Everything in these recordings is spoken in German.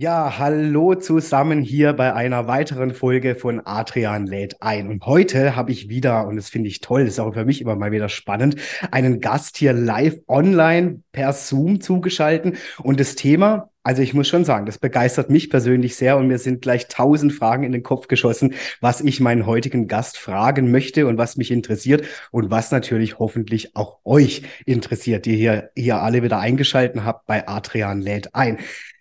Ja, hallo zusammen hier bei einer weiteren Folge von Adrian lädt ein. Und heute habe ich wieder, und das finde ich toll, das ist auch für mich immer mal wieder spannend, einen Gast hier live online per Zoom zugeschalten. Und das Thema, also ich muss schon sagen, das begeistert mich persönlich sehr und mir sind gleich tausend Fragen in den Kopf geschossen, was ich meinen heutigen Gast fragen möchte und was mich interessiert und was natürlich hoffentlich auch euch interessiert, die hier, hier alle wieder eingeschalten habt bei Adrian lädt ein.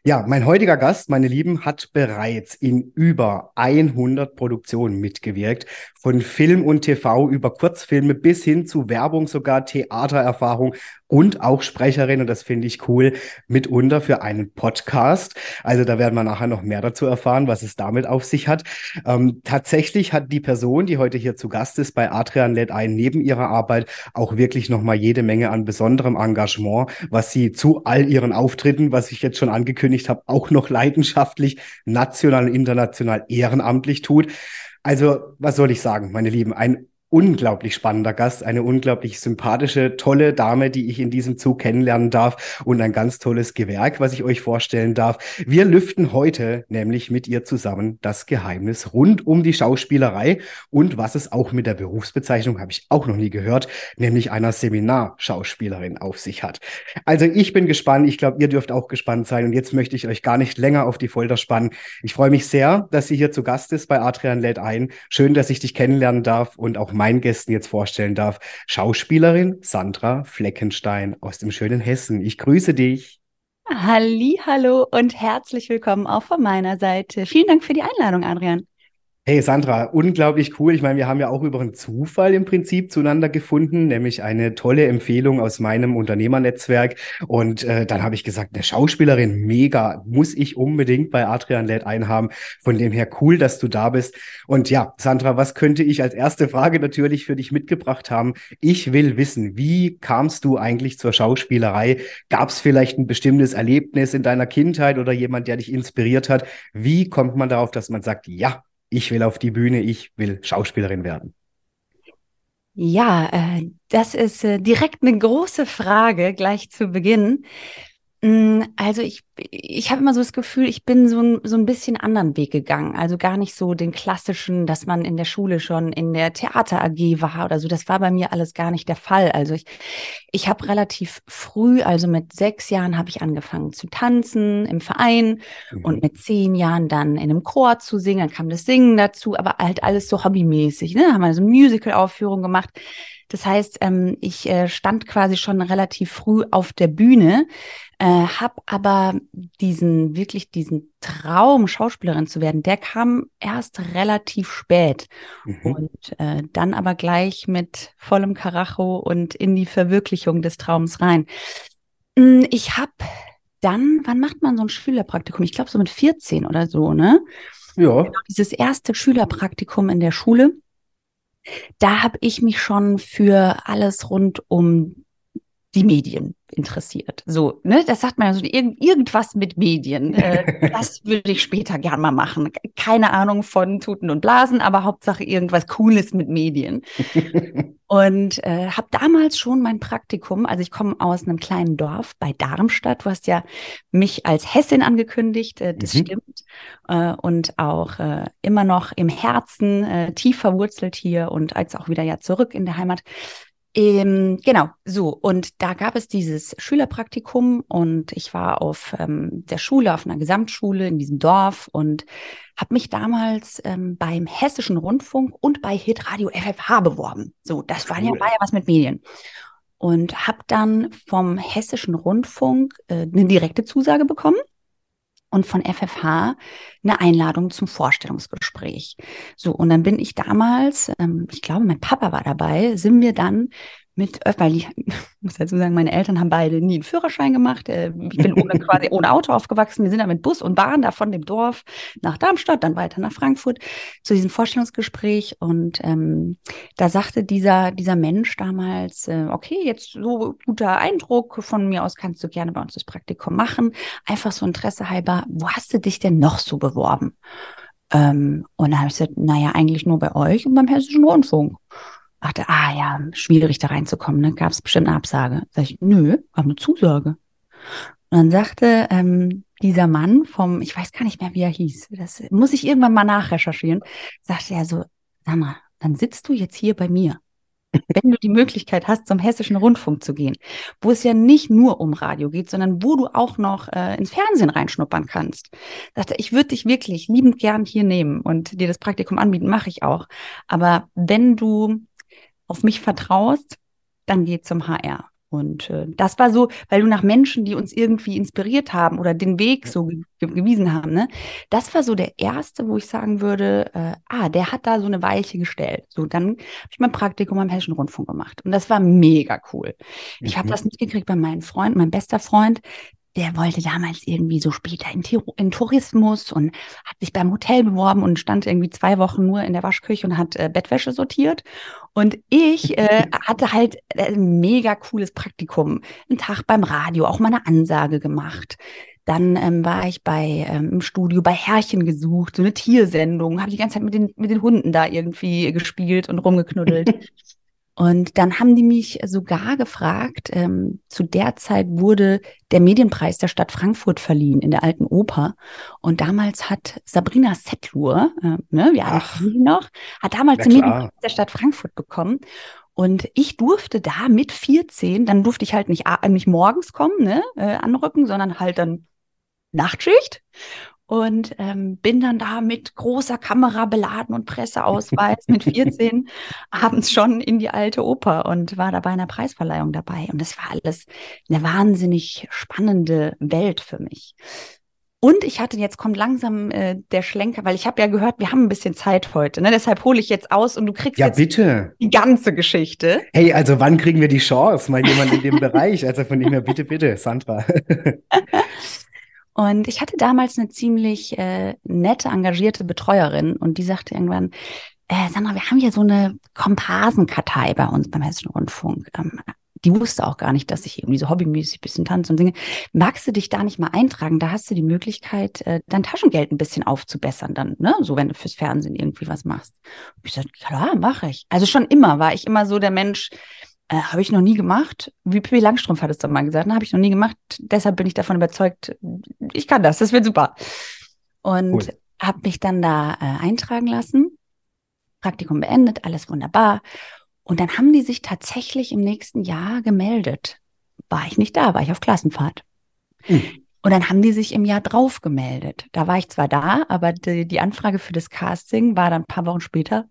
Ja, mein heutiger Gast, meine Lieben, hat bereits in über 100 Produktionen mitgewirkt, von Film und TV über Kurzfilme bis hin zu Werbung, sogar Theatererfahrung und auch Sprecherin, und das finde ich cool, mitunter für einen Podcast. Also da werden wir nachher noch mehr dazu erfahren, was es damit auf sich hat. Ähm, tatsächlich hat die Person, die heute hier zu Gast ist, bei Adrian lädt ein, neben ihrer Arbeit auch wirklich nochmal jede Menge an besonderem Engagement, was sie zu all ihren Auftritten, was ich jetzt schon angekündigt habe, auch noch leidenschaftlich, national und international ehrenamtlich tut. Also, was soll ich sagen, meine Lieben? Ein unglaublich spannender Gast, eine unglaublich sympathische, tolle Dame, die ich in diesem Zug kennenlernen darf und ein ganz tolles Gewerk, was ich euch vorstellen darf. Wir lüften heute nämlich mit ihr zusammen das Geheimnis rund um die Schauspielerei und was es auch mit der Berufsbezeichnung, habe ich auch noch nie gehört, nämlich einer Seminarschauspielerin auf sich hat. Also ich bin gespannt, ich glaube, ihr dürft auch gespannt sein und jetzt möchte ich euch gar nicht länger auf die Folter spannen. Ich freue mich sehr, dass sie hier zu Gast ist bei Adrian lädt ein. Schön, dass ich dich kennenlernen darf und auch meinen Gästen jetzt vorstellen darf. Schauspielerin Sandra Fleckenstein aus dem schönen Hessen. Ich grüße dich. Hallo und herzlich willkommen auch von meiner Seite. Vielen Dank für die Einladung, Adrian. Hey Sandra, unglaublich cool. Ich meine, wir haben ja auch über einen Zufall im Prinzip zueinander gefunden, nämlich eine tolle Empfehlung aus meinem Unternehmernetzwerk. Und äh, dann habe ich gesagt, eine Schauspielerin, mega, muss ich unbedingt bei Adrian Led einhaben. Von dem her cool, dass du da bist. Und ja, Sandra, was könnte ich als erste Frage natürlich für dich mitgebracht haben? Ich will wissen, wie kamst du eigentlich zur Schauspielerei? Gab es vielleicht ein bestimmtes Erlebnis in deiner Kindheit oder jemand, der dich inspiriert hat? Wie kommt man darauf, dass man sagt, ja, ich will auf die Bühne, ich will Schauspielerin werden? Ja, äh, das ist äh, direkt eine große Frage gleich zu Beginn. Mm, also ich, ich habe immer so das Gefühl, ich bin so ein, so ein bisschen anderen Weg gegangen. Also gar nicht so den klassischen, dass man in der Schule schon in der Theater AG war oder so. Das war bei mir alles gar nicht der Fall. Also ich, ich habe relativ früh, also mit sechs Jahren habe ich angefangen zu tanzen im Verein mhm. und mit zehn Jahren dann in einem Chor zu singen. Dann kam das Singen dazu, aber halt alles so hobbymäßig. Ne? Haben wir so Musical-Aufführung gemacht. Das heißt, ähm, ich äh, stand quasi schon relativ früh auf der Bühne, äh, habe aber diesen wirklich diesen Traum, Schauspielerin zu werden, der kam erst relativ spät mhm. und äh, dann aber gleich mit vollem Karacho und in die Verwirklichung des Traums rein. Hm, ich habe dann, wann macht man so ein Schülerpraktikum? Ich glaube so mit 14 oder so, ne? Ja. Genau, dieses erste Schülerpraktikum in der Schule da habe ich mich schon für alles rund um die Medien interessiert. So, ne, das sagt man ja so, irgend, irgendwas mit Medien. Äh, das würde ich später gern mal machen. Keine Ahnung von Tuten und Blasen, aber Hauptsache irgendwas Cooles mit Medien. und äh, habe damals schon mein Praktikum, also ich komme aus einem kleinen Dorf bei Darmstadt. Du hast ja mich als Hessin angekündigt, äh, das mhm. stimmt. Äh, und auch äh, immer noch im Herzen äh, tief verwurzelt hier und als auch wieder ja zurück in der Heimat. Ähm, genau, so. Und da gab es dieses Schülerpraktikum und ich war auf ähm, der Schule, auf einer Gesamtschule in diesem Dorf und habe mich damals ähm, beim Hessischen Rundfunk und bei Hitradio FFH beworben. So, das war, ja, war ja was mit Medien. Und habe dann vom Hessischen Rundfunk äh, eine direkte Zusage bekommen und von FFH eine Einladung zum Vorstellungsgespräch. So, und dann bin ich damals, ähm, ich glaube, mein Papa war dabei, sind wir dann mit, weil ich muss dazu sagen, meine Eltern haben beide nie einen Führerschein gemacht. Äh, ich bin ohne, quasi ohne Auto aufgewachsen. Wir sind dann mit Bus und Bahn da von dem Dorf nach Darmstadt, dann weiter nach Frankfurt zu diesem Vorstellungsgespräch. Und ähm, da sagte dieser, dieser Mensch damals, äh, okay, jetzt so guter Eindruck, von mir aus kannst du gerne bei uns das Praktikum machen. Einfach so Interesse halber, wo hast du dich denn noch so beworben? Ähm, und dann habe ich gesagt, naja, eigentlich nur bei euch und beim Hessischen Rundfunk dachte, ah ja, schwierig da reinzukommen, ne? Gab es bestimmt eine Absage. Sag ich, nö, aber eine Zusage. Und dann sagte ähm, dieser Mann vom, ich weiß gar nicht mehr, wie er hieß, das muss ich irgendwann mal nachrecherchieren, sagte er so, Sandra, dann sitzt du jetzt hier bei mir. Wenn du die Möglichkeit hast, zum hessischen Rundfunk zu gehen, wo es ja nicht nur um Radio geht, sondern wo du auch noch äh, ins Fernsehen reinschnuppern kannst. Sagte, ich würde dich wirklich liebend gern hier nehmen und dir das Praktikum anbieten, mache ich auch. Aber wenn du auf mich vertraust, dann geh zum HR. Und äh, das war so, weil du nach Menschen, die uns irgendwie inspiriert haben oder den Weg so ge gewiesen haben, ne? Das war so der erste, wo ich sagen würde, äh, ah, der hat da so eine Weiche gestellt. So, dann habe ich mein Praktikum am Hessischen Rundfunk gemacht. Und das war mega cool. Ich mhm. habe das mitgekriegt bei meinem Freund, mein bester Freund, der wollte damals irgendwie so später in, in, Tourismus und hat sich beim Hotel beworben und stand irgendwie zwei Wochen nur in der Waschküche und hat äh, Bettwäsche sortiert. Und ich äh, hatte halt ein äh, mega cooles Praktikum. Einen Tag beim Radio, auch mal eine Ansage gemacht. Dann ähm, war ich bei ähm, im Studio bei Herrchen gesucht, so eine Tiersendung, habe die ganze Zeit mit den mit den Hunden da irgendwie gespielt und rumgeknuddelt. Und dann haben die mich sogar gefragt, ähm, zu der Zeit wurde der Medienpreis der Stadt Frankfurt verliehen in der alten Oper. Und damals hat Sabrina Settlur, äh, ne, wir alle kennen noch, hat damals den Medienpreis der Stadt Frankfurt bekommen. Und ich durfte da mit 14, dann durfte ich halt nicht, nicht morgens kommen, ne, äh, anrücken, sondern halt dann Nachtschicht und ähm, bin dann da mit großer Kamera beladen und Presseausweis mit 14 abends schon in die alte Oper und war da bei einer Preisverleihung dabei. Und das war alles eine wahnsinnig spannende Welt für mich. Und ich hatte, jetzt kommt langsam äh, der Schlenker, weil ich habe ja gehört, wir haben ein bisschen Zeit heute, ne? deshalb hole ich jetzt aus und du kriegst ja, jetzt bitte. die ganze Geschichte. Hey, also wann kriegen wir die Chance? Mal jemand in dem Bereich. Also von dem her, bitte, bitte, Sandra. Und ich hatte damals eine ziemlich äh, nette, engagierte Betreuerin und die sagte irgendwann, äh, Sandra, wir haben hier so eine Komparsenkartei bei uns beim Hessischen Rundfunk. Ähm, die wusste auch gar nicht, dass ich irgendwie so hobbymäßig bisschen tanze und singe. Magst du dich da nicht mal eintragen? Da hast du die Möglichkeit, äh, dein Taschengeld ein bisschen aufzubessern dann, ne? So wenn du fürs Fernsehen irgendwie was machst. Und ich sagte, klar, mache ich. Also schon immer war ich immer so der Mensch, äh, habe ich noch nie gemacht. Wie Pippi Langstrumpf hat es doch mal gesagt. Ne? Habe ich noch nie gemacht. Deshalb bin ich davon überzeugt, ich kann das. Das wird super. Und cool. habe mich dann da äh, eintragen lassen. Praktikum beendet, alles wunderbar. Und dann haben die sich tatsächlich im nächsten Jahr gemeldet. War ich nicht da, war ich auf Klassenfahrt. Hm. Und dann haben die sich im Jahr drauf gemeldet. Da war ich zwar da, aber die, die Anfrage für das Casting war dann ein paar Wochen später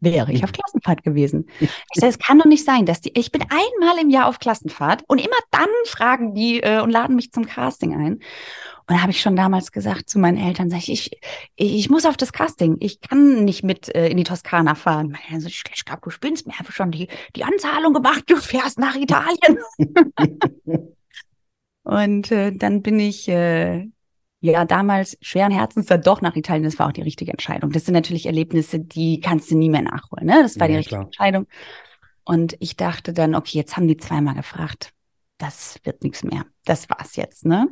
wäre ich auf mhm. Klassenfahrt gewesen. Ich sage, es kann doch nicht sein, dass die, ich bin einmal im Jahr auf Klassenfahrt und immer dann fragen die äh, und laden mich zum Casting ein. Und da habe ich schon damals gesagt zu meinen Eltern, sag ich, ich, ich muss auf das Casting. Ich kann nicht mit äh, in die Toskana fahren. Also, ich, ich glaube, du spinnst mir einfach schon die, die Anzahlung gemacht, du fährst nach Italien. und äh, dann bin ich äh, ja damals schweren Herzens dann doch nach Italien. Das war auch die richtige Entscheidung. Das sind natürlich Erlebnisse, die kannst du nie mehr nachholen. Ne? Das war ja, die richtige klar. Entscheidung. Und ich dachte dann, okay, jetzt haben die zweimal gefragt. Das wird nichts mehr. Das war's jetzt, ne?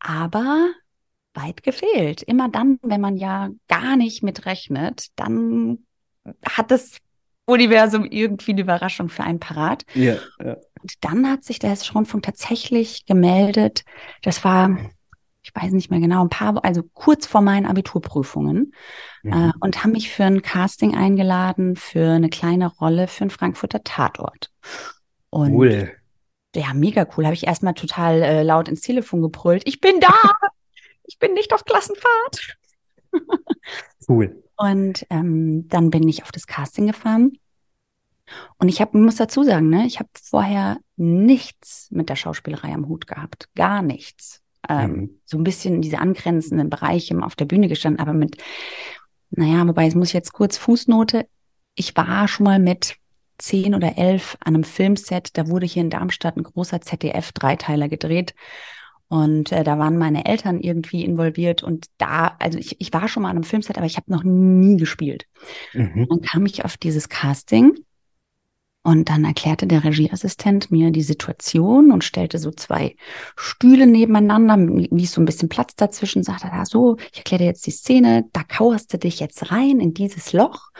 Aber weit gefehlt. Immer dann, wenn man ja gar nicht mitrechnet, dann hat das Universum irgendwie eine Überraschung für einen parat. Ja, ja. Und dann hat sich der Hessische Rundfunk tatsächlich gemeldet. Das war ich weiß nicht mehr genau, ein paar, also kurz vor meinen Abiturprüfungen mhm. äh, und haben mich für ein Casting eingeladen für eine kleine Rolle für einen Frankfurter Tatort. Und cool. Ja, mega cool. Habe ich erstmal total äh, laut ins Telefon gebrüllt. Ich bin da! ich bin nicht auf Klassenfahrt. cool. Und ähm, dann bin ich auf das Casting gefahren. Und ich habe, muss dazu sagen, ne, ich habe vorher nichts mit der Schauspielerei am Hut gehabt. Gar nichts ähm, mhm. so ein bisschen in diese angrenzenden Bereiche auf der Bühne gestanden, aber mit, naja, wobei, jetzt muss ich jetzt kurz Fußnote. Ich war schon mal mit zehn oder elf an einem Filmset. Da wurde hier in Darmstadt ein großer ZDF-Dreiteiler gedreht. Und äh, da waren meine Eltern irgendwie involviert. Und da, also ich, ich war schon mal an einem Filmset, aber ich habe noch nie gespielt. Mhm. Dann kam ich auf dieses Casting und dann erklärte der Regieassistent mir die Situation und stellte so zwei Stühle nebeneinander, ließ so ein bisschen Platz dazwischen, sagte da so, ich erkläre dir jetzt die Szene, da kauerst du dich jetzt rein in dieses Loch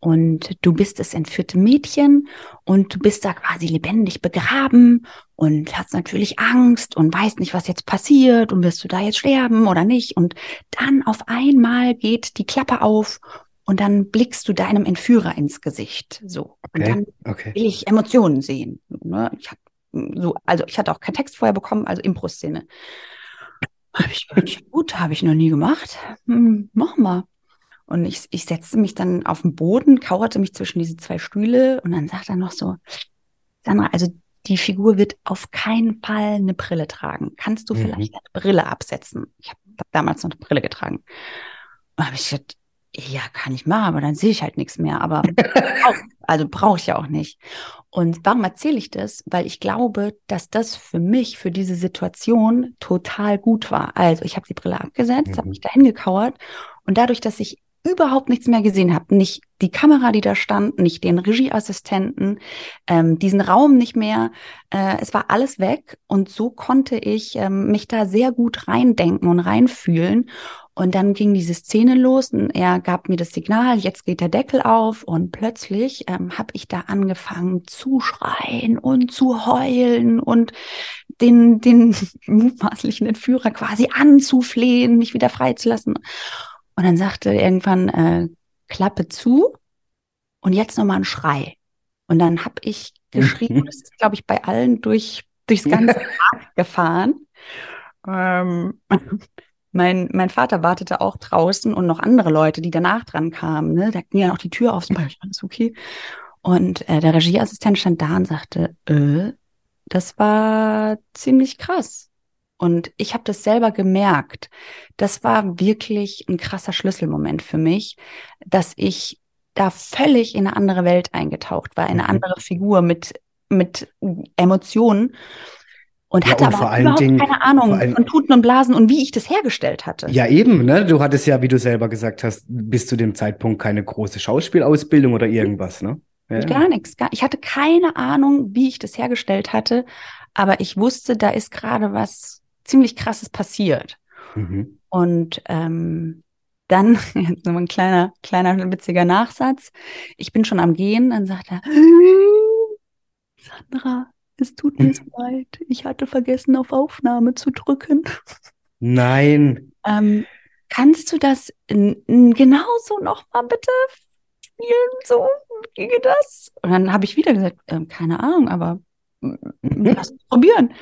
und du bist das entführte Mädchen und du bist da quasi lebendig begraben und hast natürlich Angst und weißt nicht, was jetzt passiert und wirst du da jetzt sterben oder nicht. Und dann auf einmal geht die Klappe auf und dann blickst du deinem Entführer ins Gesicht. So. Okay, und dann okay. will ich Emotionen sehen. Ne? Ich hab, so, also ich hatte auch keinen Text vorher bekommen, also Impro-Szene. Habe ich gut, habe ich noch nie gemacht. Hm, mach mal. Und ich, ich setzte mich dann auf den Boden, kauerte mich zwischen diese zwei Stühle und dann sagt er noch so, Sandra, also die Figur wird auf keinen Fall eine Brille tragen. Kannst du mhm. vielleicht eine Brille absetzen? Ich habe damals noch eine Brille getragen. Und habe ich gesagt, ja, kann ich machen, aber dann sehe ich halt nichts mehr. Aber auch, also brauche ich ja auch nicht. Und warum erzähle ich das? Weil ich glaube, dass das für mich, für diese Situation total gut war. Also ich habe die Brille abgesetzt, mhm. habe mich dahin gekauert und dadurch, dass ich überhaupt nichts mehr gesehen habe, nicht die Kamera, die da stand, nicht den Regieassistenten, ähm, diesen Raum nicht mehr, äh, es war alles weg und so konnte ich ähm, mich da sehr gut reindenken und reinfühlen und dann ging diese Szene los und er gab mir das Signal, jetzt geht der Deckel auf und plötzlich ähm, habe ich da angefangen zu schreien und zu heulen und den, den mutmaßlichen Entführer quasi anzuflehen, mich wieder freizulassen. Und dann sagte irgendwann, äh, Klappe zu und jetzt nochmal ein Schrei. Und dann habe ich geschrieben, das ist, glaube ich, bei allen durch, durchs ganze Tag gefahren. Ähm, mein, mein Vater wartete auch draußen und noch andere Leute, die danach dran kamen. Ne? Da ging ja noch die Tür auf, alles okay. Und äh, der Regieassistent stand da und sagte, äh, das war ziemlich krass. Und ich habe das selber gemerkt. Das war wirklich ein krasser Schlüsselmoment für mich, dass ich da völlig in eine andere Welt eingetaucht war, in eine mhm. andere Figur mit, mit Emotionen und hatte ja, und aber überhaupt Dingen, keine Ahnung von Tuten und Blasen und wie ich das hergestellt hatte. Ja, eben, ne? Du hattest ja, wie du selber gesagt hast, bis zu dem Zeitpunkt keine große Schauspielausbildung oder irgendwas, ne? Ja. Gar nichts. Gar, ich hatte keine Ahnung, wie ich das hergestellt hatte, aber ich wusste, da ist gerade was ziemlich krasses passiert. Mhm. Und ähm, dann, jetzt noch ein kleiner, kleiner witziger Nachsatz. Ich bin schon am Gehen, dann sagt er, Sandra, es tut mir so leid. Ich hatte vergessen, auf Aufnahme zu drücken. Nein. Ähm, kannst du das genauso nochmal bitte spielen? So ginge das? Und dann habe ich wieder gesagt, äh, keine Ahnung, aber lass uns probieren.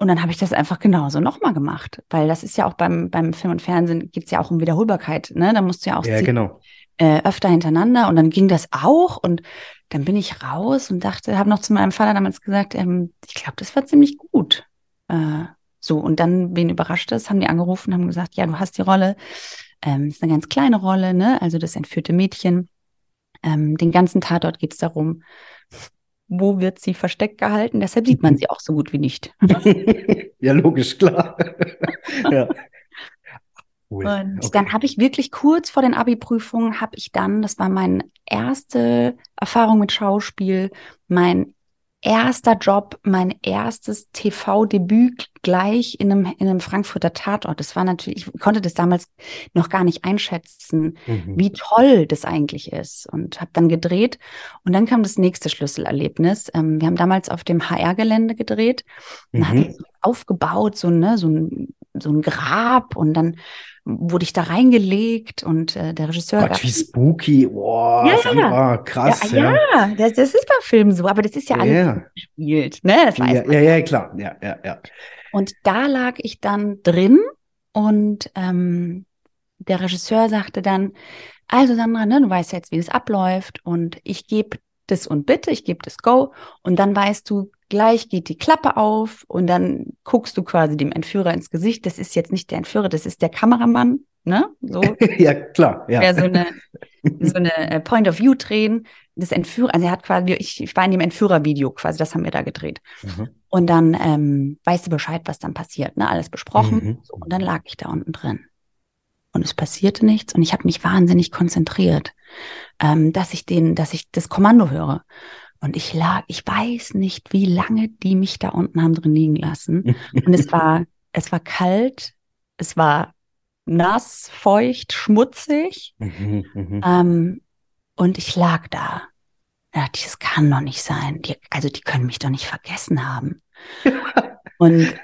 Und dann habe ich das einfach genauso nochmal gemacht, weil das ist ja auch beim, beim Film und Fernsehen geht es ja auch um Wiederholbarkeit. Ne? Da musst du ja auch ja, genau. äh, öfter hintereinander und dann ging das auch und dann bin ich raus und dachte, habe noch zu meinem Vater damals gesagt, ähm, ich glaube, das war ziemlich gut. Äh, so, und dann, wen überrascht das, haben die angerufen, haben gesagt, ja, du hast die Rolle. Ähm, ist eine ganz kleine Rolle, ne? Also das entführte Mädchen. Ähm, den ganzen Tatort geht es darum, wo wird sie versteckt gehalten? Deshalb sieht man sie auch so gut wie nicht. ja, logisch, klar. ja. Cool. Und okay. dann habe ich wirklich kurz vor den Abi-Prüfungen, habe ich dann, das war meine erste Erfahrung mit Schauspiel, mein erster Job, mein erstes TV-Debüt gleich in einem, in einem Frankfurter Tatort. Das war natürlich, ich konnte das damals noch gar nicht einschätzen, mhm. wie toll das eigentlich ist. Und habe dann gedreht. Und dann kam das nächste Schlüsselerlebnis. Ähm, wir haben damals auf dem HR-Gelände gedreht. Und mhm. aufgebaut, so, ne, so ein so ein Grab und dann wurde ich da reingelegt und äh, der Regisseur. Gott, wie spooky. Boah, ja, Sandra, krass. Ja, ja. ja das, das, ist bei Filmen so, aber das ist ja alles yeah. gespielt. Ne? Das weiß ja, ja, ja, klar. Ja, ja, ja. Und da lag ich dann drin und ähm, der Regisseur sagte dann, also Sandra, ne, du weißt jetzt, wie das abläuft und ich gebe das und bitte, ich gebe das Go und dann weißt du, gleich geht die Klappe auf und dann guckst du quasi dem Entführer ins Gesicht. Das ist jetzt nicht der Entführer, das ist der Kameramann, ne? So. ja, klar, ja. Wäre so eine, so eine äh, Point of View drehen. Das Entführer, also er hat quasi, ich, ich war in dem Entführervideo quasi, das haben wir da gedreht. Mhm. Und dann ähm, weißt du Bescheid, was dann passiert, ne? Alles besprochen. Mhm. So, und dann lag ich da unten drin. Und es passierte nichts und ich habe mich wahnsinnig konzentriert, ähm, dass ich den, dass ich das Kommando höre. Und ich lag, ich weiß nicht, wie lange die mich da unten haben drin liegen lassen. Und es war, es war kalt, es war nass, feucht, schmutzig. Mhm, mhm. ähm, und ich lag da. Da dachte ich, das kann doch nicht sein. Die, also die können mich doch nicht vergessen haben. und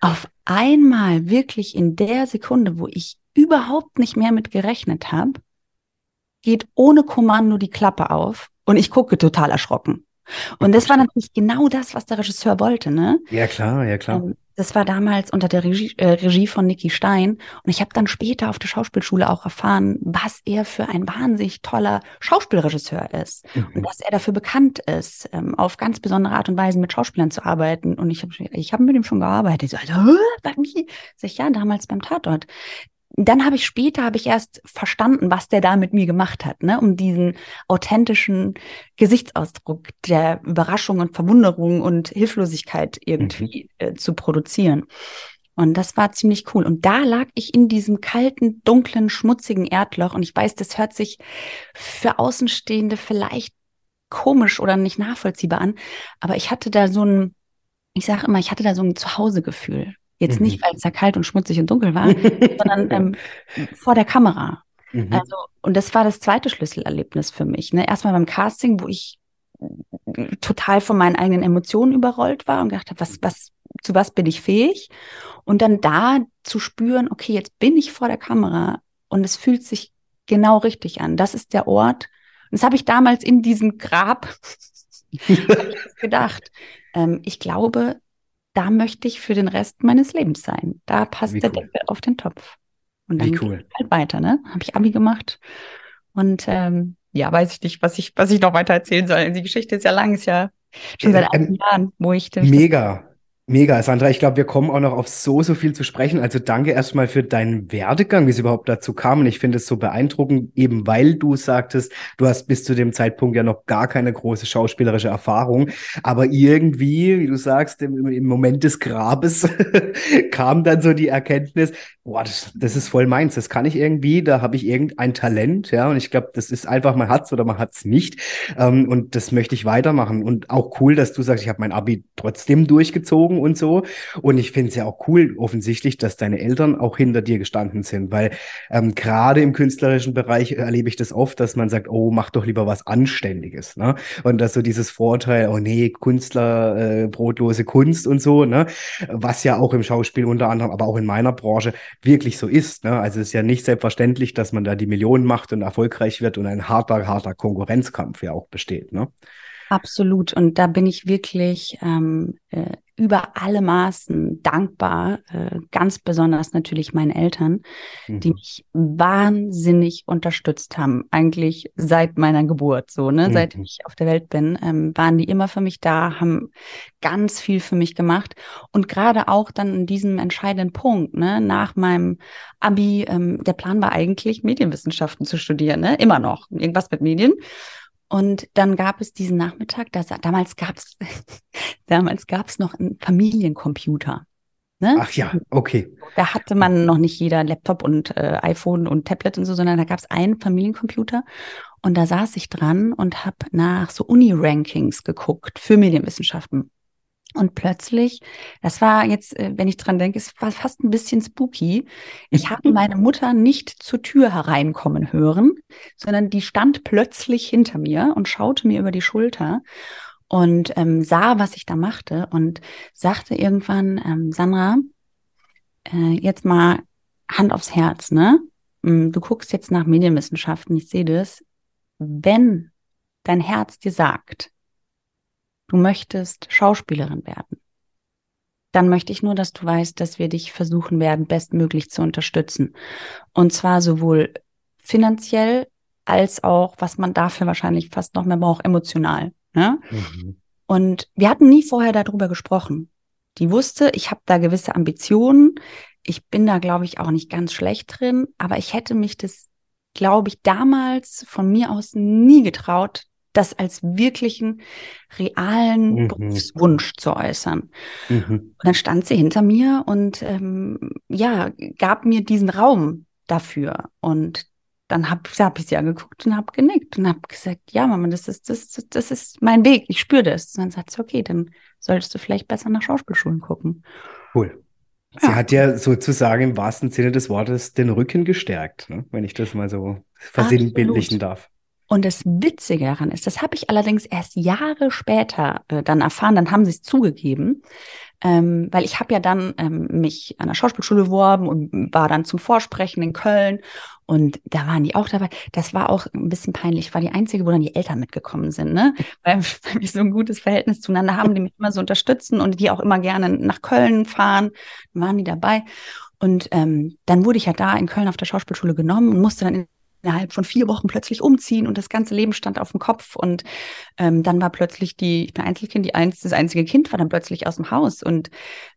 auf einmal, wirklich in der Sekunde, wo ich überhaupt nicht mehr mit gerechnet habe, geht ohne Kommando die Klappe auf und ich gucke total erschrocken. Und das war natürlich genau das, was der Regisseur wollte, ne? Ja, klar, ja, klar. Ähm, das war damals unter der Regie, äh, Regie von Nicky Stein. Und ich habe dann später auf der Schauspielschule auch erfahren, was er für ein wahnsinnig toller Schauspielregisseur ist. Mhm. Und dass er dafür bekannt ist, ähm, auf ganz besondere Art und Weise mit Schauspielern zu arbeiten. Und ich habe ich hab mit ihm schon gearbeitet. Ich so, also, bei mir? Sag ich, ja, damals beim Tatort dann habe ich später habe ich erst verstanden, was der da mit mir gemacht hat, ne, um diesen authentischen Gesichtsausdruck der Überraschung und Verwunderung und Hilflosigkeit irgendwie mhm. äh, zu produzieren. Und das war ziemlich cool. Und da lag ich in diesem kalten, dunklen, schmutzigen Erdloch. Und ich weiß, das hört sich für Außenstehende vielleicht komisch oder nicht nachvollziehbar an. Aber ich hatte da so ein, ich sage immer, ich hatte da so ein Zuhausegefühl. Jetzt mhm. nicht, weil es da kalt und schmutzig und dunkel war, sondern ähm, vor der Kamera. Mhm. Also, und das war das zweite Schlüsselerlebnis für mich. Ne? Erstmal beim Casting, wo ich total von meinen eigenen Emotionen überrollt war und gedacht habe, was, was, zu was bin ich fähig? Und dann da zu spüren, okay, jetzt bin ich vor der Kamera und es fühlt sich genau richtig an. Das ist der Ort. Und das habe ich damals in diesem Grab gedacht. Ähm, ich glaube, da möchte ich für den Rest meines Lebens sein. Da passt Wie der cool. Deckel auf den Topf. Und dann Wie cool. halt weiter, ne? Habe ich Abi gemacht. Und ähm, ja, weiß ich nicht, was ich, was ich noch weiter erzählen soll. Die Geschichte ist ja lang, ist ja schon seit ähm, Jahren, wo ich. Mega. Mega, Sandra. Ich glaube, wir kommen auch noch auf so, so viel zu sprechen. Also danke erstmal für deinen Werdegang, wie es überhaupt dazu kam. Und ich finde es so beeindruckend, eben weil du sagtest, du hast bis zu dem Zeitpunkt ja noch gar keine große schauspielerische Erfahrung. Aber irgendwie, wie du sagst, im, im Moment des Grabes kam dann so die Erkenntnis, boah, das, das ist voll meins. Das kann ich irgendwie, da habe ich irgendein Talent, ja. Und ich glaube, das ist einfach, man hat's oder man hat's nicht. Ähm, und das möchte ich weitermachen. Und auch cool, dass du sagst, ich habe mein Abi trotzdem durchgezogen und so. Und ich finde es ja auch cool, offensichtlich, dass deine Eltern auch hinter dir gestanden sind, weil ähm, gerade im künstlerischen Bereich erlebe ich das oft, dass man sagt, oh, mach doch lieber was Anständiges, ne? Und dass so dieses Vorteil, oh nee, Künstler, äh, brotlose Kunst und so, ne? Was ja auch im Schauspiel unter anderem, aber auch in meiner Branche wirklich so ist, ne? Also es ist ja nicht selbstverständlich, dass man da die Millionen macht und erfolgreich wird und ein harter, harter Konkurrenzkampf ja auch besteht, ne? Absolut. Und da bin ich wirklich ähm, äh, über alle Maßen dankbar, äh, ganz besonders natürlich meinen Eltern, mhm. die mich wahnsinnig unterstützt haben, eigentlich seit meiner Geburt, so, ne, mhm. seit ich auf der Welt bin, ähm, waren die immer für mich da, haben ganz viel für mich gemacht und gerade auch dann in diesem entscheidenden Punkt, ne, nach meinem Abi, ähm, der Plan war eigentlich Medienwissenschaften zu studieren, ne, immer noch, irgendwas mit Medien. Und dann gab es diesen Nachmittag, das, damals gab es damals gab's noch einen Familiencomputer. Ne? Ach ja, okay. Da hatte man noch nicht jeder Laptop und äh, iPhone und Tablet und so, sondern da gab es einen Familiencomputer und da saß ich dran und habe nach so Uni-Rankings geguckt für Medienwissenschaften. Und plötzlich, das war jetzt, äh, wenn ich dran denke, es war fast ein bisschen spooky. Ich habe meine Mutter nicht zur Tür hereinkommen hören, sondern die stand plötzlich hinter mir und schaute mir über die Schulter und ähm, sah, was ich da machte und sagte irgendwann, ähm, Sandra, äh, jetzt mal Hand aufs Herz, ne? Mm, du guckst jetzt nach Medienwissenschaften, ich sehe das. Wenn dein Herz dir sagt, du möchtest Schauspielerin werden, dann möchte ich nur, dass du weißt, dass wir dich versuchen werden, bestmöglich zu unterstützen. Und zwar sowohl finanziell als auch, was man dafür wahrscheinlich fast noch mehr braucht, emotional. Ne? Mhm. Und wir hatten nie vorher darüber gesprochen. Die wusste, ich habe da gewisse Ambitionen. ich bin da, glaube ich, auch nicht ganz schlecht drin, aber ich hätte mich das, glaube ich, damals von mir aus nie getraut, das als wirklichen, realen mhm. Berufswunsch zu äußern. Mhm. Und dann stand sie hinter mir und ähm, ja, gab mir diesen Raum dafür. Und dann habe hab ich sie angeguckt und habe genickt und habe gesagt, ja, Mama, das ist, das, das ist mein Weg, ich spüre das. Und dann sagt sie, okay, dann solltest du vielleicht besser nach Schauspielschulen gucken. Cool. Sie ja. hat ja sozusagen im wahrsten Sinne des Wortes den Rücken gestärkt, ne? wenn ich das mal so versinnbildlichen darf. Und das Witzige daran ist, das habe ich allerdings erst Jahre später äh, dann erfahren, dann haben sie es zugegeben, ähm, weil ich habe ja dann ähm, mich an der Schauspielschule beworben und war dann zum Vorsprechen in Köln und da waren die auch dabei. Das war auch ein bisschen peinlich. Ich war die Einzige, wo dann die Eltern mitgekommen sind, ne? Weil, weil wir so ein gutes Verhältnis zueinander haben, die mich immer so unterstützen und die auch immer gerne nach Köln fahren. Dann waren die dabei. Und ähm, dann wurde ich ja da in Köln auf der Schauspielschule genommen und musste dann in innerhalb von vier Wochen plötzlich umziehen und das ganze Leben stand auf dem Kopf und ähm, dann war plötzlich die, ich bin Einzelkind, die eins, das einzige Kind war dann plötzlich aus dem Haus und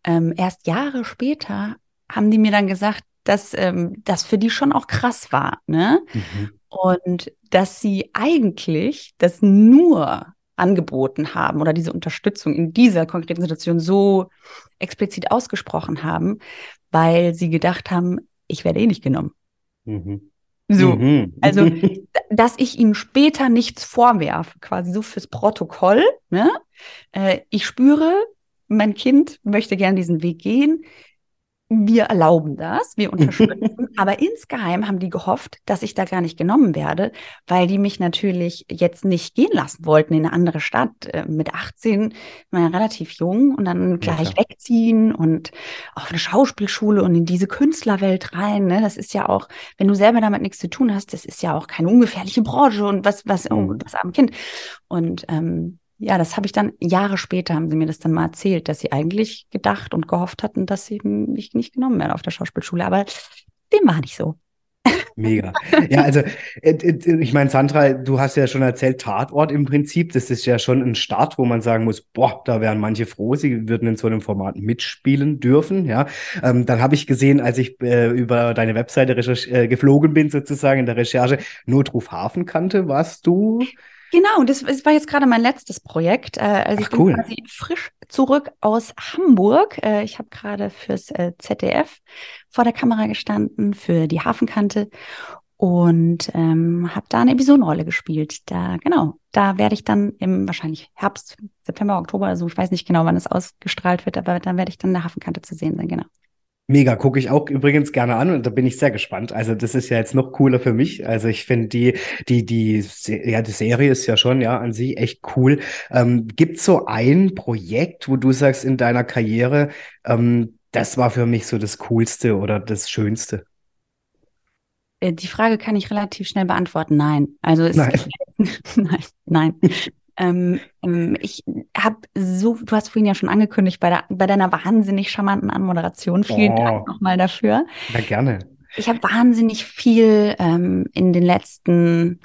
ähm, erst Jahre später haben die mir dann gesagt, dass ähm, das für die schon auch krass war, ne? Mhm. Und dass sie eigentlich das nur angeboten haben oder diese Unterstützung in dieser konkreten Situation so explizit ausgesprochen haben, weil sie gedacht haben, ich werde eh nicht genommen. Mhm. So, mhm. also, dass ich ihm später nichts vorwerfe, quasi so fürs Protokoll. Ne? Äh, ich spüre, mein Kind möchte gerne diesen Weg gehen wir erlauben das, wir unterstützen, aber insgeheim haben die gehofft, dass ich da gar nicht genommen werde, weil die mich natürlich jetzt nicht gehen lassen wollten in eine andere Stadt. Äh, mit 18 war ja relativ jung und dann gleich ja, wegziehen und auf eine Schauspielschule und in diese Künstlerwelt rein. Ne? Das ist ja auch, wenn du selber damit nichts zu tun hast, das ist ja auch keine ungefährliche Branche und was, was, oh, mhm. das arme Kind. Und ähm, ja, das habe ich dann Jahre später, haben sie mir das dann mal erzählt, dass sie eigentlich gedacht und gehofft hatten, dass sie mich nicht genommen werden auf der Schauspielschule. Aber dem war nicht so. Mega. Ja, also äh, äh, ich meine, Sandra, du hast ja schon erzählt, Tatort im Prinzip, das ist ja schon ein Start, wo man sagen muss, boah, da wären manche froh, sie würden in so einem Format mitspielen dürfen. Ja, ähm, dann habe ich gesehen, als ich äh, über deine Webseite äh, geflogen bin, sozusagen in der Recherche, Notruf Hafen kannte, warst du Genau, das, das war jetzt gerade mein letztes Projekt. Äh, also Ach, ich bin cool. quasi frisch zurück aus Hamburg. Äh, ich habe gerade fürs äh, ZDF vor der Kamera gestanden, für die Hafenkante und ähm, habe da eine Episodenrolle gespielt. Da, genau, da werde ich dann im wahrscheinlich Herbst, September, Oktober, also ich weiß nicht genau, wann es ausgestrahlt wird, aber dann werde ich dann in der Hafenkante zu sehen sein, genau. Mega, gucke ich auch übrigens gerne an und da bin ich sehr gespannt. Also das ist ja jetzt noch cooler für mich. Also ich finde die, die, die, ja, die Serie ist ja schon ja an sich echt cool. Ähm, Gibt so ein Projekt, wo du sagst in deiner Karriere, ähm, das war für mich so das Coolste oder das Schönste? Äh, die Frage kann ich relativ schnell beantworten. Nein. Also es nein. nein, nein. Ähm, ähm, ich habe so, du hast vorhin ja schon angekündigt, bei, der, bei deiner wahnsinnig charmanten Anmoderation. Vielen oh. Dank nochmal dafür. Ja, gerne. Ich habe wahnsinnig viel ähm, in den letzten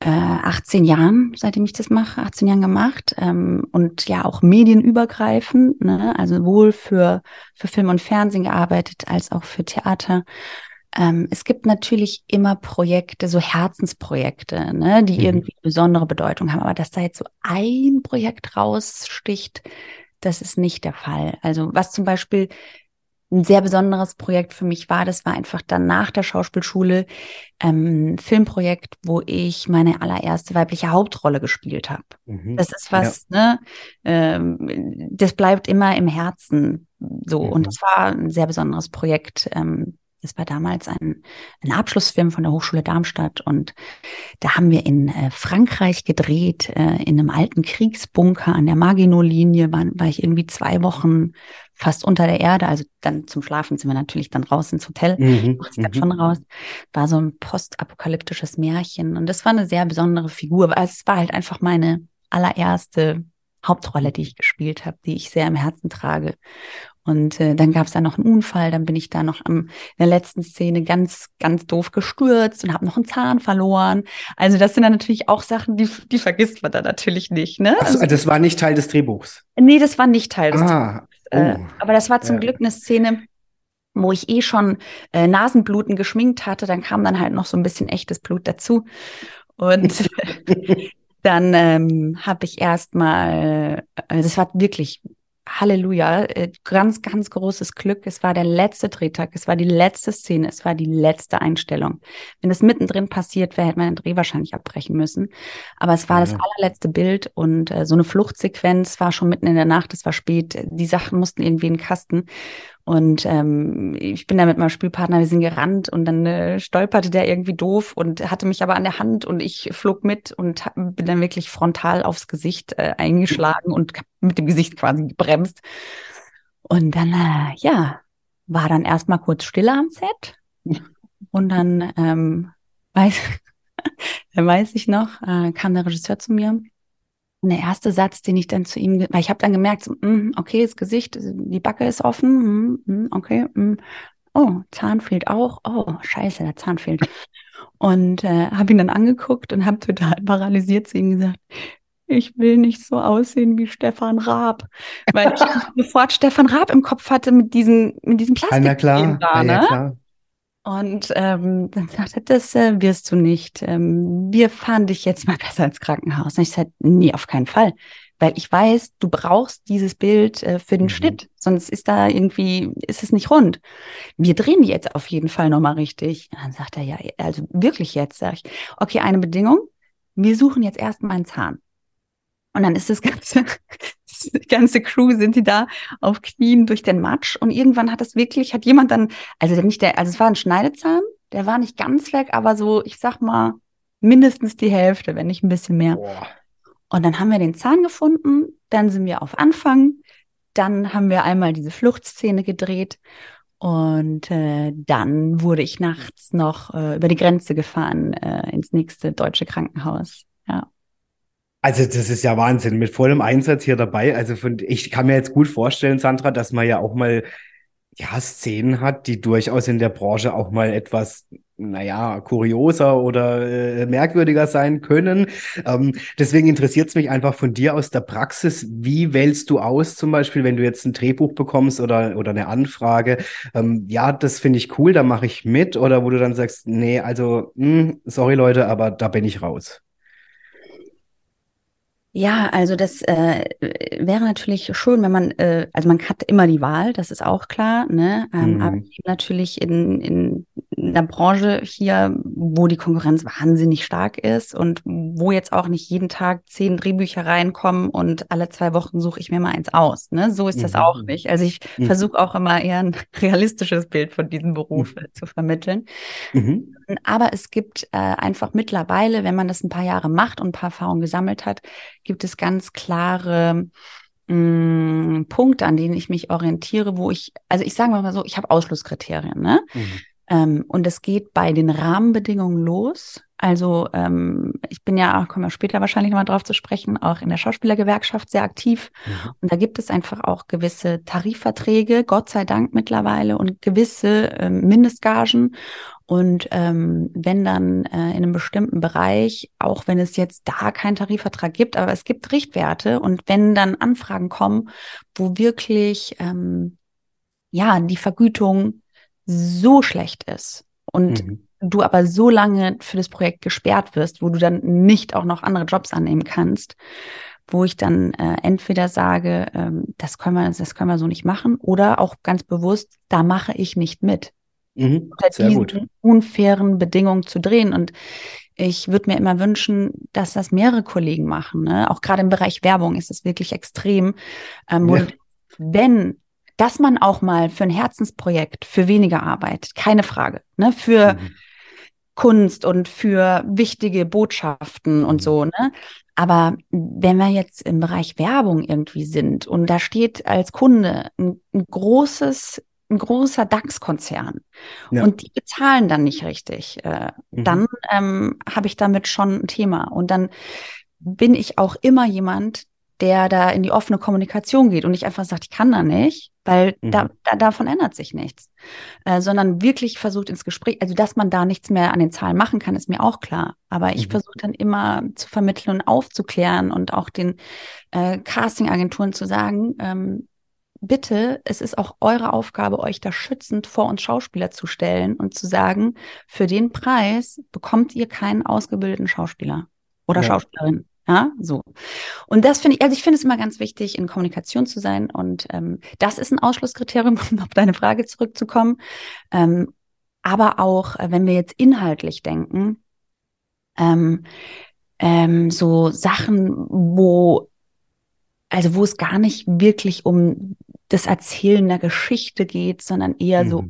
äh, 18 Jahren, seitdem ich das mache, 18 Jahren gemacht ähm, und ja auch medienübergreifend, ne? also sowohl für, für Film und Fernsehen gearbeitet als auch für Theater ähm, es gibt natürlich immer Projekte, so Herzensprojekte, ne, die mhm. irgendwie besondere Bedeutung haben. Aber dass da jetzt so ein Projekt raussticht, das ist nicht der Fall. Also was zum Beispiel ein sehr besonderes Projekt für mich war, das war einfach dann nach der Schauspielschule ähm, Filmprojekt, wo ich meine allererste weibliche Hauptrolle gespielt habe. Mhm. Das ist was, ja. ne, ähm, das bleibt immer im Herzen so. Mhm. Und das war ein sehr besonderes Projekt. Ähm, das war damals ein, ein Abschlussfilm von der Hochschule Darmstadt und da haben wir in äh, Frankreich gedreht, äh, in einem alten Kriegsbunker an der Maginot-Linie, war, war ich irgendwie zwei Wochen fast unter der Erde, also dann zum Schlafen sind wir natürlich dann raus ins Hotel, mhm, dann mhm. schon raus, war so ein postapokalyptisches Märchen und das war eine sehr besondere Figur, weil es war halt einfach meine allererste Hauptrolle, die ich gespielt habe, die ich sehr im Herzen trage. Und äh, dann gab es da noch einen Unfall, dann bin ich da noch am, in der letzten Szene ganz, ganz doof gestürzt und habe noch einen Zahn verloren. Also das sind dann natürlich auch Sachen, die, die vergisst man da natürlich nicht. Ne? Ach so, das war nicht Teil des Drehbuchs? Nee, das war nicht Teil des ah, Drehbuchs. Äh, oh. aber das war zum ja. Glück eine Szene, wo ich eh schon äh, Nasenbluten geschminkt hatte, dann kam dann halt noch so ein bisschen echtes Blut dazu. Und dann ähm, habe ich erstmal, also es war wirklich Halleluja, äh, ganz, ganz großes Glück. Es war der letzte Drehtag, es war die letzte Szene, es war die letzte Einstellung. Wenn es mittendrin passiert wäre, hätte man den Dreh wahrscheinlich abbrechen müssen. Aber es war ja. das allerletzte Bild und äh, so eine Fluchtsequenz war schon mitten in der Nacht, es war spät. Die Sachen mussten irgendwie in den Kasten. Und ähm, ich bin da mit meinem Spielpartner, wir sind gerannt und dann äh, stolperte der irgendwie doof und hatte mich aber an der Hand und ich flog mit und bin dann wirklich frontal aufs Gesicht äh, eingeschlagen und mit dem Gesicht quasi gebremst. Und dann, äh, ja, war dann erstmal kurz Stille am Set. Und dann ähm, weiß, weiß ich noch, äh, kam der Regisseur zu mir und der erste Satz, den ich dann zu ihm, weil ich habe dann gemerkt, so, mm, okay, das Gesicht, die Backe ist offen, mm, mm, okay, mm. oh, Zahn fehlt auch, oh, scheiße, der Zahn fehlt. Und äh, habe ihn dann angeguckt und habe total paralysiert zu ihm gesagt, ich will nicht so aussehen wie Stefan Raab. Weil ich sofort Stefan Raab im Kopf hatte mit diesen, mit diesem Plastik. Ja, klar. Da, ne? ja, klar. Und ähm, dann sagte er, das äh, wirst du nicht. Ähm, wir fahren dich jetzt mal besser ins Krankenhaus. Und ich sagte, nee, auf keinen Fall. Weil ich weiß, du brauchst dieses Bild äh, für den mhm. Schnitt, sonst ist da irgendwie, ist es nicht rund. Wir drehen die jetzt auf jeden Fall nochmal richtig. Und dann sagt er, ja, also wirklich jetzt, sag ich, okay, eine Bedingung, wir suchen jetzt erstmal einen Zahn. Und dann ist das ganze, die ganze Crew sind die da auf Knien durch den Matsch. Und irgendwann hat das wirklich, hat jemand dann, also nicht der, also es war ein Schneidezahn, der war nicht ganz weg, aber so, ich sag mal, mindestens die Hälfte, wenn nicht ein bisschen mehr. Boah. Und dann haben wir den Zahn gefunden, dann sind wir auf Anfang, dann haben wir einmal diese Fluchtszene gedreht und äh, dann wurde ich nachts noch äh, über die Grenze gefahren äh, ins nächste deutsche Krankenhaus. Also das ist ja Wahnsinn, mit vollem Einsatz hier dabei. Also von, ich kann mir jetzt gut vorstellen, Sandra, dass man ja auch mal ja, Szenen hat, die durchaus in der Branche auch mal etwas, naja, kurioser oder äh, merkwürdiger sein können. Ähm, deswegen interessiert es mich einfach von dir aus der Praxis. Wie wählst du aus, zum Beispiel, wenn du jetzt ein Drehbuch bekommst oder, oder eine Anfrage? Ähm, ja, das finde ich cool, da mache ich mit. Oder wo du dann sagst, nee, also, mh, hm, sorry Leute, aber da bin ich raus. Ja, also das äh, wäre natürlich schön, wenn man, äh, also man hat immer die Wahl, das ist auch klar, ne? Ähm, mhm. Aber natürlich in, in einer Branche hier, wo die Konkurrenz wahnsinnig stark ist und wo jetzt auch nicht jeden Tag zehn Drehbücher reinkommen und alle zwei Wochen suche ich mir mal eins aus. Ne? So ist das mhm. auch nicht. Also ich mhm. versuche auch immer eher ein realistisches Bild von diesem Beruf mhm. zu vermitteln. Mhm. Aber es gibt äh, einfach mittlerweile, wenn man das ein paar Jahre macht und ein paar Erfahrungen gesammelt hat, gibt es ganz klare mh, mm, Punkte, an denen ich mich orientiere, wo ich, also ich sage mal so, ich habe Ausschlusskriterien. Ne? Mhm. Ähm, und es geht bei den Rahmenbedingungen los. Also ähm, ich bin ja, kommen wir später wahrscheinlich nochmal drauf zu sprechen, auch in der Schauspielergewerkschaft sehr aktiv. Mhm. Und da gibt es einfach auch gewisse Tarifverträge, Gott sei Dank mittlerweile, und gewisse ähm, Mindestgagen. Und ähm, wenn dann äh, in einem bestimmten Bereich, auch wenn es jetzt da keinen Tarifvertrag gibt, aber es gibt Richtwerte und wenn dann Anfragen kommen, wo wirklich ähm, ja die Vergütung so schlecht ist und mhm. Du aber so lange für das Projekt gesperrt wirst, wo du dann nicht auch noch andere Jobs annehmen kannst, wo ich dann äh, entweder sage, ähm, das können wir, das können wir so nicht machen, oder auch ganz bewusst, da mache ich nicht mit. Mhm, unter diesen gut. unfairen Bedingungen zu drehen. Und ich würde mir immer wünschen, dass das mehrere Kollegen machen. Ne? Auch gerade im Bereich Werbung ist es wirklich extrem. Ähm, ja. Wenn dass man auch mal für ein Herzensprojekt für weniger arbeitet, keine Frage. Ne? Für mhm. Kunst und für wichtige Botschaften und mhm. so, ne? Aber wenn wir jetzt im Bereich Werbung irgendwie sind und da steht als Kunde ein, ein großes, ein großer DAX-Konzern ja. und die bezahlen dann nicht richtig, äh, mhm. dann ähm, habe ich damit schon ein Thema. Und dann bin ich auch immer jemand, der da in die offene Kommunikation geht und nicht einfach sagt, ich kann da nicht, weil mhm. da, da, davon ändert sich nichts, äh, sondern wirklich versucht ins Gespräch, also dass man da nichts mehr an den Zahlen machen kann, ist mir auch klar. Aber ich mhm. versuche dann immer zu vermitteln und aufzuklären und auch den äh, Casting-Agenturen zu sagen, ähm, bitte, es ist auch eure Aufgabe, euch da schützend vor uns Schauspieler zu stellen und zu sagen, für den Preis bekommt ihr keinen ausgebildeten Schauspieler oder ja. Schauspielerin. Ja, so. Und das finde ich, also ich finde es immer ganz wichtig, in Kommunikation zu sein. Und ähm, das ist ein Ausschlusskriterium, um auf deine Frage zurückzukommen. Ähm, aber auch, äh, wenn wir jetzt inhaltlich denken, ähm, ähm, so Sachen, wo, also wo es gar nicht wirklich um das Erzählen der Geschichte geht, sondern eher mhm. so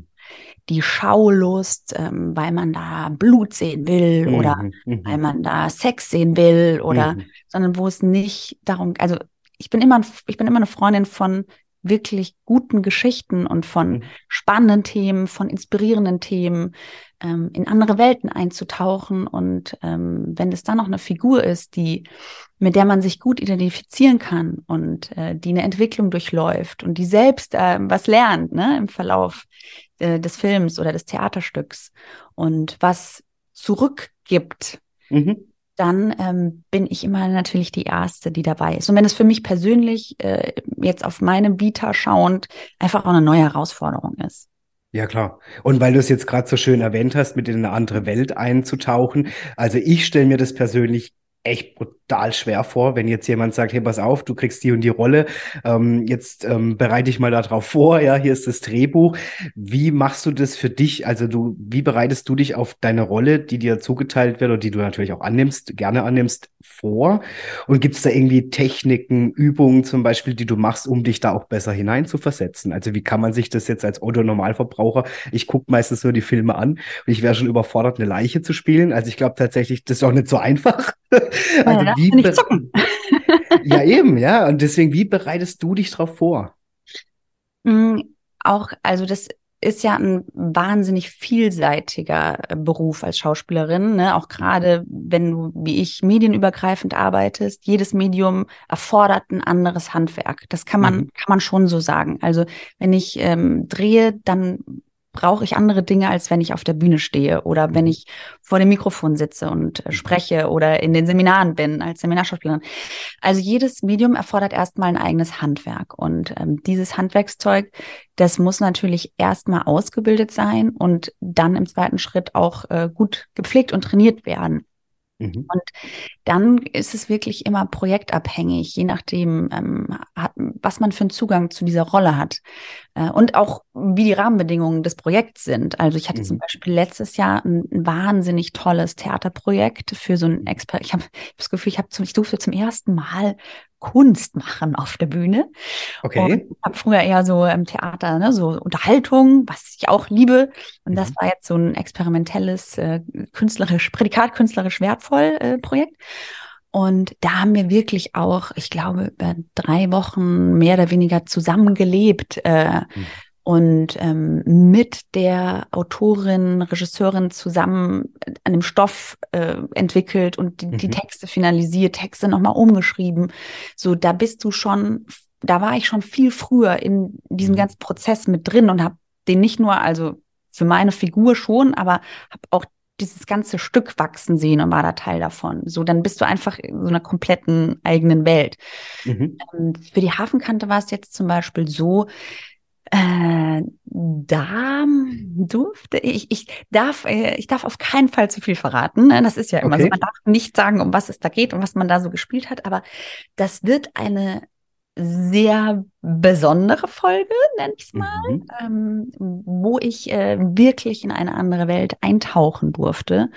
die Schaulust, ähm, weil man da Blut sehen will mhm. oder mhm. weil man da Sex sehen will oder, mhm. sondern wo es nicht darum, also ich bin immer, ich bin immer eine Freundin von wirklich guten Geschichten und von mhm. spannenden Themen, von inspirierenden Themen, ähm, in andere Welten einzutauchen. Und ähm, wenn es dann noch eine Figur ist, die, mit der man sich gut identifizieren kann und äh, die eine Entwicklung durchläuft und die selbst äh, was lernt ne, im Verlauf äh, des Films oder des Theaterstücks und was zurückgibt, mhm dann ähm, bin ich immer natürlich die Erste, die dabei ist. Und wenn es für mich persönlich äh, jetzt auf meinem Vita schauend einfach auch eine neue Herausforderung ist. Ja, klar. Und weil du es jetzt gerade so schön erwähnt hast, mit in eine andere Welt einzutauchen. Also ich stelle mir das persönlich echt brutal schwer vor, wenn jetzt jemand sagt, hey, pass auf, du kriegst die und die Rolle, ähm, jetzt ähm, bereite dich mal darauf vor, ja, hier ist das Drehbuch. Wie machst du das für dich? Also du, wie bereitest du dich auf deine Rolle, die dir zugeteilt wird und die du natürlich auch annimmst, gerne annimmst, vor? Und gibt es da irgendwie Techniken, Übungen zum Beispiel, die du machst, um dich da auch besser hineinzuversetzen? Also wie kann man sich das jetzt als Otto-Normalverbraucher, ich gucke meistens nur die Filme an und ich wäre schon überfordert, eine Leiche zu spielen. Also ich glaube tatsächlich, das ist auch nicht so einfach. also ja, wie nicht zucken. ja, eben, ja. Und deswegen, wie bereitest du dich darauf vor? Mm, auch, also das ist ja ein wahnsinnig vielseitiger äh, Beruf als Schauspielerin, ne? auch gerade wenn du, wie ich, medienübergreifend arbeitest. Jedes Medium erfordert ein anderes Handwerk. Das kann man, mhm. kann man schon so sagen. Also wenn ich ähm, drehe, dann brauche ich andere Dinge, als wenn ich auf der Bühne stehe oder wenn mhm. ich vor dem Mikrofon sitze und äh, spreche oder in den Seminaren bin als Seminarschauspielerin. Also jedes Medium erfordert erstmal ein eigenes Handwerk und ähm, dieses Handwerkszeug, das muss natürlich erstmal ausgebildet sein und dann im zweiten Schritt auch äh, gut gepflegt und trainiert werden. Mhm. Und dann ist es wirklich immer projektabhängig, je nachdem, ähm, hat, was man für einen Zugang zu dieser Rolle hat. Äh, und auch, wie die Rahmenbedingungen des Projekts sind. Also ich hatte mhm. zum Beispiel letztes Jahr ein, ein, wahnsinnig tolles Theaterprojekt für so ein Expert. Ich habe hab das Gefühl, ich, hab zum, ich durfte zum ersten Mal Kunst machen auf der Bühne. Okay. Und ich habe früher eher so im Theater, ne, so Unterhaltung, was ich auch liebe. Und mhm. das war jetzt so ein experimentelles, äh, künstlerisch, Prädikat künstlerisch wertvoll äh, Projekt. Und da haben wir wirklich auch, ich glaube, über drei Wochen mehr oder weniger zusammengelebt. Äh, mhm und ähm, mit der Autorin, Regisseurin zusammen an dem Stoff äh, entwickelt und die, mhm. die Texte finalisiert, Texte nochmal umgeschrieben. So, da bist du schon, da war ich schon viel früher in diesem mhm. ganzen Prozess mit drin und habe den nicht nur, also für meine Figur schon, aber habe auch dieses ganze Stück wachsen sehen und war da Teil davon. So, dann bist du einfach in so einer kompletten eigenen Welt. Mhm. Ähm, für die Hafenkante war es jetzt zum Beispiel so, äh, da durfte ich, ich darf, äh, ich darf auf keinen Fall zu viel verraten. Ne? Das ist ja immer okay. so. Man darf nicht sagen, um was es da geht und was man da so gespielt hat, aber das wird eine sehr besondere Folge, nenne ich es mal, mhm. ähm, wo ich äh, wirklich in eine andere Welt eintauchen durfte.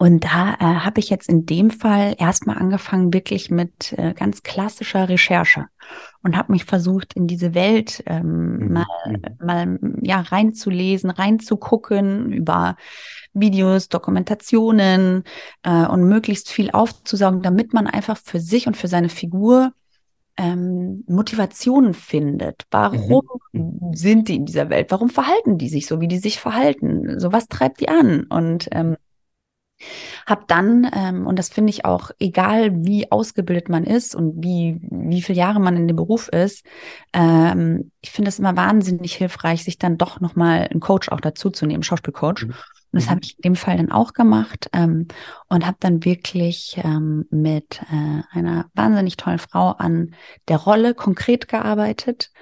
Und da äh, habe ich jetzt in dem Fall erstmal angefangen, wirklich mit äh, ganz klassischer Recherche und habe mich versucht, in diese Welt ähm, mhm. mal, mhm. mal ja, reinzulesen, reinzugucken über Videos, Dokumentationen äh, und möglichst viel aufzusaugen, damit man einfach für sich und für seine Figur ähm, Motivationen findet. Warum mhm. sind die in dieser Welt? Warum verhalten die sich so, wie die sich verhalten? So was treibt die an? Und ähm, hab dann, ähm, und das finde ich auch, egal wie ausgebildet man ist und wie, wie viele Jahre man in dem Beruf ist, ähm, ich finde es immer wahnsinnig hilfreich, sich dann doch nochmal einen Coach auch dazu zu nehmen, Schauspielcoach. Mhm. Und das mhm. habe ich in dem Fall dann auch gemacht ähm, und habe dann wirklich ähm, mit äh, einer wahnsinnig tollen Frau an der Rolle konkret gearbeitet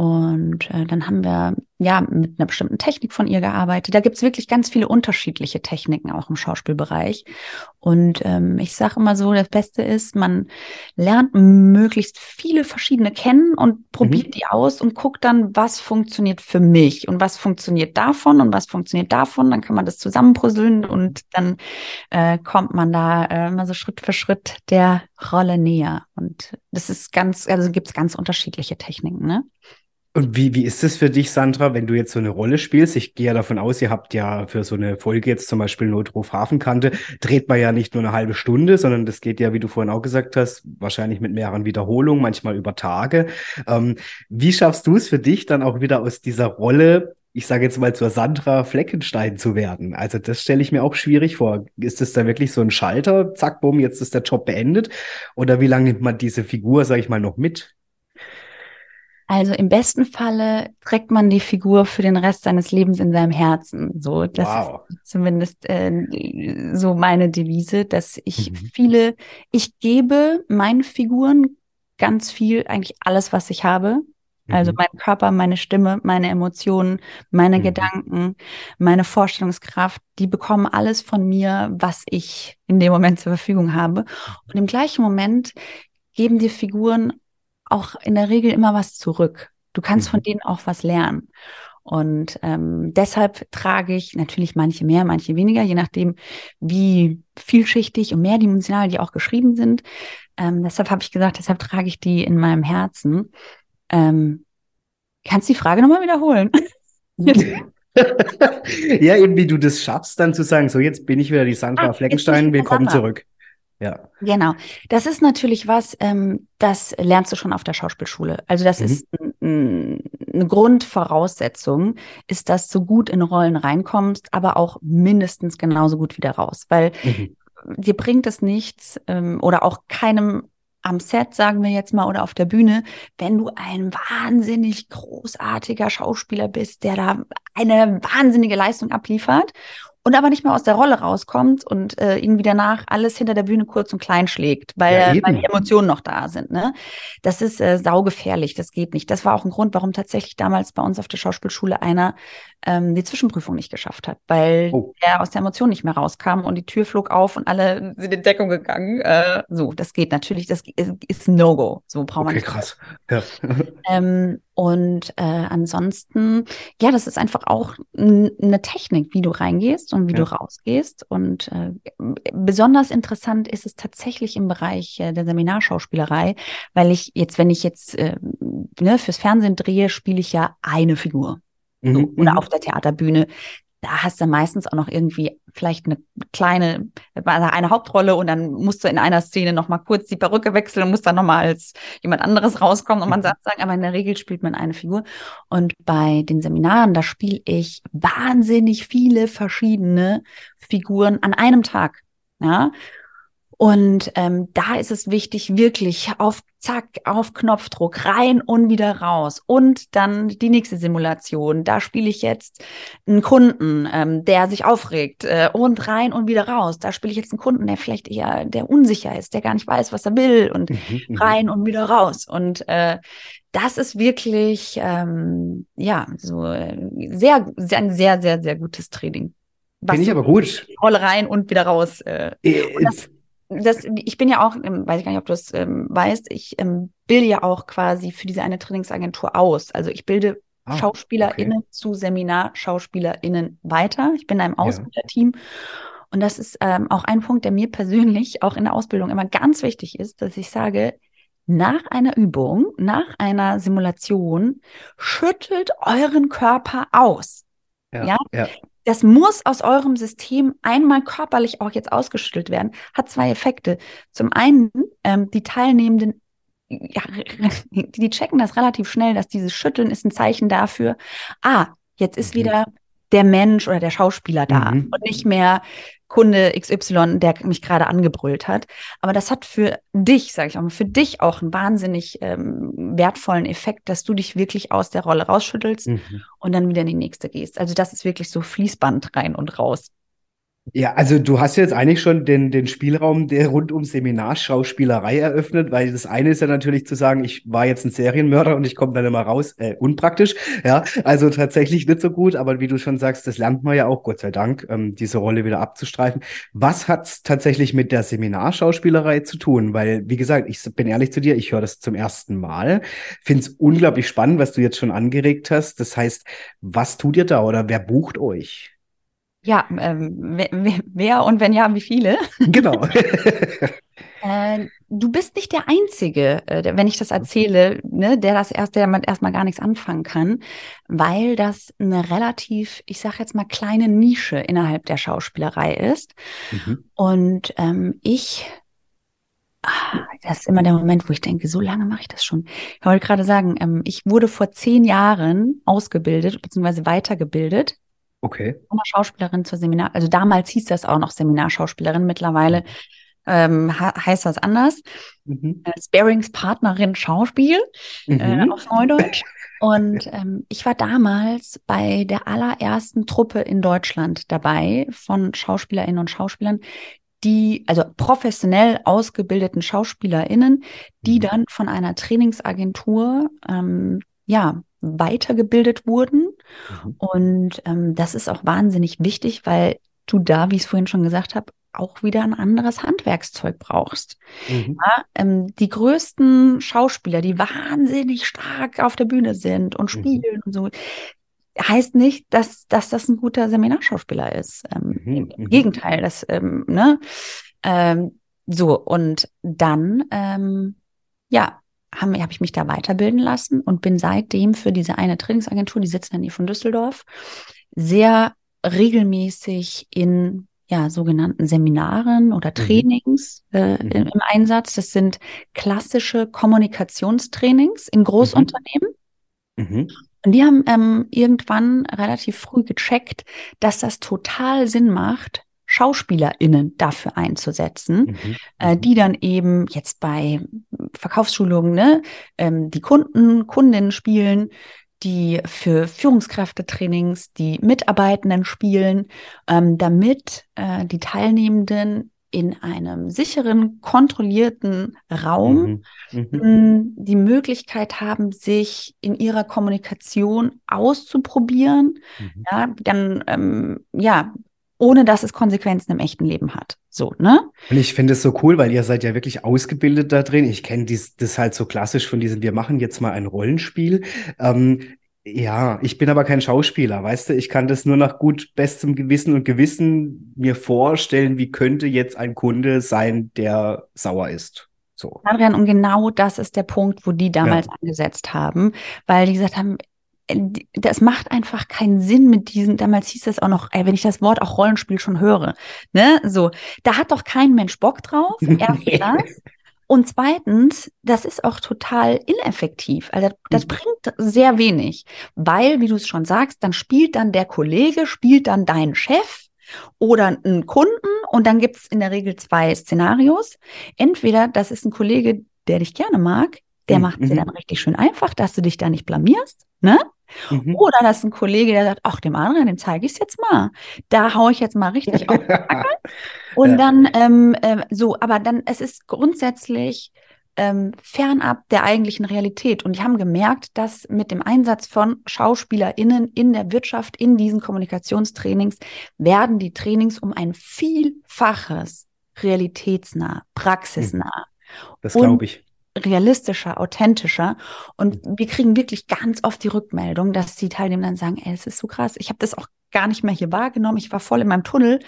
Und äh, dann haben wir ja mit einer bestimmten Technik von ihr gearbeitet. Da gibt es wirklich ganz viele unterschiedliche Techniken auch im Schauspielbereich. Und ähm, ich sage immer so, das Beste ist, man lernt möglichst viele verschiedene kennen und probiert mhm. die aus und guckt dann, was funktioniert für mich und was funktioniert davon und was funktioniert davon. Dann kann man das zusammenpuzzeln und dann äh, kommt man da äh, immer so Schritt für Schritt der Rolle näher. Und das ist ganz, also gibt es ganz unterschiedliche Techniken, ne? Und wie, wie ist es für dich, Sandra, wenn du jetzt so eine Rolle spielst? Ich gehe ja davon aus, ihr habt ja für so eine Folge jetzt zum Beispiel Notruf Hafenkante, dreht man ja nicht nur eine halbe Stunde, sondern das geht ja, wie du vorhin auch gesagt hast, wahrscheinlich mit mehreren Wiederholungen, manchmal über Tage. Ähm, wie schaffst du es für dich dann auch wieder aus dieser Rolle, ich sage jetzt mal zur Sandra Fleckenstein zu werden? Also das stelle ich mir auch schwierig vor. Ist es da wirklich so ein Schalter, zack, bumm, jetzt ist der Job beendet? Oder wie lange nimmt man diese Figur, sage ich mal, noch mit? Also im besten Falle trägt man die Figur für den Rest seines Lebens in seinem Herzen. So, das wow. ist zumindest äh, so meine Devise, dass ich mhm. viele, ich gebe meinen Figuren ganz viel, eigentlich alles, was ich habe. Also mhm. mein Körper, meine Stimme, meine Emotionen, meine mhm. Gedanken, meine Vorstellungskraft, die bekommen alles von mir, was ich in dem Moment zur Verfügung habe. Und im gleichen Moment geben die Figuren auch in der Regel immer was zurück. Du kannst mhm. von denen auch was lernen. Und ähm, deshalb trage ich natürlich manche mehr, manche weniger, je nachdem, wie vielschichtig und mehrdimensional die auch geschrieben sind. Ähm, deshalb habe ich gesagt, deshalb trage ich die in meinem Herzen. Ähm, kannst die Frage nochmal wiederholen? ja, eben wie du das schaffst, dann zu sagen, so jetzt bin ich wieder die Sandra ah, Fleckenstein, willkommen zurück. Ja. Genau. Das ist natürlich was, ähm, das lernst du schon auf der Schauspielschule. Also das mhm. ist eine Grundvoraussetzung, ist, dass du gut in Rollen reinkommst, aber auch mindestens genauso gut wieder raus. Weil mhm. dir bringt es nichts ähm, oder auch keinem am Set, sagen wir jetzt mal, oder auf der Bühne, wenn du ein wahnsinnig großartiger Schauspieler bist, der da eine wahnsinnige Leistung abliefert und aber nicht mehr aus der Rolle rauskommt und äh, irgendwie danach alles hinter der Bühne kurz und klein schlägt, weil, ja, weil die Emotionen noch da sind. Ne? Das ist äh, saugefährlich, das geht nicht. Das war auch ein Grund, warum tatsächlich damals bei uns auf der Schauspielschule einer ähm, die Zwischenprüfung nicht geschafft hat, weil oh. er aus der Emotion nicht mehr rauskam und die Tür flog auf und alle sind in Deckung gegangen. Äh, so, das geht natürlich, das ist ein No-Go. So braucht man. Okay, krass. Ja. Ähm, und äh, ansonsten, ja, das ist einfach auch eine Technik, wie du reingehst und wie ja. du rausgehst. Und äh, besonders interessant ist es tatsächlich im Bereich äh, der Seminarschauspielerei, weil ich jetzt, wenn ich jetzt äh, ne, fürs Fernsehen drehe, spiele ich ja eine Figur. Mhm. So, oder mhm. auf der Theaterbühne. Da hast du meistens auch noch irgendwie vielleicht eine kleine, eine Hauptrolle und dann musst du in einer Szene noch mal kurz die Perücke wechseln und musst dann noch mal als jemand anderes rauskommen und man mhm. sagt, sagen, aber in der Regel spielt man eine Figur. Und bei den Seminaren, da spiele ich wahnsinnig viele verschiedene Figuren an einem Tag. Ja, und ähm, da ist es wichtig, wirklich auf Zack, auf Knopfdruck rein und wieder raus. Und dann die nächste Simulation. Da spiele ich jetzt einen Kunden, ähm, der sich aufregt äh, und rein und wieder raus. Da spiele ich jetzt einen Kunden, der vielleicht eher, der unsicher ist, der gar nicht weiß, was er will und mhm, mhm. rein und wieder raus. Und äh, das ist wirklich, ähm, ja, so äh, sehr, sehr, ein sehr, sehr, sehr gutes Training. Finde ich aber gut. Rolle rein und wieder raus. Äh, äh, das, das, ich bin ja auch, ähm, weiß ich gar nicht, ob du das ähm, weißt, ich ähm, bilde ja auch quasi für diese eine Trainingsagentur aus. Also ich bilde ah, SchauspielerInnen okay. zu SeminarschauspielerInnen weiter. Ich bin da im Ausbilderteam. Ja. Und das ist ähm, auch ein Punkt, der mir persönlich auch in der Ausbildung immer ganz wichtig ist, dass ich sage, nach einer Übung, nach einer Simulation, schüttelt euren Körper aus. Ja, ja? ja das muss aus eurem System einmal körperlich auch jetzt ausgeschüttelt werden, hat zwei Effekte. Zum einen, ähm, die Teilnehmenden, ja, die checken das relativ schnell, dass dieses Schütteln ist ein Zeichen dafür, ah, jetzt ist mhm. wieder der Mensch oder der Schauspieler da mhm. und nicht mehr Kunde XY, der mich gerade angebrüllt hat. Aber das hat für dich, sage ich auch mal, für dich auch einen wahnsinnig ähm, wertvollen Effekt, dass du dich wirklich aus der Rolle rausschüttelst mhm. und dann wieder in die nächste gehst. Also das ist wirklich so Fließband rein und raus. Ja, also du hast jetzt eigentlich schon den, den Spielraum der rund um Seminarschauspielerei eröffnet, weil das eine ist ja natürlich zu sagen, ich war jetzt ein Serienmörder und ich komme dann immer raus, äh, unpraktisch, ja, also tatsächlich nicht so gut, aber wie du schon sagst, das lernt man ja auch, Gott sei Dank, ähm, diese Rolle wieder abzustreifen. Was hat's tatsächlich mit der Seminarschauspielerei zu tun? Weil, wie gesagt, ich bin ehrlich zu dir, ich höre das zum ersten Mal, finde es unglaublich spannend, was du jetzt schon angeregt hast. Das heißt, was tut ihr da oder wer bucht euch? Ja, ähm, wer, wer, und wenn ja, wie viele? Genau. äh, du bist nicht der Einzige, äh, wenn ich das erzähle, ne, der das erst, der damit erstmal gar nichts anfangen kann, weil das eine relativ, ich sag jetzt mal, kleine Nische innerhalb der Schauspielerei ist. Mhm. Und ähm, ich ah, das ist immer der Moment, wo ich denke, so lange mache ich das schon. Ich wollte gerade sagen, ähm, ich wurde vor zehn Jahren ausgebildet bzw. weitergebildet Okay. Von der Schauspielerin zur Seminar, also damals hieß das auch noch Seminarschauspielerin, mittlerweile ähm, heißt das anders. Mhm. Äh, Sparings-Partnerin Schauspiel äh, mhm. äh, auf Neudeutsch. Und ähm, ich war damals bei der allerersten Truppe in Deutschland dabei von Schauspielerinnen und Schauspielern, die, also professionell ausgebildeten SchauspielerInnen, die mhm. dann von einer Trainingsagentur ähm, ja, weitergebildet wurden. Mhm. Und ähm, das ist auch wahnsinnig wichtig, weil du da, wie ich es vorhin schon gesagt habe, auch wieder ein anderes Handwerkszeug brauchst. Mhm. Ja, ähm, die größten Schauspieler, die wahnsinnig stark auf der Bühne sind und mhm. spielen mhm. und so, heißt nicht, dass, dass das ein guter Seminarschauspieler ist. Ähm, mhm. Im mhm. Gegenteil, das, ähm, ne? Ähm, so, und dann, ähm, ja, habe hab ich mich da weiterbilden lassen und bin seitdem für diese eine Trainingsagentur, die sitzt in der Nähe von Düsseldorf, sehr regelmäßig in ja, sogenannten Seminaren oder mhm. Trainings mhm. äh, im, im, Einsatz. Das sind klassische Kommunikationstrainings in Großunternehmen. Mhm. Mhm. Und die haben ähm, irgendwann relativ früh gecheckt, dass das total Sinn macht, SchauspielerInnen dafür einzusetzen, mhm. äh, mhm. die dann eben jetzt bei Verkaufsschulungen ne, ähm, die Kunden, Kundinnen spielen, die für Führungskräftetrainings die Mitarbeitenden spielen, ähm, damit äh, die Teilnehmenden in einem sicheren, kontrollierten Raum mhm. Mhm. die Möglichkeit haben, sich in ihrer Kommunikation auszuprobieren, mhm. ja, dann ähm, ja ohne dass es Konsequenzen im echten Leben hat. So, ne? Und ich finde es so cool, weil ihr seid ja wirklich ausgebildet da drin. Ich kenne das halt so klassisch von diesem, wir machen jetzt mal ein Rollenspiel. Ähm, ja, ich bin aber kein Schauspieler, weißt du, ich kann das nur nach gut bestem Gewissen und Gewissen mir vorstellen, wie könnte jetzt ein Kunde sein, der sauer ist. So. Adrian, und genau das ist der Punkt, wo die damals ja. angesetzt haben, weil die gesagt haben, das macht einfach keinen Sinn mit diesen, damals hieß das auch noch, ey, wenn ich das Wort auch Rollenspiel schon höre, ne, so, da hat doch kein Mensch Bock drauf, erstens das. Und zweitens, das ist auch total ineffektiv. Also das, das mhm. bringt sehr wenig, weil, wie du es schon sagst, dann spielt dann der Kollege, spielt dann dein Chef oder einen Kunden und dann gibt es in der Regel zwei Szenarios. Entweder das ist ein Kollege, der dich gerne mag, der mhm. macht sie dann richtig schön einfach, dass du dich da nicht blamierst, ne? Mhm. Oder das ist ein Kollege, der sagt, ach, dem anderen, dem zeige ich es jetzt mal. Da haue ich jetzt mal richtig auf Und ja. dann ähm, äh, so, aber dann, es ist grundsätzlich ähm, fernab der eigentlichen Realität. Und die haben gemerkt, dass mit dem Einsatz von SchauspielerInnen in der Wirtschaft, in diesen Kommunikationstrainings, werden die Trainings um ein Vielfaches realitätsnah, praxisnah. Das glaube ich realistischer, authentischer. Und wir kriegen wirklich ganz oft die Rückmeldung, dass die Teilnehmer dann sagen, ey, es ist so krass. Ich habe das auch gar nicht mehr hier wahrgenommen. Ich war voll in meinem Tunnel.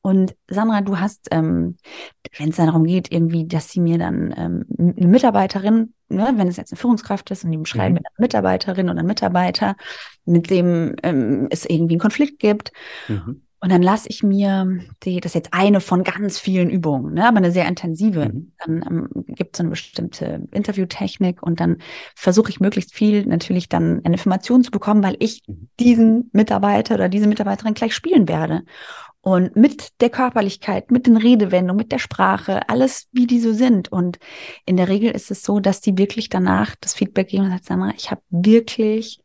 Und Sandra, du hast, ähm, wenn es dann darum geht, irgendwie, dass sie mir dann ähm, eine Mitarbeiterin, ne, wenn es jetzt eine Führungskraft ist und die beschreiben mhm. mir eine Mitarbeiterin oder einen Mitarbeiter, mit dem ähm, es irgendwie einen Konflikt gibt. Mhm. Und dann lasse ich mir, die, das ist jetzt eine von ganz vielen Übungen, ne, aber eine sehr intensive. Mhm. Dann ähm, gibt es eine bestimmte Interviewtechnik und dann versuche ich möglichst viel natürlich dann eine Information zu bekommen, weil ich mhm. diesen Mitarbeiter oder diese Mitarbeiterin gleich spielen werde. Und mit der Körperlichkeit, mit den Redewendungen, mit der Sprache, alles wie die so sind. Und in der Regel ist es so, dass die wirklich danach das Feedback geben und sagen, Sandra, ich habe wirklich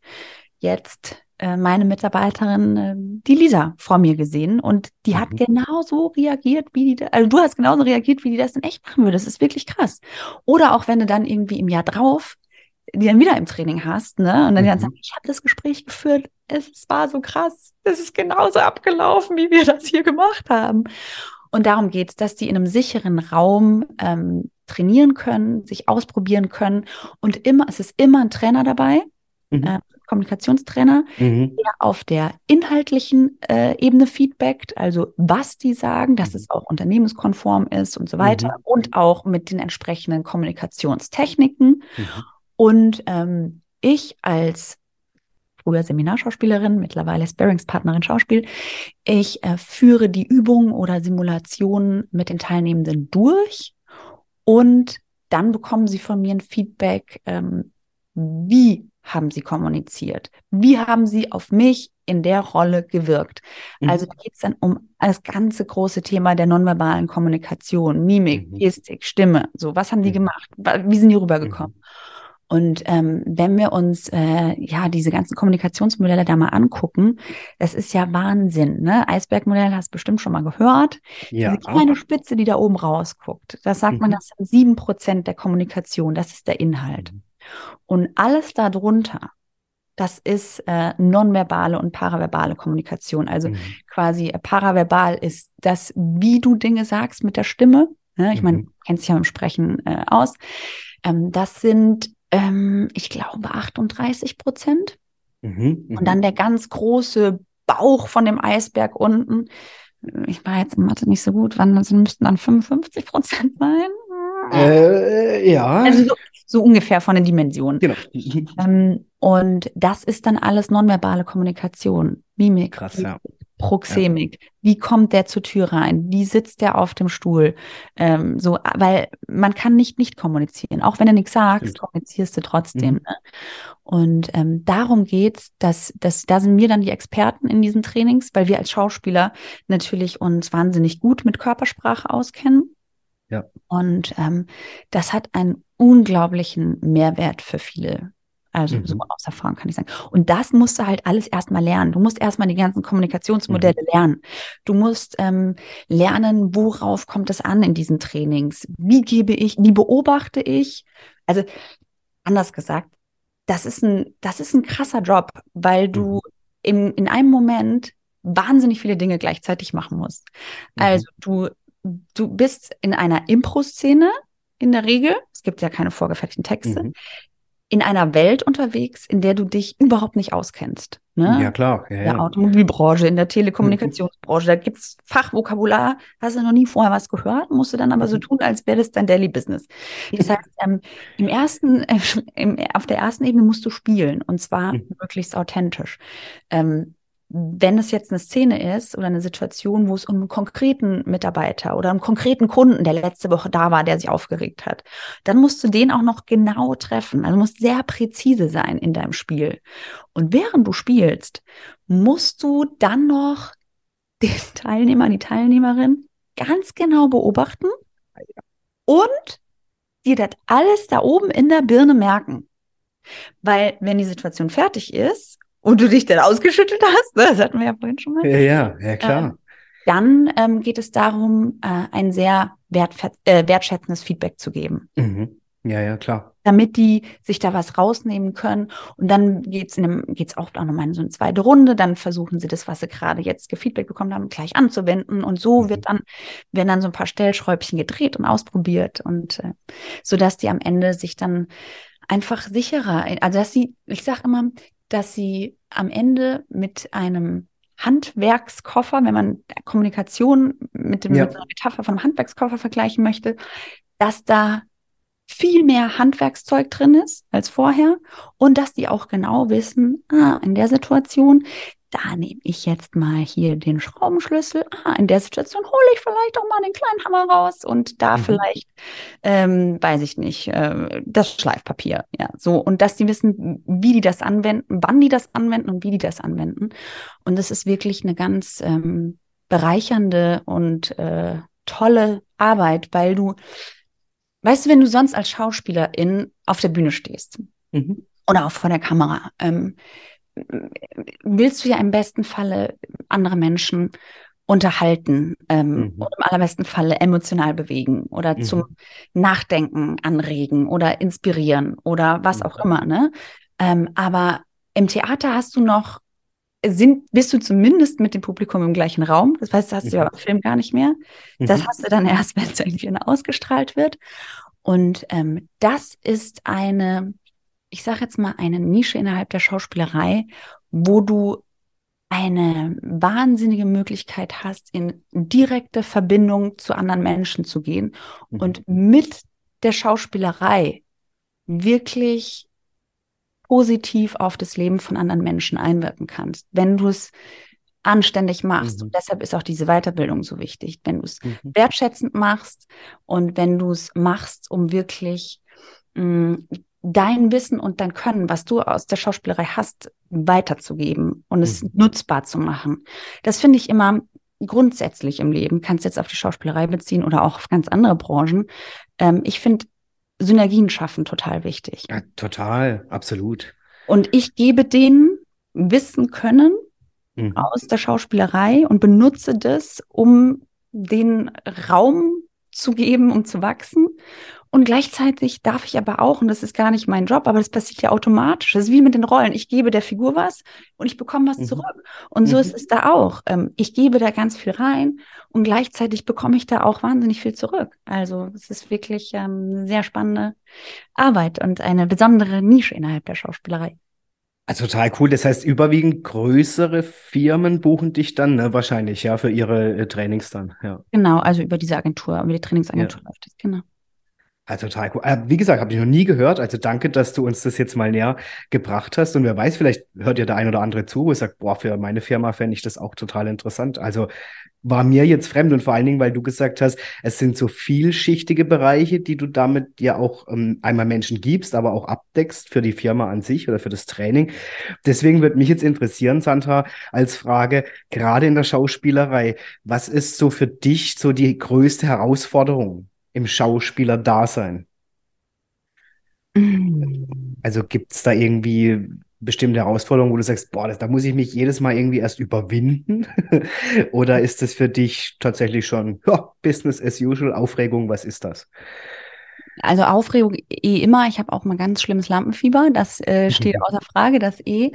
jetzt äh, meine Mitarbeiterin, äh, die Lisa, vor mir gesehen und die mhm. hat genauso reagiert, wie die, also du hast genauso reagiert, wie die das in echt machen würde. Das ist wirklich krass. Oder auch wenn du dann irgendwie im Jahr drauf die dann wieder im Training hast, ne? Und dann mhm. die dann sagen, ich habe das Gespräch geführt, es war so krass, es ist genauso abgelaufen, wie wir das hier gemacht haben. Und darum geht es, dass die in einem sicheren Raum ähm, trainieren können, sich ausprobieren können. Und immer, es ist immer ein Trainer dabei, mhm. äh, Kommunikationstrainer, mhm. der auf der inhaltlichen äh, Ebene feedbackt, also was die sagen, dass mhm. es auch unternehmenskonform ist und so weiter. Mhm. Und auch mit den entsprechenden Kommunikationstechniken. Mhm. Und ähm, ich als früher Seminarschauspielerin, mittlerweile Sparringspartnerin Schauspiel. Ich äh, führe die Übungen oder Simulationen mit den Teilnehmenden durch und dann bekommen sie von mir ein Feedback, ähm, wie haben sie kommuniziert? Wie haben sie auf mich in der Rolle gewirkt? Mhm. Also da geht es dann um das ganze große Thema der nonverbalen Kommunikation, Mimik, mhm. Gestik, Stimme. So, was haben die mhm. gemacht? Wie sind die rübergekommen? Mhm. Und ähm, wenn wir uns äh, ja diese ganzen Kommunikationsmodelle da mal angucken, das ist ja Wahnsinn. Ne? Eisbergmodell hast du bestimmt schon mal gehört. Ja. Diese kleine Spitze, die da oben rausguckt, das sagt mhm. man, das sind sieben Prozent der Kommunikation. Das ist der Inhalt. Mhm. Und alles darunter, das ist äh, nonverbale und paraverbale Kommunikation. Also mhm. quasi äh, paraverbal ist das, wie du Dinge sagst mit der Stimme. Ne? Ich meine, mhm. du kennst dich ja beim Sprechen äh, aus. Ähm, das sind ähm, ich glaube, 38 Prozent. Mhm, und dann der ganz große Bauch von dem Eisberg unten. Ich war jetzt in Mathe nicht so gut. Wann müssten dann 55 Prozent sein? Äh, ja. Also so, so, ungefähr von den Dimensionen. Genau. Ähm, und das ist dann alles nonverbale Kommunikation. Mimik. Krass, ja. Proxemik. Ja. Wie kommt der zur Tür rein? Wie sitzt der auf dem Stuhl? Ähm, so, weil man kann nicht nicht kommunizieren. Auch wenn du nichts sagst, Stimmt. kommunizierst du trotzdem. Mhm. Ne? Und ähm, darum geht's, dass, dass da sind wir dann die Experten in diesen Trainings, weil wir als Schauspieler natürlich uns wahnsinnig gut mit Körpersprache auskennen. Ja. Und ähm, das hat einen unglaublichen Mehrwert für viele also mhm. so aus Erfahrung kann ich sagen. Und das musst du halt alles erstmal lernen. Du musst erstmal die ganzen Kommunikationsmodelle mhm. lernen. Du musst ähm, lernen, worauf kommt es an in diesen Trainings? Wie gebe ich, wie beobachte ich? Also anders gesagt, das ist ein, das ist ein krasser Job, weil du mhm. im, in einem Moment wahnsinnig viele Dinge gleichzeitig machen musst. Mhm. Also du, du bist in einer Impro-Szene in der Regel. Es gibt ja keine vorgefertigten Texte. Mhm in einer Welt unterwegs, in der du dich überhaupt nicht auskennst. Ne? Ja, klar. Ja, in der Automobilbranche, in der Telekommunikationsbranche, da gibt es Fachvokabular, hast du noch nie vorher was gehört, musst du dann aber so mhm. tun, als wäre das dein Daily Business. Das heißt, ähm, im ersten, äh, im, auf der ersten Ebene musst du spielen und zwar mhm. möglichst authentisch. Ähm, wenn es jetzt eine Szene ist oder eine Situation, wo es um einen konkreten Mitarbeiter oder einen konkreten Kunden, der letzte Woche da war, der sich aufgeregt hat, dann musst du den auch noch genau treffen. Also musst sehr präzise sein in deinem Spiel. Und während du spielst, musst du dann noch den Teilnehmer, die Teilnehmerin ganz genau beobachten und dir das alles da oben in der Birne merken. Weil wenn die Situation fertig ist und du dich dann ausgeschüttelt hast, ne? das hatten wir ja vorhin schon mal. Ja, ja, ja klar. Ähm, dann ähm, geht es darum, äh, ein sehr äh, wertschätzendes Feedback zu geben. Mhm. Ja, ja, klar. Damit die sich da was rausnehmen können. Und dann geht's in einem, geht's auch nochmal in so eine zweite Runde. Dann versuchen sie das, was sie gerade jetzt gefeedback bekommen haben, gleich anzuwenden. Und so mhm. wird dann, werden dann so ein paar Stellschräubchen gedreht und ausprobiert. Und äh, so dass die am Ende sich dann einfach sicherer, also dass sie, ich sage immer, dass sie am Ende mit einem Handwerkskoffer, wenn man Kommunikation mit, dem, ja. mit einer Metapher von einem Handwerkskoffer vergleichen möchte, dass da viel mehr Handwerkszeug drin ist als vorher und dass die auch genau wissen, ah, in der Situation, da nehme ich jetzt mal hier den Schraubenschlüssel. Ah, in der Situation hole ich vielleicht auch mal den kleinen Hammer raus und da mhm. vielleicht, ähm, weiß ich nicht, äh, das Schleifpapier. Ja, so. Und dass die wissen, wie die das anwenden, wann die das anwenden und wie die das anwenden. Und das ist wirklich eine ganz ähm, bereichernde und äh, tolle Arbeit, weil du, weißt du, wenn du sonst als Schauspielerin auf der Bühne stehst mhm. oder auch vor der Kamera, ähm, willst du ja im besten Falle andere Menschen unterhalten ähm, mhm. und im allerbesten Falle emotional bewegen oder mhm. zum Nachdenken anregen oder inspirieren oder was mhm. auch immer. Ne? Ähm, aber im Theater hast du noch, sind, bist du zumindest mit dem Publikum im gleichen Raum. Das heißt, das hast du ja mhm. im Film gar nicht mehr. Das mhm. hast du dann erst, wenn es irgendwie ausgestrahlt wird. Und ähm, das ist eine, ich sage jetzt mal, eine Nische innerhalb der Schauspielerei, wo du eine wahnsinnige Möglichkeit hast, in direkte Verbindung zu anderen Menschen zu gehen mhm. und mit der Schauspielerei wirklich positiv auf das Leben von anderen Menschen einwirken kannst. Wenn du es anständig machst. Mhm. Und deshalb ist auch diese Weiterbildung so wichtig. Wenn du es mhm. wertschätzend machst und wenn du es machst, um wirklich mh, mm, dein Wissen und dein Können, was du aus der Schauspielerei hast, weiterzugeben und es mhm. nutzbar zu machen. Das finde ich immer grundsätzlich im Leben, kannst jetzt auf die Schauspielerei beziehen oder auch auf ganz andere Branchen. Ähm, ich finde Synergien schaffen total wichtig. Ja, total, absolut. Und ich gebe denen Wissen können mhm. aus der Schauspielerei und benutze das, um den Raum zu geben, um zu wachsen. Und gleichzeitig darf ich aber auch, und das ist gar nicht mein Job, aber das passiert ja automatisch. Das ist wie mit den Rollen. Ich gebe der Figur was und ich bekomme was mhm. zurück. Und so mhm. ist es da auch. Ähm, ich gebe da ganz viel rein und gleichzeitig bekomme ich da auch wahnsinnig viel zurück. Also es ist wirklich ähm, eine sehr spannende Arbeit und eine besondere Nische innerhalb der Schauspielerei. Also total cool. Das heißt, überwiegend größere Firmen buchen dich dann ne? wahrscheinlich, ja, für ihre äh, Trainings dann. Ja. Genau, also über diese Agentur, über die Trainingsagentur ja. läuft das, genau. Also total cool. Äh, wie gesagt, habe ich noch nie gehört. Also danke, dass du uns das jetzt mal näher gebracht hast. Und wer weiß, vielleicht hört ja der ein oder andere zu und sagt, boah, für meine Firma fände ich das auch total interessant. Also war mir jetzt fremd und vor allen Dingen, weil du gesagt hast, es sind so vielschichtige Bereiche, die du damit ja auch ähm, einmal Menschen gibst, aber auch abdeckst für die Firma an sich oder für das Training. Deswegen würde mich jetzt interessieren, Sandra, als Frage, gerade in der Schauspielerei, was ist so für dich so die größte Herausforderung? Im Schauspieler-Dasein? Mhm. Also gibt es da irgendwie bestimmte Herausforderungen, wo du sagst, boah, das, da muss ich mich jedes Mal irgendwie erst überwinden? Oder ist das für dich tatsächlich schon ja, Business as usual, Aufregung, was ist das? Also Aufregung eh immer. Ich habe auch mal ganz schlimmes Lampenfieber. Das äh, steht außer Frage, das eh.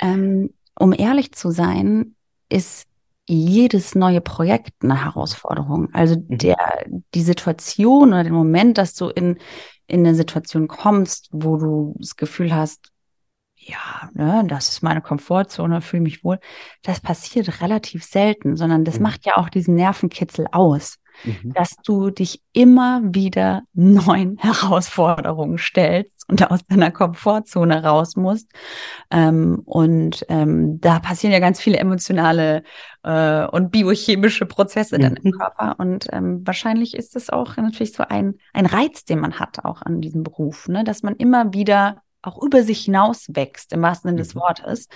ähm, um ehrlich zu sein, ist jedes neue Projekt eine Herausforderung. Also mhm. der, die Situation oder den Moment, dass du in, in eine Situation kommst, wo du das Gefühl hast, ja, ne, das ist meine Komfortzone, fühle mich wohl. Das passiert relativ selten, sondern das mhm. macht ja auch diesen Nervenkitzel aus mhm. dass du dich immer wieder neuen Herausforderungen stellst und aus deiner Komfortzone raus musst. Ähm, und ähm, da passieren ja ganz viele emotionale äh, und biochemische Prozesse mhm. dann im mhm. Körper. Und ähm, wahrscheinlich ist es auch natürlich so ein, ein Reiz, den man hat auch an diesem Beruf, ne? dass man immer wieder auch über sich hinaus wächst, im wahrsten Sinne des mhm. Wortes.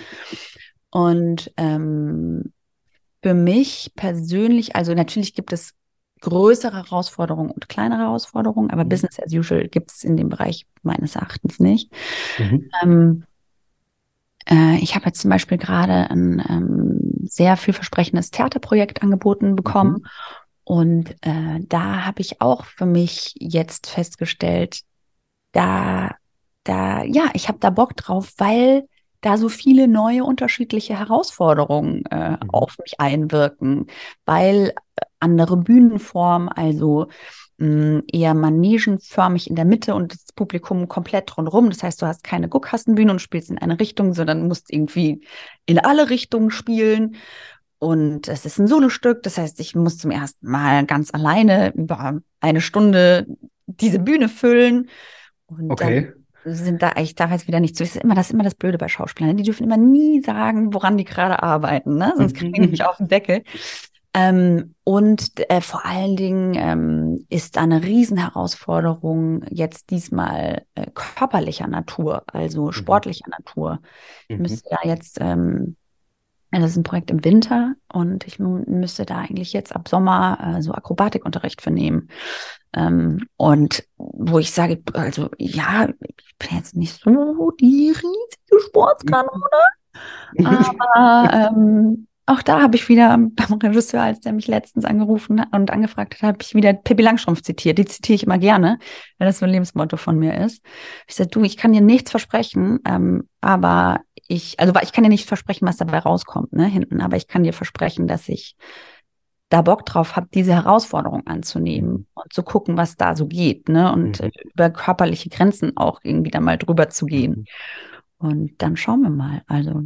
Und ähm, für mich persönlich, also natürlich gibt es größere Herausforderungen und kleinere Herausforderungen, aber mhm. Business as usual gibt es in dem Bereich meines Erachtens nicht. Mhm. Ähm, äh, ich habe jetzt zum Beispiel gerade ein ähm, sehr vielversprechendes Theaterprojekt angeboten bekommen. Mhm. Und äh, da habe ich auch für mich jetzt festgestellt, da, da, ja, ich habe da Bock drauf, weil da so viele neue unterschiedliche Herausforderungen äh, mhm. auf mich einwirken, weil andere Bühnenform, also mh, mm, eher manegenförmig in der Mitte und das Publikum komplett rundherum. Das heißt, du hast keine Guckkastenbühne und spielst in eine Richtung, sondern musst irgendwie in alle Richtungen spielen. Und es ist ein Solostück, das heißt, ich muss zum ersten Mal ganz alleine über eine Stunde diese Bühne füllen. Und okay. Sind da eigentlich damals wieder nicht so. Das ist immer das, ist immer das Blöde bei Schauspielern. Die dürfen immer nie sagen, woran die gerade arbeiten, ne? Sonst kriegen die mich auf den Deckel. Ähm, und äh, vor allen Dingen ähm, ist da eine Riesenherausforderung jetzt diesmal äh, körperlicher Natur, also mhm. sportlicher Natur. Ich mhm. müsste da jetzt, ähm, das ist ein Projekt im Winter und ich müsste da eigentlich jetzt ab Sommer äh, so Akrobatikunterricht für nehmen. Ähm, und wo ich sage, also ja, ich bin jetzt nicht so die riesige Sportskanone. Aber ähm, auch da habe ich wieder beim Regisseur, als der mich letztens angerufen und angefragt hat, habe ich wieder Pippi Langstrumpf zitiert. Die zitiere ich immer gerne, weil das so ein Lebensmotto von mir ist. Ich sagte, du, ich kann dir nichts versprechen, ähm, aber ich, also ich kann dir nicht versprechen, was dabei rauskommt, ne, hinten, aber ich kann dir versprechen, dass ich da Bock drauf habe, diese Herausforderung anzunehmen mhm. und zu gucken, was da so geht, ne? Und mhm. über körperliche Grenzen auch irgendwie da mal drüber zu gehen. Mhm. Und dann schauen wir mal. Also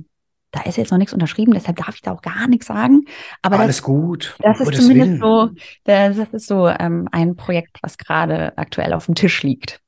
da ist jetzt noch nichts unterschrieben, deshalb darf ich da auch gar nichts sagen. Aber alles das, gut. Das ist zumindest so, das, das ist so ähm, ein Projekt, was gerade aktuell auf dem Tisch liegt.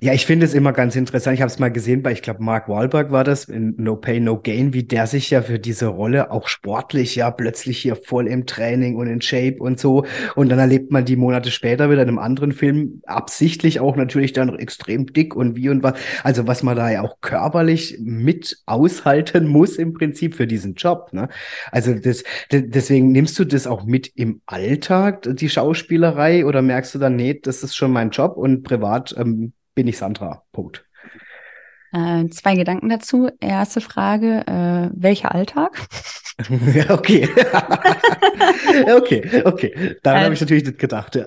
Ja, ich finde es immer ganz interessant. Ich habe es mal gesehen bei, ich glaube, Mark Wahlberg war das in No Pay, No Gain, wie der sich ja für diese Rolle auch sportlich ja plötzlich hier voll im Training und in Shape und so. Und dann erlebt man die Monate später wieder in einem anderen Film absichtlich auch natürlich dann extrem dick und wie und was. Also was man da ja auch körperlich mit aushalten muss im Prinzip für diesen Job. Ne? Also das, deswegen nimmst du das auch mit im Alltag, die Schauspielerei, oder merkst du dann, nee, das ist schon mein Job und privat ähm, bin ich Sandra. Punkt. Äh, zwei Gedanken dazu. Erste Frage, äh, welcher Alltag? okay. okay, okay. Daran äh, habe ich natürlich nicht gedacht. Ja.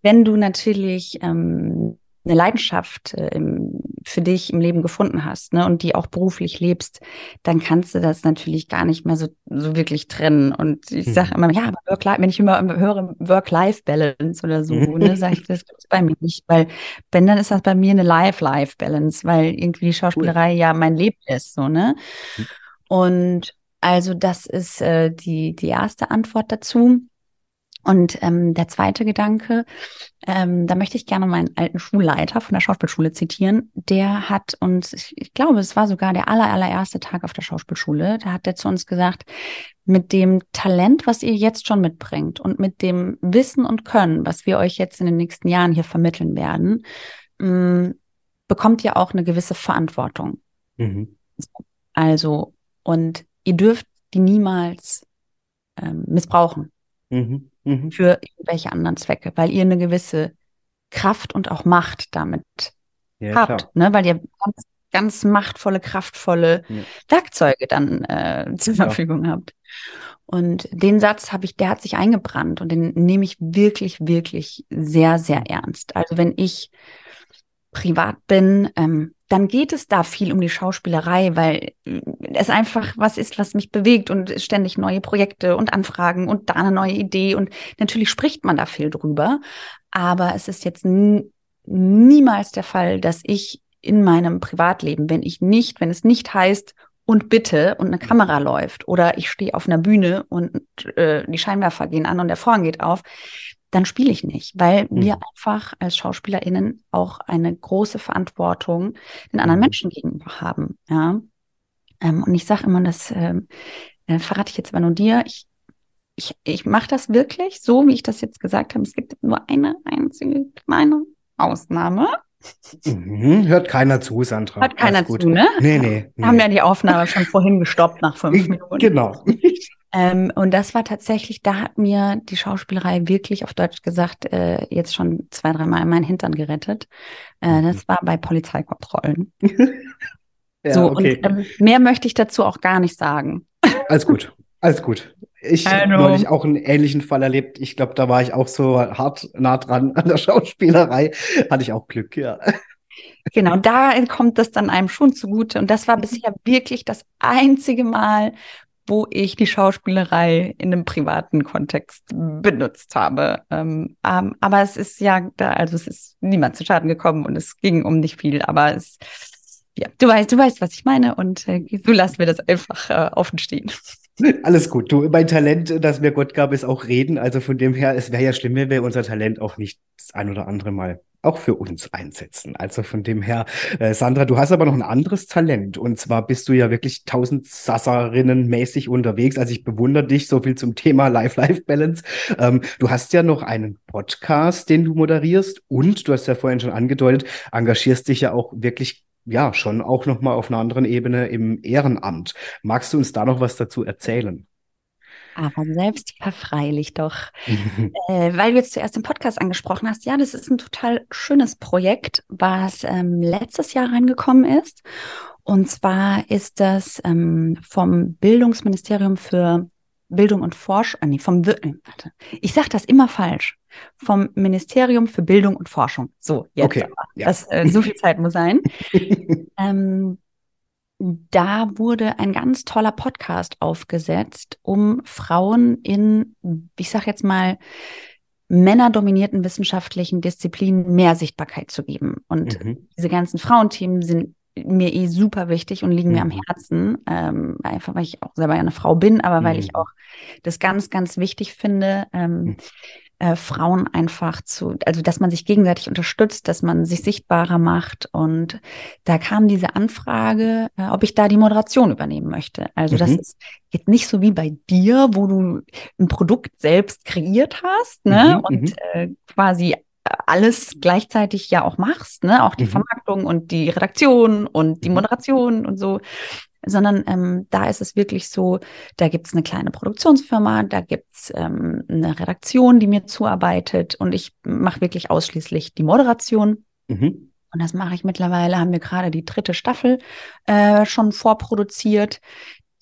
wenn du natürlich ähm, eine Leidenschaft äh, im, für dich im Leben gefunden hast ne, und die auch beruflich lebst, dann kannst du das natürlich gar nicht mehr so, so wirklich trennen. Und ich sage mhm. immer, ja, aber Work wenn ich immer höre Work-Life-Balance oder so, ne, sage ich, das gibt's bei mir nicht. Weil wenn, dann ist das bei mir eine Life-Life-Balance, weil irgendwie die Schauspielerei cool. ja mein Leben ist. so ne. Mhm. Und also das ist äh, die, die erste Antwort dazu. Und ähm, der zweite Gedanke, ähm, da möchte ich gerne meinen alten Schulleiter von der Schauspielschule zitieren. Der hat uns, ich, ich glaube, es war sogar der aller, allererste Tag auf der Schauspielschule, da hat er zu uns gesagt, mit dem Talent, was ihr jetzt schon mitbringt und mit dem Wissen und Können, was wir euch jetzt in den nächsten Jahren hier vermitteln werden, ähm, bekommt ihr auch eine gewisse Verantwortung. Mhm. Also, und ihr dürft die niemals ähm, missbrauchen. Mhm mhm. für irgendwelche anderen Zwecke, weil ihr eine gewisse Kraft und auch Macht damit ja, habt, ne? weil ihr ganz, ganz machtvolle, kraftvolle ja. Werkzeuge dann äh, zur ja. Verfügung habt. Und den Satz habe ich, der hat sich eingebrannt und den nehme ich wirklich, wirklich sehr, sehr ernst. Also wenn ich privat bin, ähm, dann geht es da viel um die Schauspielerei, weil äh, es einfach was ist, was mich bewegt und ständig neue Projekte und Anfragen und da eine neue Idee und natürlich spricht man da viel drüber, aber es ist jetzt niemals der Fall, dass ich in meinem Privatleben, wenn ich nicht, wenn es nicht heißt und bitte und eine Kamera läuft oder ich stehe auf einer Bühne und äh, die Scheinwerfer gehen an und der Vorhang geht auf, dann spiele ich nicht, weil mhm. wir einfach als SchauspielerInnen auch eine große Verantwortung den anderen mhm. Menschen gegenüber haben. Ja? Ähm, und ich sage immer, das ähm, äh, verrate ich jetzt aber nur dir. Ich, ich, ich mache das wirklich so, wie ich das jetzt gesagt habe. Es gibt nur eine einzige kleine Ausnahme. Mhm, hört keiner zu, Sandra. Hört keiner zu, ne? Nee, nee. Wir haben ja die Aufnahme schon vorhin gestoppt nach fünf Minuten. Genau. Ähm, und das war tatsächlich, da hat mir die Schauspielerei wirklich auf Deutsch gesagt, äh, jetzt schon zwei, dreimal meinen Hintern gerettet. Äh, das mhm. war bei Polizeikontrollen. ja, so, okay. und ähm, mehr möchte ich dazu auch gar nicht sagen. Alles gut, alles gut. Ich habe neulich auch einen ähnlichen Fall erlebt. Ich glaube, da war ich auch so hart nah dran an der Schauspielerei. Hatte ich auch Glück, ja. Genau, da kommt das dann einem schon zugute. Und das war bisher wirklich das einzige Mal, wo ich die Schauspielerei in einem privaten Kontext benutzt habe. Ähm, ähm, aber es ist ja, da, also es ist niemand zu Schaden gekommen und es ging um nicht viel, aber es, ja, du weißt, du weißt, was ich meine und äh, so lassen wir das einfach äh, offen stehen. Alles gut. Du, mein Talent, das mir Gott gab, ist auch reden. Also von dem her, es wäre ja schlimm, wenn wir unser Talent auch nicht das ein oder andere Mal auch für uns einsetzen. Also von dem her, äh, Sandra, du hast aber noch ein anderes Talent. Und zwar bist du ja wirklich tausend Sasserinnen mäßig unterwegs. Also ich bewundere dich so viel zum Thema Life-Life-Balance. Ähm, du hast ja noch einen Podcast, den du moderierst. Und du hast ja vorhin schon angedeutet, engagierst dich ja auch wirklich ja, schon auch noch mal auf einer anderen Ebene im Ehrenamt. Magst du uns da noch was dazu erzählen? Aber selbst verfreilich doch. äh, weil du jetzt zuerst den Podcast angesprochen hast, ja, das ist ein total schönes Projekt, was ähm, letztes Jahr reingekommen ist. Und zwar ist das ähm, vom Bildungsministerium für Bildung und Forschung, äh, nee, vom, äh, warte, ich sage das immer falsch, vom Ministerium für Bildung und Forschung. So, jetzt okay, ja. das, äh, so viel Zeit muss sein. ähm, da wurde ein ganz toller Podcast aufgesetzt, um Frauen in, ich sage jetzt mal, männerdominierten wissenschaftlichen Disziplinen mehr Sichtbarkeit zu geben. Und mhm. diese ganzen Frauenthemen sind mir eh super wichtig und liegen mhm. mir am mhm. Herzen. Ähm, einfach weil ich auch selber eine Frau bin, aber weil ich mhm. auch das ganz, ganz wichtig finde, ähm, mhm. äh, Frauen einfach zu, also dass man sich gegenseitig unterstützt, dass man sich sichtbarer macht. Und da kam diese Anfrage, äh, ob ich da die Moderation übernehmen möchte. Also das ist jetzt nicht so wie bei dir, wo du ein Produkt selbst kreiert hast, ne? und äh, quasi alles gleichzeitig ja auch machst, ne? Auch die mhm. Vermarktung und die Redaktion und die mhm. Moderation und so. Sondern ähm, da ist es wirklich so, da gibt es eine kleine Produktionsfirma, da gibt es ähm, eine Redaktion, die mir zuarbeitet und ich mache wirklich ausschließlich die Moderation. Mhm. Und das mache ich mittlerweile, haben wir gerade die dritte Staffel äh, schon vorproduziert.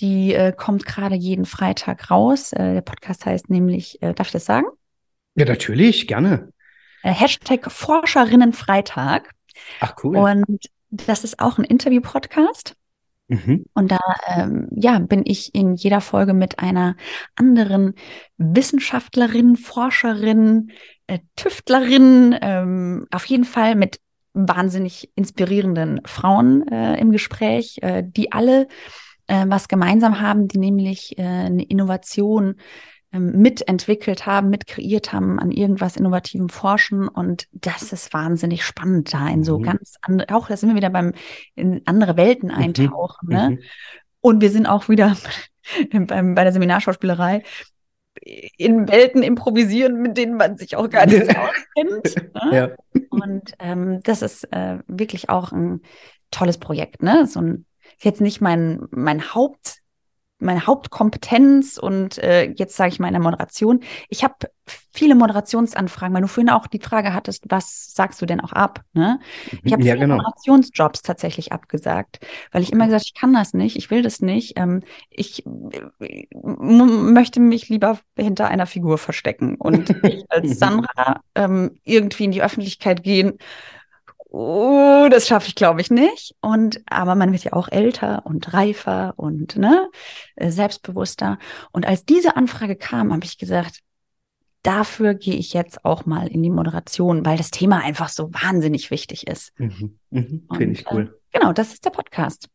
Die äh, kommt gerade jeden Freitag raus. Äh, der Podcast heißt nämlich, äh, darf ich das sagen? Ja, natürlich, gerne. Äh, Hashtag Forscherinnenfreitag. Ach cool. Und das ist auch ein Interview-Podcast. Mhm. Und da ähm, ja, bin ich in jeder Folge mit einer anderen Wissenschaftlerin, Forscherin, äh, Tüftlerin, ähm, auf jeden Fall mit wahnsinnig inspirierenden Frauen äh, im Gespräch, äh, die alle äh, was gemeinsam haben, die nämlich äh, eine Innovation mitentwickelt haben, mitkreiert haben, an irgendwas Innovativem forschen. Und das ist wahnsinnig spannend, da in so mhm. ganz andere, auch da sind wir wieder beim in andere Welten mhm. eintauchen. Ne? Mhm. Ne? Und wir sind auch wieder beim, bei der Seminarschauspielerei in Welten improvisieren, mit denen man sich auch gar nicht so auskennt. Ne? Ja. Und ähm, das ist äh, wirklich auch ein tolles Projekt. Ne? So ein, jetzt nicht mein, mein Haupt meine Hauptkompetenz und äh, jetzt sage ich mal in der Moderation. Ich habe viele Moderationsanfragen, weil du vorhin auch die Frage hattest, was sagst du denn auch ab? Ne? Ich habe ja, viele genau. Moderationsjobs tatsächlich abgesagt, weil ich immer gesagt, ich kann das nicht, ich will das nicht. Ähm, ich äh, möchte mich lieber hinter einer Figur verstecken und ich als Sandra ähm, irgendwie in die Öffentlichkeit gehen oh, das schaffe ich, glaube ich, nicht. Und aber man wird ja auch älter und reifer und ne, äh, selbstbewusster. Und als diese Anfrage kam, habe ich gesagt, dafür gehe ich jetzt auch mal in die Moderation, weil das Thema einfach so wahnsinnig wichtig ist. Mhm, mhm, Finde ich cool. Äh, genau, das ist der Podcast.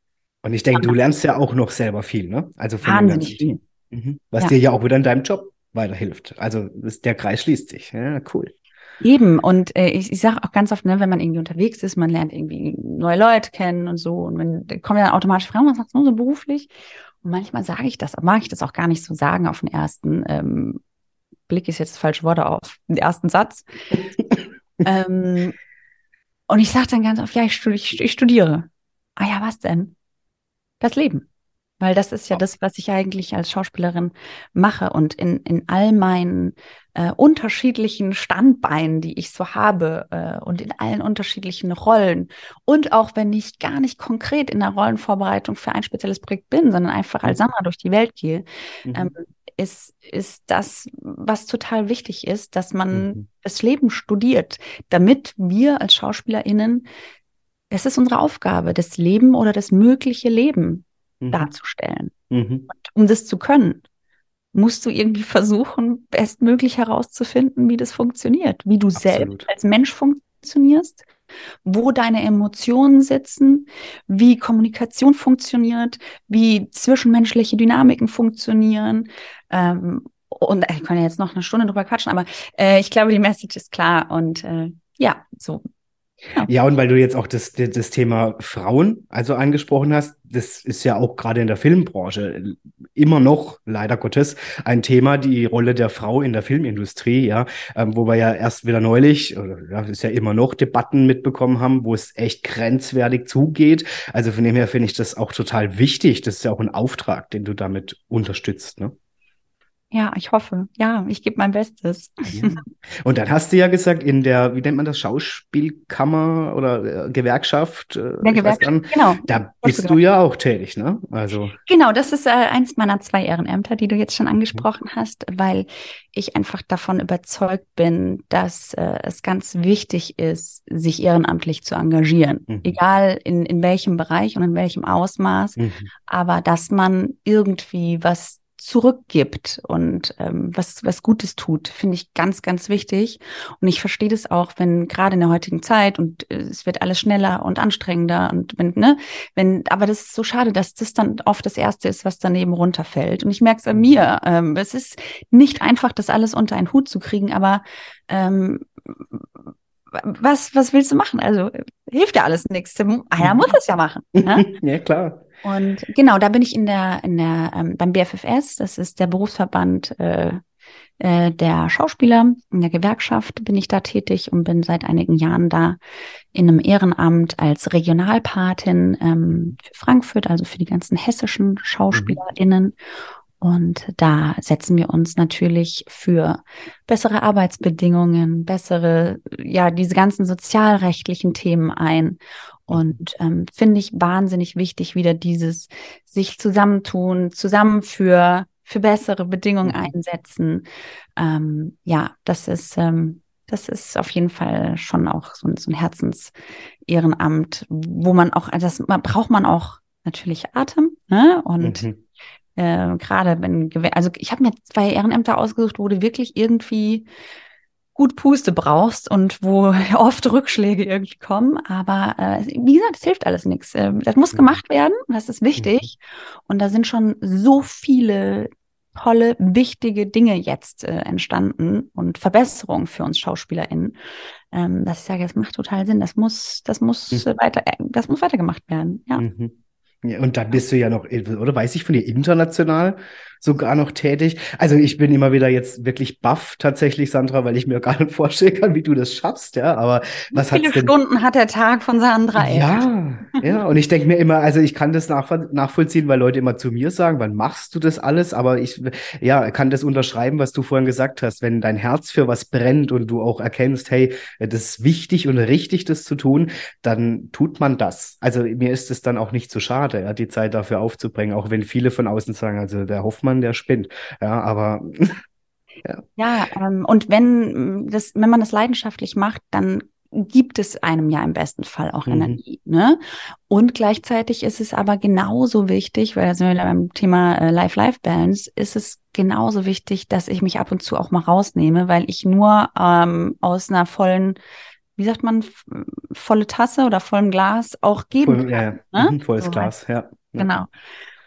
Und ich denke, du lernst ja auch noch selber viel, ne? Also von wahnsinnig viel. Mhm. Was ja. dir ja auch wieder in deinem Job weiterhilft. Also der Kreis schließt sich. Ja, cool. Eben, und äh, ich, ich sage auch ganz oft, ne, wenn man irgendwie unterwegs ist, man lernt irgendwie neue Leute kennen und so. Und wenn da kommen ja dann automatisch Fragen, was sagst du so beruflich? Und manchmal sage ich das, mag ich das auch gar nicht so sagen auf den ersten ähm, Blick, ist jetzt das falsche Wort auf den ersten Satz. ähm, und ich sage dann ganz oft, ja, ich, studi ich studiere. Ah ja, was denn? Das Leben. Weil das ist ja das, was ich eigentlich als Schauspielerin mache. Und in, in all meinen äh, unterschiedlichen Standbeinen, die ich so habe äh, und in allen unterschiedlichen Rollen. Und auch wenn ich gar nicht konkret in der Rollenvorbereitung für ein spezielles Projekt bin, sondern einfach als mhm. Sandra durch die Welt gehe, mhm. ähm, ist, ist das, was total wichtig ist, dass man mhm. das Leben studiert, damit wir als SchauspielerInnen, es ist unsere Aufgabe, das Leben oder das mögliche Leben mhm. darzustellen. Mhm. um das zu können, musst du irgendwie versuchen, bestmöglich herauszufinden, wie das funktioniert, wie du Absolut. selbst als Mensch funktionierst, wo deine Emotionen sitzen, wie Kommunikation funktioniert, wie zwischenmenschliche Dynamiken funktionieren. Ähm, und ich kann ja jetzt noch eine Stunde drüber quatschen, aber äh, ich glaube, die Message ist klar und äh, ja, so ja. und weil du jetzt auch das, das Thema Frauen also angesprochen hast, das ist ja auch gerade in der Filmbranche immer noch, leider Gottes, ein Thema, die Rolle der Frau in der Filmindustrie, ja, ähm, wo wir ja erst wieder neulich, oder ja, ist ja immer noch Debatten mitbekommen haben, wo es echt grenzwertig zugeht. Also von dem her finde ich das auch total wichtig. Das ist ja auch ein Auftrag, den du damit unterstützt, ne? Ja, ich hoffe. Ja, ich gebe mein Bestes. Ja. Und dann hast du ja gesagt, in der, wie nennt man das, Schauspielkammer oder äh, Gewerkschaft? Äh, der Gewerkschaft, genau. Da bist du ja auch tätig, ne? Also. Genau, das ist äh, eins meiner zwei Ehrenämter, die du jetzt schon angesprochen mhm. hast, weil ich einfach davon überzeugt bin, dass äh, es ganz wichtig ist, sich ehrenamtlich zu engagieren. Mhm. Egal in, in welchem Bereich und in welchem Ausmaß, mhm. aber dass man irgendwie was zurückgibt und ähm, was, was Gutes tut, finde ich ganz, ganz wichtig. Und ich verstehe das auch, wenn gerade in der heutigen Zeit und äh, es wird alles schneller und anstrengender und wenn, ne, wenn, aber das ist so schade, dass das dann oft das Erste ist, was daneben runterfällt. Und ich merke es an mir. Ähm, es ist nicht einfach, das alles unter einen Hut zu kriegen, aber ähm, was, was willst du machen? Also hilft ja alles nichts. Einer muss es ja machen. Ne? ja, klar. Und genau, da bin ich in der, in der, ähm, beim BFFS, das ist der Berufsverband äh, äh, der Schauspieler, in der Gewerkschaft bin ich da tätig und bin seit einigen Jahren da in einem Ehrenamt als Regionalpatin ähm, für Frankfurt, also für die ganzen hessischen SchauspielerInnen. Mhm. Und da setzen wir uns natürlich für bessere Arbeitsbedingungen, bessere, ja, diese ganzen sozialrechtlichen Themen ein und ähm, finde ich wahnsinnig wichtig, wieder dieses sich zusammentun, zusammen für, für bessere Bedingungen mhm. einsetzen. Ähm, ja, das ist, ähm, das ist auf jeden Fall schon auch so ein, so ein Herzensehrenamt, wo man auch, das man, braucht man auch natürlich Atem, ne? Und mhm. Äh, gerade wenn, also ich habe mir zwei Ehrenämter ausgesucht, wo du wirklich irgendwie gut Puste brauchst und wo oft Rückschläge irgendwie kommen. Aber äh, wie gesagt, es hilft alles nichts. Äh, das muss mhm. gemacht werden, das ist wichtig. Mhm. Und da sind schon so viele tolle, wichtige Dinge jetzt äh, entstanden und Verbesserungen für uns SchauspielerInnen, ähm, dass ich sage, es macht total Sinn. Das muss, das muss mhm. weiter, äh, das muss weitergemacht werden. Ja. Mhm. Ja. Und dann bist du ja noch, oder weiß ich von dir, international sogar noch tätig. Also ich bin immer wieder jetzt wirklich baff tatsächlich, Sandra, weil ich mir gar nicht vorstellen kann, wie du das schaffst, ja. Aber was Wie viele. Stunden hat der Tag von Sandra? Ey? Ja, ja. Und ich denke mir immer, also ich kann das nachvollziehen, weil Leute immer zu mir sagen, wann machst du das alles? Aber ich, ja, kann das unterschreiben, was du vorhin gesagt hast. Wenn dein Herz für was brennt und du auch erkennst, hey, das ist wichtig und richtig, das zu tun, dann tut man das. Also mir ist es dann auch nicht so schade, ja, die Zeit dafür aufzubringen, auch wenn viele von außen sagen, also der Hoffmann man, der spinnt. Ja, aber ja. Ja, ähm, und wenn das, wenn man das leidenschaftlich macht, dann gibt es einem ja im besten Fall auch mhm. Energie. Ne? Und gleichzeitig ist es aber genauso wichtig, weil also beim Thema äh, Life-Life-Balance ist es genauso wichtig, dass ich mich ab und zu auch mal rausnehme, weil ich nur ähm, aus einer vollen wie sagt man, volle Tasse oder vollem Glas auch geben Voll, kann. Ja, ne? Mhm, volles so Glas, ja. Genau.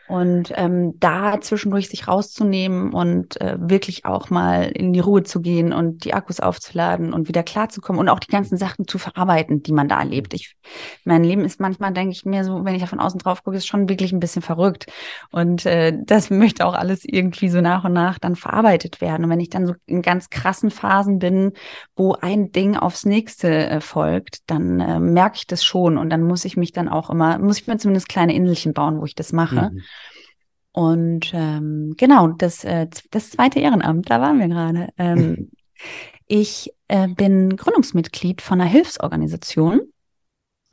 Und ähm, da zwischendurch sich rauszunehmen und äh, wirklich auch mal in die Ruhe zu gehen und die Akkus aufzuladen und wieder klarzukommen und auch die ganzen Sachen zu verarbeiten, die man da erlebt. Ich, mein Leben ist manchmal, denke ich mir so, wenn ich da von außen drauf gucke, ist schon wirklich ein bisschen verrückt. Und äh, das möchte auch alles irgendwie so nach und nach dann verarbeitet werden. Und wenn ich dann so in ganz krassen Phasen bin, wo ein Ding aufs nächste äh, folgt, dann äh, merke ich das schon. Und dann muss ich mich dann auch immer, muss ich mir zumindest kleine Inselchen bauen, wo ich das mache. Mhm. Und ähm, genau, das, äh, das zweite Ehrenamt, da waren wir gerade. Ähm, ich äh, bin Gründungsmitglied von einer Hilfsorganisation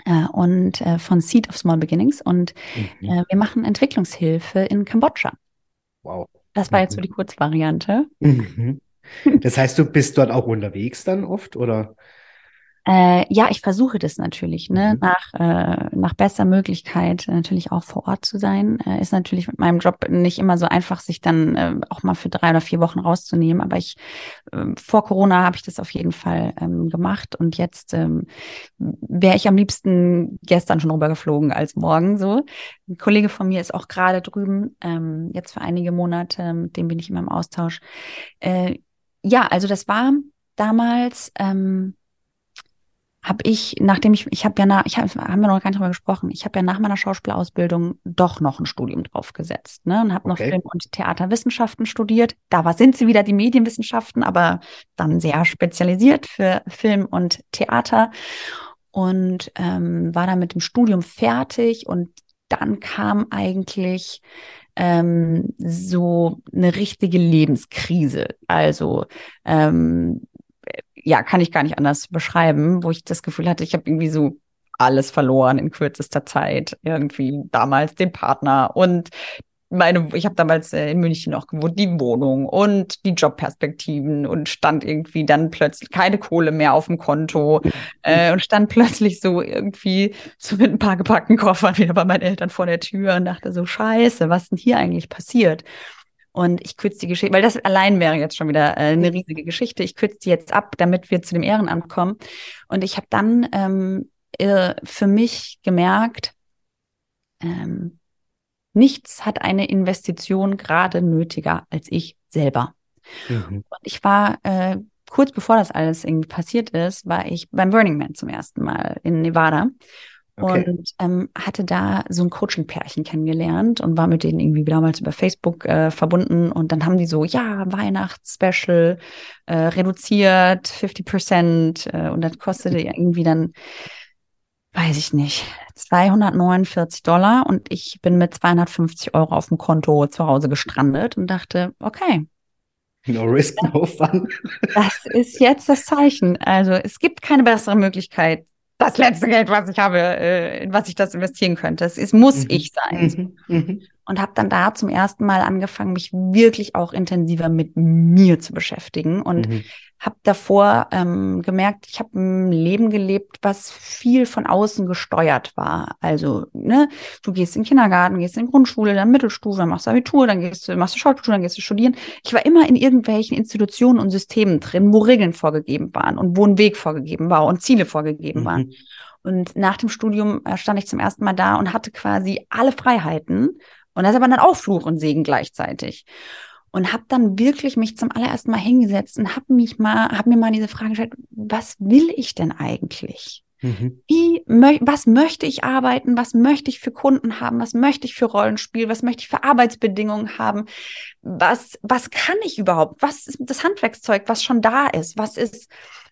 äh, und äh, von Seed of Small Beginnings und mhm. äh, wir machen Entwicklungshilfe in Kambodscha. Wow. Das war jetzt so mhm. die Kurzvariante. Mhm. Das heißt, du bist dort auch unterwegs dann oft, oder? Äh, ja, ich versuche das natürlich, ne? Mhm. nach, äh, nach bester Möglichkeit natürlich auch vor Ort zu sein. Äh, ist natürlich mit meinem Job nicht immer so einfach, sich dann äh, auch mal für drei oder vier Wochen rauszunehmen. Aber ich äh, vor Corona habe ich das auf jeden Fall ähm, gemacht und jetzt ähm, wäre ich am liebsten gestern schon rübergeflogen als morgen. So, ein Kollege von mir ist auch gerade drüben, ähm, jetzt für einige Monate, mit dem bin ich immer im Austausch. Äh, ja, also das war damals. Ähm, habe ich, nachdem ich, ich habe ja nach, ich hab, haben wir noch gar nicht drüber gesprochen, ich habe ja nach meiner Schauspielausbildung doch noch ein Studium draufgesetzt, ne? Und habe okay. noch Film- und Theaterwissenschaften studiert. Da war, sind sie wieder die Medienwissenschaften, aber dann sehr spezialisiert für Film und Theater. Und ähm, war dann mit dem Studium fertig und dann kam eigentlich ähm, so eine richtige Lebenskrise. Also ähm, ja, kann ich gar nicht anders beschreiben, wo ich das Gefühl hatte, ich habe irgendwie so alles verloren in kürzester Zeit. Irgendwie damals den Partner und meine, ich habe damals äh, in München noch gewohnt, die Wohnung und die Jobperspektiven und stand irgendwie dann plötzlich keine Kohle mehr auf dem Konto äh, und stand plötzlich so irgendwie so mit ein paar gepackten Koffern wieder bei meinen Eltern vor der Tür und dachte so, scheiße, was denn hier eigentlich passiert? Und ich kürze die Geschichte, weil das allein wäre jetzt schon wieder äh, eine riesige Geschichte. Ich kürze die jetzt ab, damit wir zu dem Ehrenamt kommen. Und ich habe dann ähm, äh, für mich gemerkt, ähm, nichts hat eine Investition gerade nötiger als ich selber. Mhm. Und ich war äh, kurz bevor das alles irgendwie passiert ist, war ich beim Burning Man zum ersten Mal in Nevada. Okay. Und ähm, hatte da so ein Coaching-Pärchen kennengelernt und war mit denen irgendwie damals über Facebook äh, verbunden. Und dann haben die so, ja, Weihnachtsspecial, äh, reduziert, 50 Prozent. Äh, und das kostete irgendwie dann weiß ich nicht, 249 Dollar und ich bin mit 250 Euro auf dem Konto zu Hause gestrandet und dachte, okay. No risk, no fun. Das ist jetzt das Zeichen. Also es gibt keine bessere Möglichkeit, das letzte Geld, was ich habe, äh, in was ich das investieren könnte. Es ist, muss mhm. ich sein. Mhm. Mhm. Und habe dann da zum ersten Mal angefangen, mich wirklich auch intensiver mit mir zu beschäftigen und mhm habe davor ähm, gemerkt, ich habe ein Leben gelebt, was viel von außen gesteuert war. Also, ne, du gehst in den Kindergarten, gehst in die Grundschule, dann Mittelstufe, dann machst du Abitur, dann gehst du, machst du Schauspielschule, dann gehst du studieren. Ich war immer in irgendwelchen Institutionen und Systemen drin, wo Regeln vorgegeben waren und wo ein Weg vorgegeben war und Ziele vorgegeben mhm. waren. Und nach dem Studium äh, stand ich zum ersten Mal da und hatte quasi alle Freiheiten. Und das ist aber dann auch Fluch und Segen gleichzeitig und habe dann wirklich mich zum allerersten Mal hingesetzt und habe mich mal, habe mir mal diese Frage gestellt, was will ich denn eigentlich? Mhm. Wie, was möchte ich arbeiten? Was möchte ich für Kunden haben? Was möchte ich für Rollenspiel? Was möchte ich für Arbeitsbedingungen haben? Was, was kann ich überhaupt? Was ist das Handwerkszeug, was schon da ist? Was ist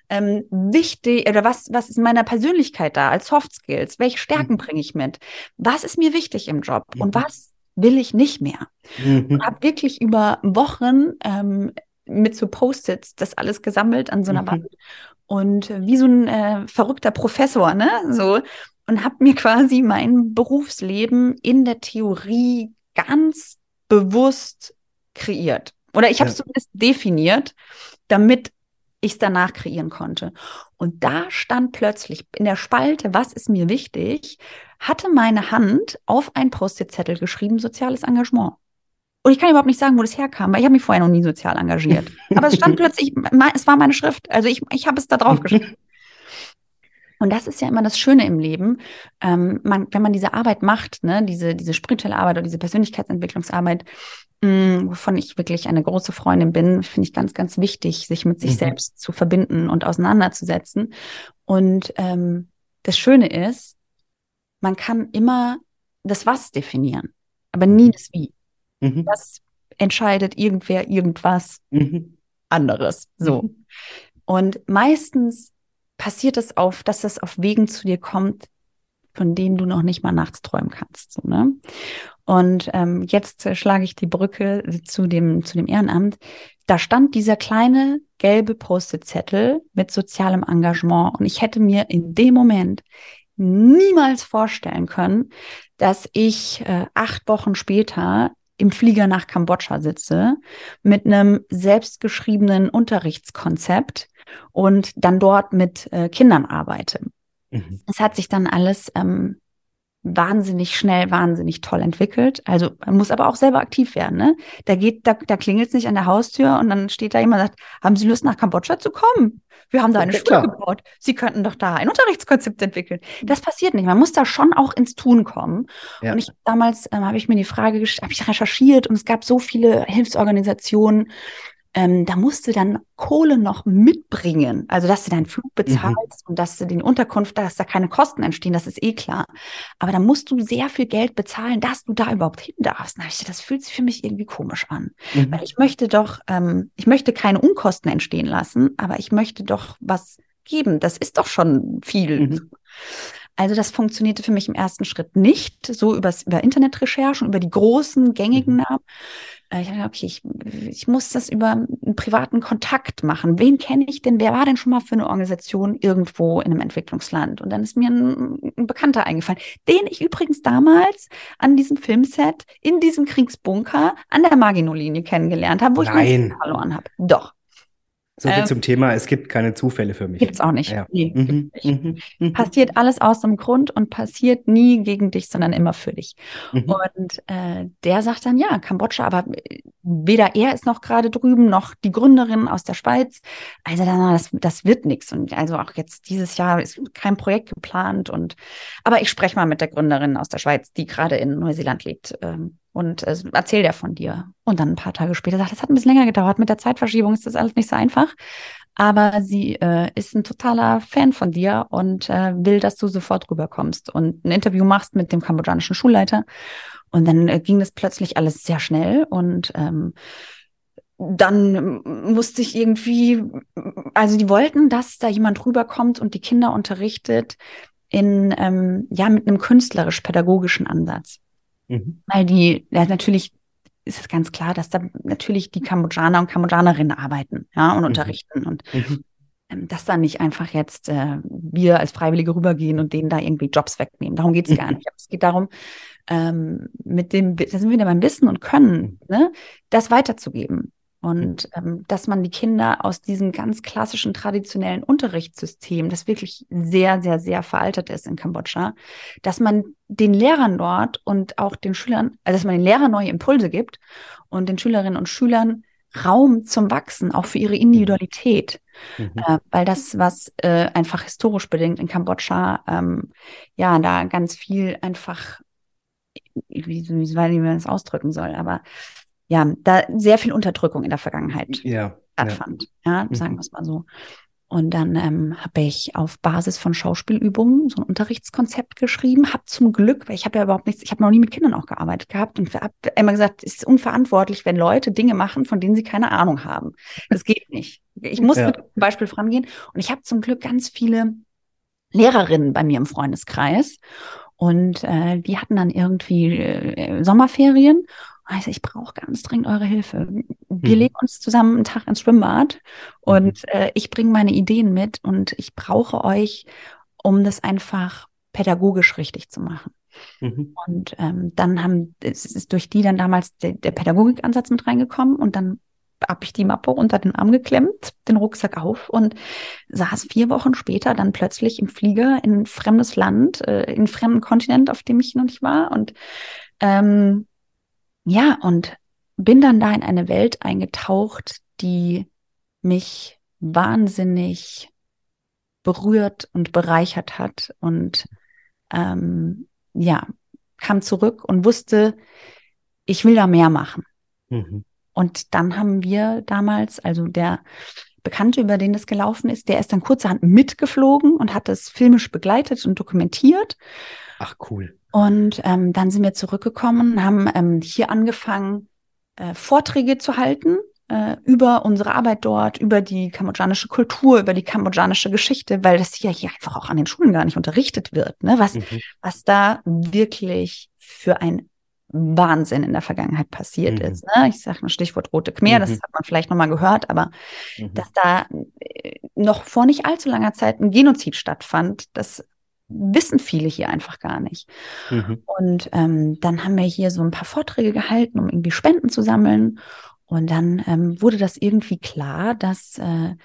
ähm, wichtig oder was, was ist in meiner Persönlichkeit da als Soft Skills? Welche Stärken mhm. bringe ich mit? Was ist mir wichtig im Job? Mhm. Und was will ich nicht mehr. Mhm. Und habe wirklich über Wochen ähm, mit so Post-its das alles gesammelt an so einer mhm. Wand. Und wie so ein äh, verrückter Professor, ne? So. Und habe mir quasi mein Berufsleben in der Theorie ganz bewusst kreiert. Oder ich habe es ja. zumindest definiert, damit ich es danach kreieren konnte. Und da stand plötzlich in der Spalte, was ist mir wichtig, hatte meine Hand auf ein Post-it-Zettel geschrieben, soziales Engagement. Und ich kann überhaupt nicht sagen, wo das herkam, weil ich habe mich vorher noch nie sozial engagiert. Aber es stand plötzlich, es war meine Schrift. Also ich, ich habe es da drauf geschrieben. Und das ist ja immer das Schöne im Leben, ähm, man, wenn man diese Arbeit macht, ne, diese, diese spirituelle Arbeit oder diese Persönlichkeitsentwicklungsarbeit, mh, mm, wovon ich wirklich eine große Freundin bin, finde ich ganz, ganz wichtig, sich mit sich mhm. selbst zu verbinden und auseinanderzusetzen. Und ähm, das Schöne ist, man kann immer das Was definieren, aber nie mhm. das Wie. Mhm. Das entscheidet irgendwer irgendwas mhm. anderes. So. Mhm. Und meistens passiert es auf, dass es auf Wegen zu dir kommt, von denen du noch nicht mal nachts träumen kannst. So, ne? Und ähm, jetzt äh, schlage ich die Brücke zu dem, zu dem Ehrenamt. Da stand dieser kleine gelbe Post-it-Zettel mit sozialem Engagement. Und ich hätte mir in dem Moment niemals vorstellen können, dass ich äh, acht Wochen später im Flieger nach Kambodscha sitze mit einem selbstgeschriebenen Unterrichtskonzept und dann dort mit äh, Kindern arbeite. Mhm. Es hat sich dann alles ähm, wahnsinnig schnell, wahnsinnig toll entwickelt. Also man muss aber auch selber aktiv werden. Ne? Da geht, da, da klingelt es nicht an der Haustür und dann steht da jemand und sagt, haben Sie Lust nach Kambodscha zu kommen? Wir haben da eine ja, Schule klar. gebaut. Sie könnten doch da ein Unterrichtskonzept entwickeln. Das passiert nicht. Man muss da schon auch ins Tun kommen. Ja. Und ich damals ähm, habe ich mir die Frage gestellt, habe ich recherchiert und es gab so viele Hilfsorganisationen, ähm, da musst du dann Kohle noch mitbringen. Also, dass du deinen Flug mhm. bezahlst mhm. und dass du den Unterkunft, dass da keine Kosten entstehen, das ist eh klar. Aber da musst du sehr viel Geld bezahlen, dass du da überhaupt hin darfst. Na, ich, das fühlt sich für mich irgendwie komisch an. Mhm. Weil ich möchte doch, ähm, ich möchte keine Unkosten entstehen lassen, aber ich möchte doch was geben. Das ist doch schon viel. Mhm. Also das funktionierte für mich im ersten Schritt nicht, so übers, über Internetrecherchen, über die großen gängigen mhm. Namen. Äh, ich habe okay, ich, ich muss das über einen privaten Kontakt machen. Wen kenne ich denn? Wer war denn schon mal für eine Organisation irgendwo in einem Entwicklungsland? Und dann ist mir ein, ein Bekannter eingefallen, den ich übrigens damals an diesem Filmset in diesem Kriegsbunker an der Maginot-Linie kennengelernt habe, wo Nein. ich mich verloren habe. Doch. So viel ähm, zum Thema, es gibt keine Zufälle für mich. Gibt es auch nicht. Ja. Nee, mhm, mhm, mhm, passiert alles aus dem Grund und passiert nie gegen dich, sondern immer für dich. Mhm. Und äh, der sagt dann, ja, Kambodscha, aber äh, weder er ist noch gerade drüben, noch die Gründerin aus der Schweiz. Also dann, das, das wird nichts. Und also auch jetzt dieses Jahr ist kein Projekt geplant. Und aber ich spreche mal mit der Gründerin aus der Schweiz, die gerade in Neuseeland lebt. Ähm, und äh, erzähl der von dir. Und dann ein paar Tage später sagt, das hat ein bisschen länger gedauert. Mit der Zeitverschiebung ist das alles nicht so einfach. Aber sie äh, ist ein totaler Fan von dir und äh, will, dass du sofort rüberkommst und ein Interview machst mit dem kambodschanischen Schulleiter. Und dann äh, ging das plötzlich alles sehr schnell und ähm, dann musste ich irgendwie, also die wollten, dass da jemand rüberkommt und die Kinder unterrichtet in, ähm, ja, mit einem künstlerisch-pädagogischen Ansatz. Mhm. Weil die, ja, natürlich ist es ganz klar, dass da natürlich die Kambodschaner und Kambodschanerinnen arbeiten, ja, und mhm. unterrichten und mhm. ähm, dass da nicht einfach jetzt äh, wir als Freiwillige rübergehen und denen da irgendwie Jobs wegnehmen. Darum geht es gar mhm. nicht. es geht darum, ähm, mit dem, da sind wir wieder beim Wissen und Können, ne, das weiterzugeben. Und ähm, dass man die Kinder aus diesem ganz klassischen traditionellen Unterrichtssystem, das wirklich sehr, sehr, sehr veraltet ist in Kambodscha, dass man den Lehrern dort und auch den Schülern, also dass man den Lehrern neue Impulse gibt und den Schülerinnen und Schülern Raum zum Wachsen, auch für ihre Individualität. Mhm. Äh, weil das, was äh, einfach historisch bedingt in Kambodscha, ähm, ja, da ganz viel einfach, wie, wie, wie man das ausdrücken soll, aber ja, da sehr viel Unterdrückung in der Vergangenheit ja, stattfand. Ja, ja sagen mhm. wir es mal so. Und dann ähm, habe ich auf Basis von Schauspielübungen so ein Unterrichtskonzept geschrieben. Habe zum Glück, weil ich habe ja überhaupt nichts, ich habe noch nie mit Kindern auch gearbeitet gehabt und habe immer gesagt, es ist unverantwortlich, wenn Leute Dinge machen, von denen sie keine Ahnung haben. Das geht nicht. Ich muss ja. mit dem Beispiel vorangehen. Und ich habe zum Glück ganz viele Lehrerinnen bei mir im Freundeskreis. Und äh, die hatten dann irgendwie äh, Sommerferien also ich brauche ganz dringend eure Hilfe. Wir mhm. legen uns zusammen einen Tag ins Schwimmbad und mhm. äh, ich bringe meine Ideen mit und ich brauche euch, um das einfach pädagogisch richtig zu machen. Mhm. Und ähm, dann haben, es ist durch die dann damals der, der Pädagogikansatz mit reingekommen und dann habe ich die Mappe unter den Arm geklemmt, den Rucksack auf und saß vier Wochen später dann plötzlich im Flieger in ein fremdes Land, äh, in einen fremden Kontinent, auf dem ich noch nicht war und ähm, ja, und bin dann da in eine Welt eingetaucht, die mich wahnsinnig berührt und bereichert hat und ähm, ja, kam zurück und wusste, ich will da mehr machen. Mhm. Und dann haben wir damals, also der Bekannte, über den das gelaufen ist, der ist dann kurzerhand mitgeflogen und hat das filmisch begleitet und dokumentiert. Ach cool. Und ähm, dann sind wir zurückgekommen, haben ähm, hier angefangen, äh, Vorträge zu halten äh, über unsere Arbeit dort, über die kambodschanische Kultur, über die kambodschanische Geschichte, weil das ja hier einfach auch an den Schulen gar nicht unterrichtet wird, ne? was, mhm. was da wirklich für ein Wahnsinn in der Vergangenheit passiert mhm. ist. Ne? Ich sage ein Stichwort Rote Khmer, mhm. das hat man vielleicht nochmal gehört, aber mhm. dass da äh, noch vor nicht allzu langer Zeit ein Genozid stattfand, das wissen viele hier einfach gar nicht. Mhm. Und ähm, dann haben wir hier so ein paar Vorträge gehalten, um irgendwie Spenden zu sammeln. Und dann ähm, wurde das irgendwie klar, dass äh,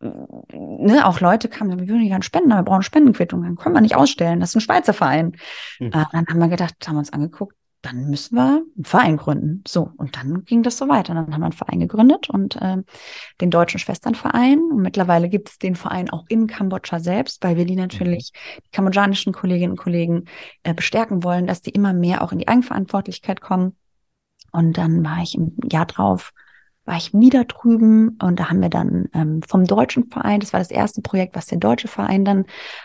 ne, auch Leute kamen, wir würden nicht gerne spenden, aber wir brauchen Spendenquittung, dann können wir nicht ausstellen. Das ist ein Schweizer Verein. Mhm. Äh, dann haben wir gedacht, haben wir uns angeguckt, dann müssen wir einen Verein gründen. So, und dann ging das so weiter. Dann haben wir einen Verein gegründet und äh, den Deutschen Schwesternverein. Und mittlerweile gibt es den Verein auch in Kambodscha selbst, weil wir die natürlich, die kambodschanischen Kolleginnen und Kollegen, äh, bestärken wollen, dass die immer mehr auch in die Eigenverantwortlichkeit kommen. Und dann war ich im Jahr drauf war ich wieder drüben und da haben wir dann ähm, vom deutschen Verein, das war das erste Projekt, was der deutsche Verein dann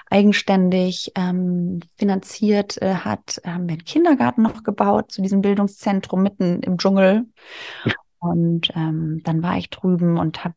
eigenständig ähm, finanziert äh, hat, haben wir einen Kindergarten noch gebaut zu diesem Bildungszentrum mitten im Dschungel. Und ähm, dann war ich drüben und habe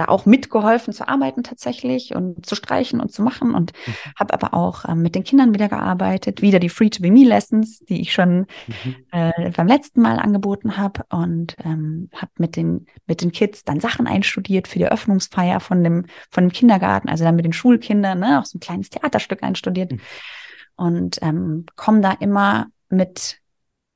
da auch mitgeholfen zu arbeiten tatsächlich und zu streichen und zu machen und mhm. habe aber auch ähm, mit den Kindern wieder gearbeitet, wieder die Free to Be Me Lessons, die ich schon mhm. äh, beim letzten Mal angeboten habe und ähm, habe mit den mit den Kids dann Sachen einstudiert für die Eröffnungsfeier von dem von dem Kindergarten, also dann mit den Schulkindern, ne, auch so ein kleines Theaterstück einstudiert mhm. und ähm, komme da immer mit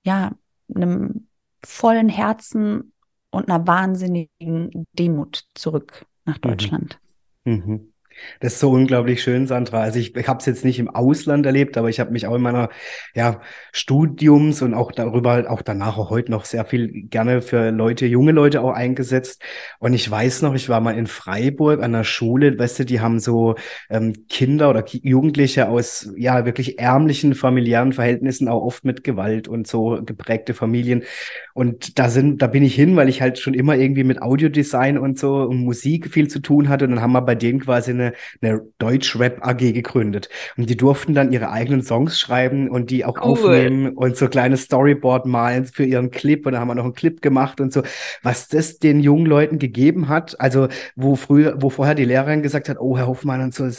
ja einem vollen Herzen und einer wahnsinnigen Demut zurück nach mhm. Deutschland. Mhm. Mhm. Das ist so unglaublich schön, Sandra. Also ich, ich habe es jetzt nicht im Ausland erlebt, aber ich habe mich auch in meiner ja, Studiums und auch darüber, auch danach, auch heute noch sehr viel gerne für Leute, junge Leute auch eingesetzt. Und ich weiß noch, ich war mal in Freiburg an der Schule, weißt du, die haben so ähm, Kinder oder Jugendliche aus ja wirklich ärmlichen familiären Verhältnissen, auch oft mit Gewalt und so geprägte Familien. Und da sind, da bin ich hin, weil ich halt schon immer irgendwie mit Audiodesign und so und Musik viel zu tun hatte. Und dann haben wir bei denen quasi eine eine, eine Deutsch-Rap-AG gegründet. Und die durften dann ihre eigenen Songs schreiben und die auch cool. aufnehmen und so kleine Storyboard malen für ihren Clip. Und da haben wir noch einen Clip gemacht und so. Was das den jungen Leuten gegeben hat, also wo früher, wo vorher die Lehrerin gesagt hat, oh, Herr Hoffmann und so, das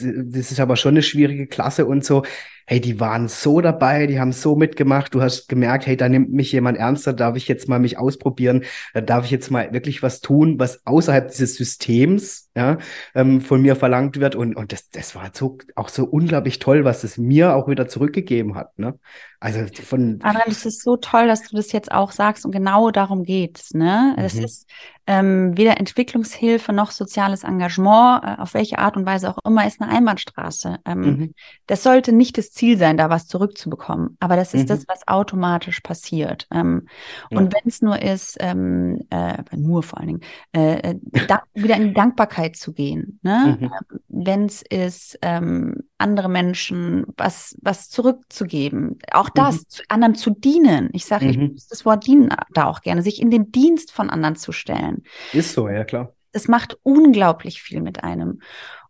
ist aber schon eine schwierige Klasse und so hey, die waren so dabei, die haben so mitgemacht, du hast gemerkt, hey, da nimmt mich jemand ernster, darf ich jetzt mal mich ausprobieren, da darf ich jetzt mal wirklich was tun, was außerhalb dieses Systems ja, ähm, von mir verlangt wird. Und, und das, das war so, auch so unglaublich toll, was es mir auch wieder zurückgegeben hat. Ne? Also von. Aber es ist so toll, dass du das jetzt auch sagst und genau darum geht's. Ne? Es mhm. ist ähm, weder Entwicklungshilfe noch soziales Engagement, äh, auf welche Art und Weise auch immer, ist eine Einbahnstraße. Ähm, mhm. Das sollte nicht das Ziel sein, da was zurückzubekommen. Aber das ist mhm. das, was automatisch passiert. Ähm, ja. Und wenn es nur ist, ähm, äh, nur vor allen Dingen, äh, äh wieder in die Dankbarkeit zu gehen. Ne? Mhm. Ähm, wenn es ist, ähm, andere Menschen was, was zurückzugeben. Auch das, mhm. zu, anderen zu dienen. Ich sage, ich mhm. das Wort dienen da auch gerne, sich in den Dienst von anderen zu stellen. Ist so, ja klar. Es macht unglaublich viel mit einem.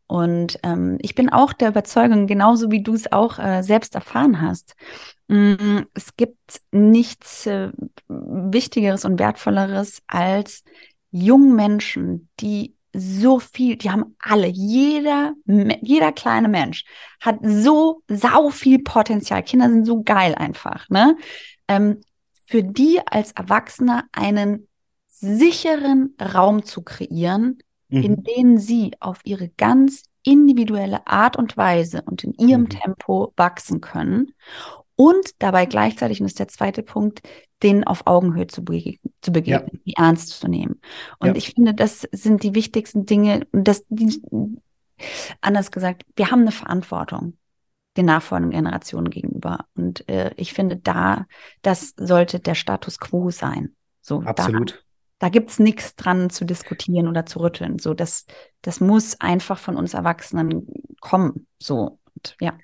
Und ähm, ich bin auch der Überzeugung, genauso wie du es auch äh, selbst erfahren hast, mh, mm, es gibt nichts äh, Wichtigeres und Wertvolleres als jungen Menschen, die so viel, die haben alle, jeder, jeder kleine Mensch hat so sau viel Potenzial. Kinder sind so geil einfach, ne? Ähm, für die als Erwachsener einen sicheren Raum zu kreieren, mhm. in dem sie auf ihre ganz individuelle Art und Weise und in ihrem mhm. Tempo wachsen können und dabei gleichzeitig, und das ist der zweite Punkt, denen auf Augenhöhe zu, begegnen, zu begegnen, ja. die ernst zu nehmen. Und ja. ich finde, das sind die wichtigsten Dinge, das, die, anders gesagt, wir haben eine Verantwortung den nachfolgenden Generationen gegenüber. Und äh, ich finde, da, das sollte der Status quo sein. So, Absolut. Da, da gibt's nichts dran zu diskutieren oder zu rütteln. So, das, das muss einfach von uns Erwachsenen kommen. So, und, ja.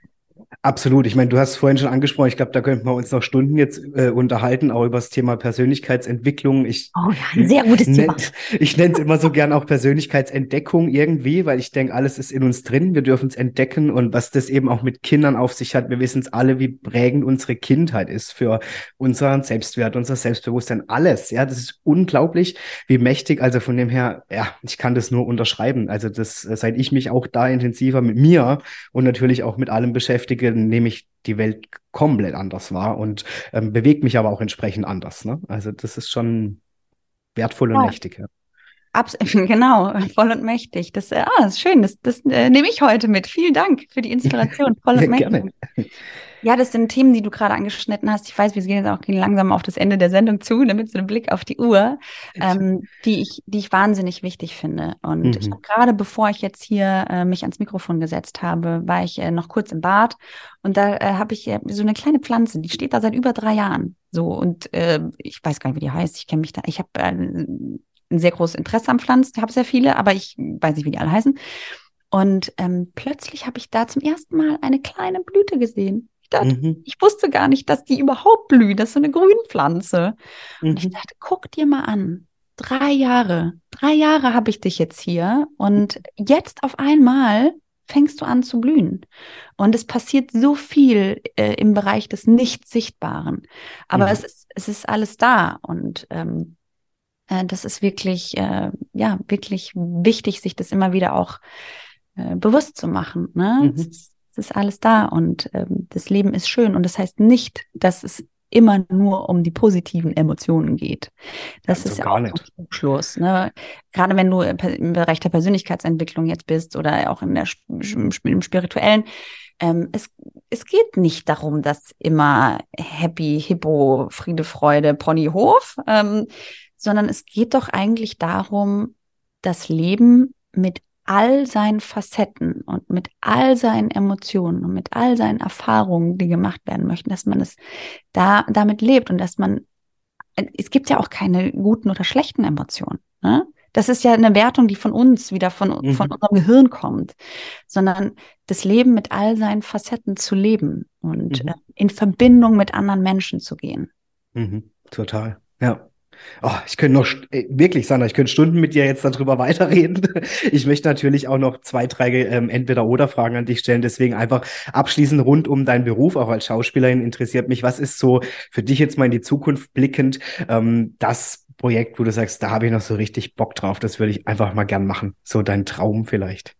Absolut. Ich meine, du hast vorhin schon angesprochen, ich glaube, da könnten wir uns noch Stunden jetzt äh, unterhalten, auch über das Thema Persönlichkeitsentwicklung. Ich, oh ja, ein sehr gutes Thema. ich nenne es immer so gern auch Persönlichkeitsentdeckung irgendwie, weil ich denke, alles ist in uns drin. Wir dürfen es entdecken und was das eben auch mit Kindern auf sich hat. Wir wissen es alle, wie prägend unsere Kindheit ist für unseren Selbstwert, unser Selbstbewusstsein, alles. Ja, das ist unglaublich, wie mächtig. Also von dem her, ja, ich kann das nur unterschreiben. Also das, seit ich mich auch da intensiver mit mir und natürlich auch mit allem beschäftige, nehme ich die Welt komplett anders wahr und ähm, bewegt mich aber auch entsprechend anders. Ne? Also das ist schon wertvoll und ja. mächtig. Ja. Abs genau, voll und mächtig. Das, ah, ist schön. Das, das äh, nehme ich heute mit. Vielen Dank für die Inspiration. Voll und mächtig. Gerne. Ja, das sind Themen, die du gerade angeschnitten hast. Ich weiß, wir gehen jetzt auch langsam auf das Ende der Sendung zu, damit so ein Blick auf die Uhr, ähm, die ich, die ich wahnsinnig wichtig finde. Und mhm. ich habe gerade, bevor ich jetzt hier äh, mich ans Mikrofon gesetzt habe, war ich äh, noch kurz im Bad und da äh, habe ich äh, so eine kleine Pflanze, die steht da seit über drei Jahren. So und äh, ich weiß gar nicht, wie die heißt. Ich kenne mich da. Ich habe äh, ein sehr großes Interesse am Pflanzen, habe sehr viele, aber ich weiß nicht, wie die alle heißen. Und ähm, plötzlich habe ich da zum ersten Mal eine kleine Blüte gesehen dachte, mhm. ich wusste gar nicht, dass die überhaupt blühen. Das ist so eine Grünpflanze. Mhm. Und ich mhm. dachte, guck dir mal an. Drei Jahre, drei Jahre habe ich dich jetzt hier und jetzt auf einmal fängst du an zu blühen. Und es passiert so viel äh, im Bereich des Nicht-Sichtbaren. Aber mhm. es, ist, es ist alles da. Und ähm, äh, das ist wirklich, äh, ja, wirklich wichtig, sich das immer wieder auch äh, bewusst zu machen. Ne? Mhm. Es, es, ist, alles da und ähm, das Leben ist schön. Und das heißt nicht, dass es immer nur um die positiven Emotionen geht. Das Ganz ist ja auch nicht. ein Schluss. Ne? Gerade wenn du im Bereich der Persönlichkeitsentwicklung jetzt bist oder auch in der, im spirituellen, ähm, es, es geht nicht darum, dass immer Happy, Hippo, Friede, Freude, Ponyhof, ähm, sondern es geht doch eigentlich darum, das Leben mit all seinen Facetten und mit all seinen Emotionen und mit all seinen Erfahrungen, die gemacht werden möchten, dass man es da damit lebt und dass man es gibt ja auch keine guten oder schlechten Emotionen. Ne? Das ist ja eine Wertung, die von uns wieder von, mhm. von unserem Gehirn kommt, sondern das Leben mit all seinen Facetten zu leben und mhm. äh, in Verbindung mit anderen Menschen zu gehen. Mhm. Total, ja. Oh, ich könnte noch äh, wirklich, Sandra, ich könnte Stunden mit dir jetzt darüber weiterreden. Ich möchte natürlich auch noch zwei, drei ähm, Entweder-Oder-Fragen an dich stellen. Deswegen einfach abschließend rund um deinen Beruf, auch als Schauspielerin, interessiert mich, was ist so für dich jetzt mal in die Zukunft blickend ähm, das Projekt, wo du sagst, da habe ich noch so richtig Bock drauf, das würde ich einfach mal gern machen. So dein Traum vielleicht.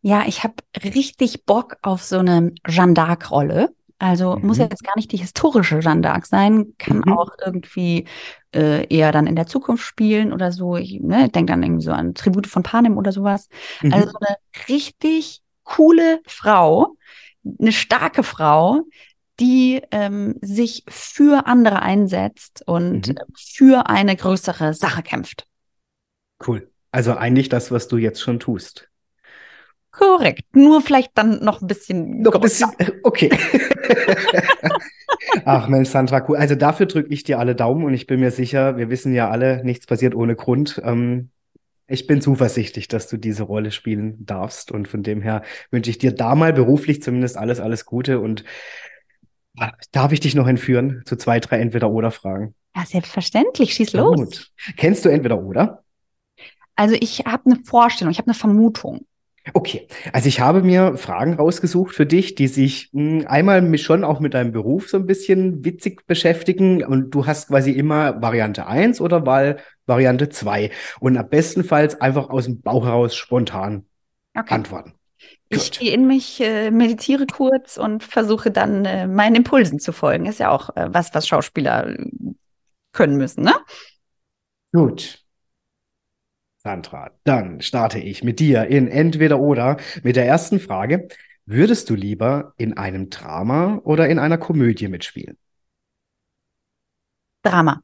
Ja, ich habe richtig Bock auf so eine Jeanne d'Arc-Rolle. Also mhm. muss jetzt gar nicht die historische Jeanne d'Arc sein, kann mhm. auch irgendwie äh, eher dann in der Zukunft spielen oder so. Ich ne, denke dann irgendwie so an Tribute von Panem oder sowas. Mhm. Also so eine richtig coole Frau, eine starke Frau, die ähm, sich für andere einsetzt und mhm. für eine größere Sache kämpft. Cool. Also eigentlich das, was du jetzt schon tust. Korrekt. Nur vielleicht dann noch ein bisschen. Noch ein bisschen. Okay. Ach Mensch, Sandra, cool. Also dafür drücke ich dir alle Daumen und ich bin mir sicher, wir wissen ja alle, nichts passiert ohne Grund. Ähm, ich bin zuversichtlich, dass du diese Rolle spielen darfst und von dem her wünsche ich dir da mal beruflich zumindest alles, alles Gute und ah, Darf ich dich noch entführen zu zwei, drei Entweder-Oder-Fragen? Ja, selbstverständlich. Schieß los. Gut. Kennst du Entweder-Oder? Also ich habe eine Vorstellung, ich habe eine Vermutung. Okay, also ich habe mir Fragen rausgesucht für dich, die sich mh, hm, einmal schon auch mit deinem Beruf so ein bisschen witzig beschäftigen und du hast quasi immer Variante 1 oder Wahl Variante 2 und am bestenfalls einfach aus dem Bauch heraus spontan okay. antworten. Ich gehe in mich, äh, meditiere kurz und versuche dann äh, meinen Impulsen zu folgen. Ist ja auch äh, was, was Schauspieler äh, können müssen, ne? Gut. Sandra, dann starte ich mit dir in Entweder oder mit der ersten Frage. Würdest du lieber in einem Drama oder in einer Komödie mitspielen? Drama.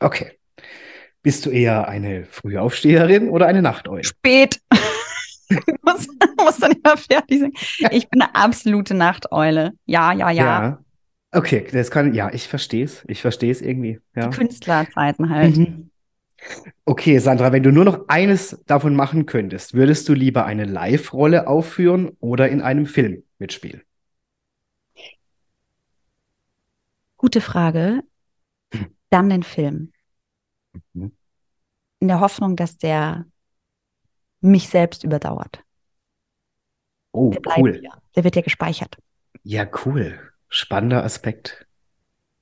Okay. Bist du eher eine Frühaufsteherin oder eine Nachteule? Spät. muss, muss dann immer fertig sein. Ich bin eine absolute Nachteule. Ja, ja, ja. ja. Okay, das kann, ja, ich verstehe es. Ich verstehe es irgendwie. Ja. Die Künstlerzeiten halt. Mhm. Okay, Sandra, wenn du nur noch eines davon machen könntest, würdest du lieber eine Live-Rolle aufführen oder in einem Film mitspielen? Gute Frage. Dann den Film. Mhm. In der Hoffnung, dass der mich selbst überdauert. Oh, der cool. Ja. Der wird ja gespeichert. Ja, cool. Spannender Aspekt.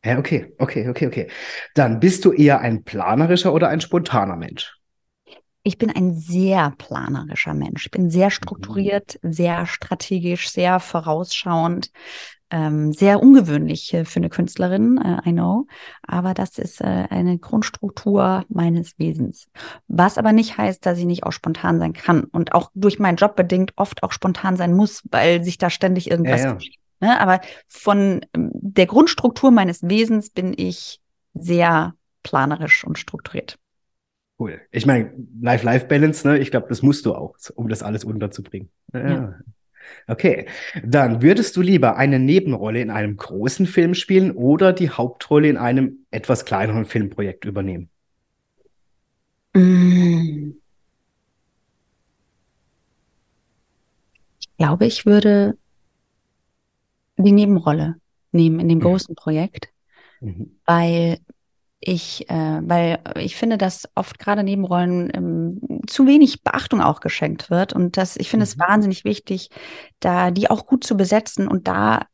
Ja, okay, okay, okay, okay. Dann bist du eher ein planerischer oder ein spontaner Mensch? Ich bin ein sehr planerischer Mensch. Ich bin sehr strukturiert, mhm. sehr strategisch, sehr vorausschauend, ähm, sehr ungewöhnlich äh, für eine Künstlerin, äh, I know. Aber das ist äh, eine Grundstruktur meines Wesens. Was aber nicht heißt, dass ich nicht auch spontan sein kann und auch durch meinen Job bedingt oft auch spontan sein muss, weil sich da ständig irgendwas ja, ja. Ne? Aber von ähm, der Grundstruktur meines Wesens bin ich sehr planerisch und strukturiert. Cool. Ich meine, Life-Life-Balance, ne? Ich glaube, das musst du auch, um das alles unterzubringen. Ja. ja. Okay, dann würdest du lieber eine Nebenrolle in einem großen Film spielen oder die Hauptrolle in einem etwas kleineren Filmprojekt übernehmen? Mm. Ich glaube, ich würde die Nebenrolle nehmen in dem mhm. großen Projekt, mhm. weil ich, äh, weil ich finde, dass oft gerade Nebenrollen ähm, zu wenig Beachtung auch geschenkt wird und das, ich finde mhm. es wahnsinnig wichtig, da die auch gut zu besetzen und da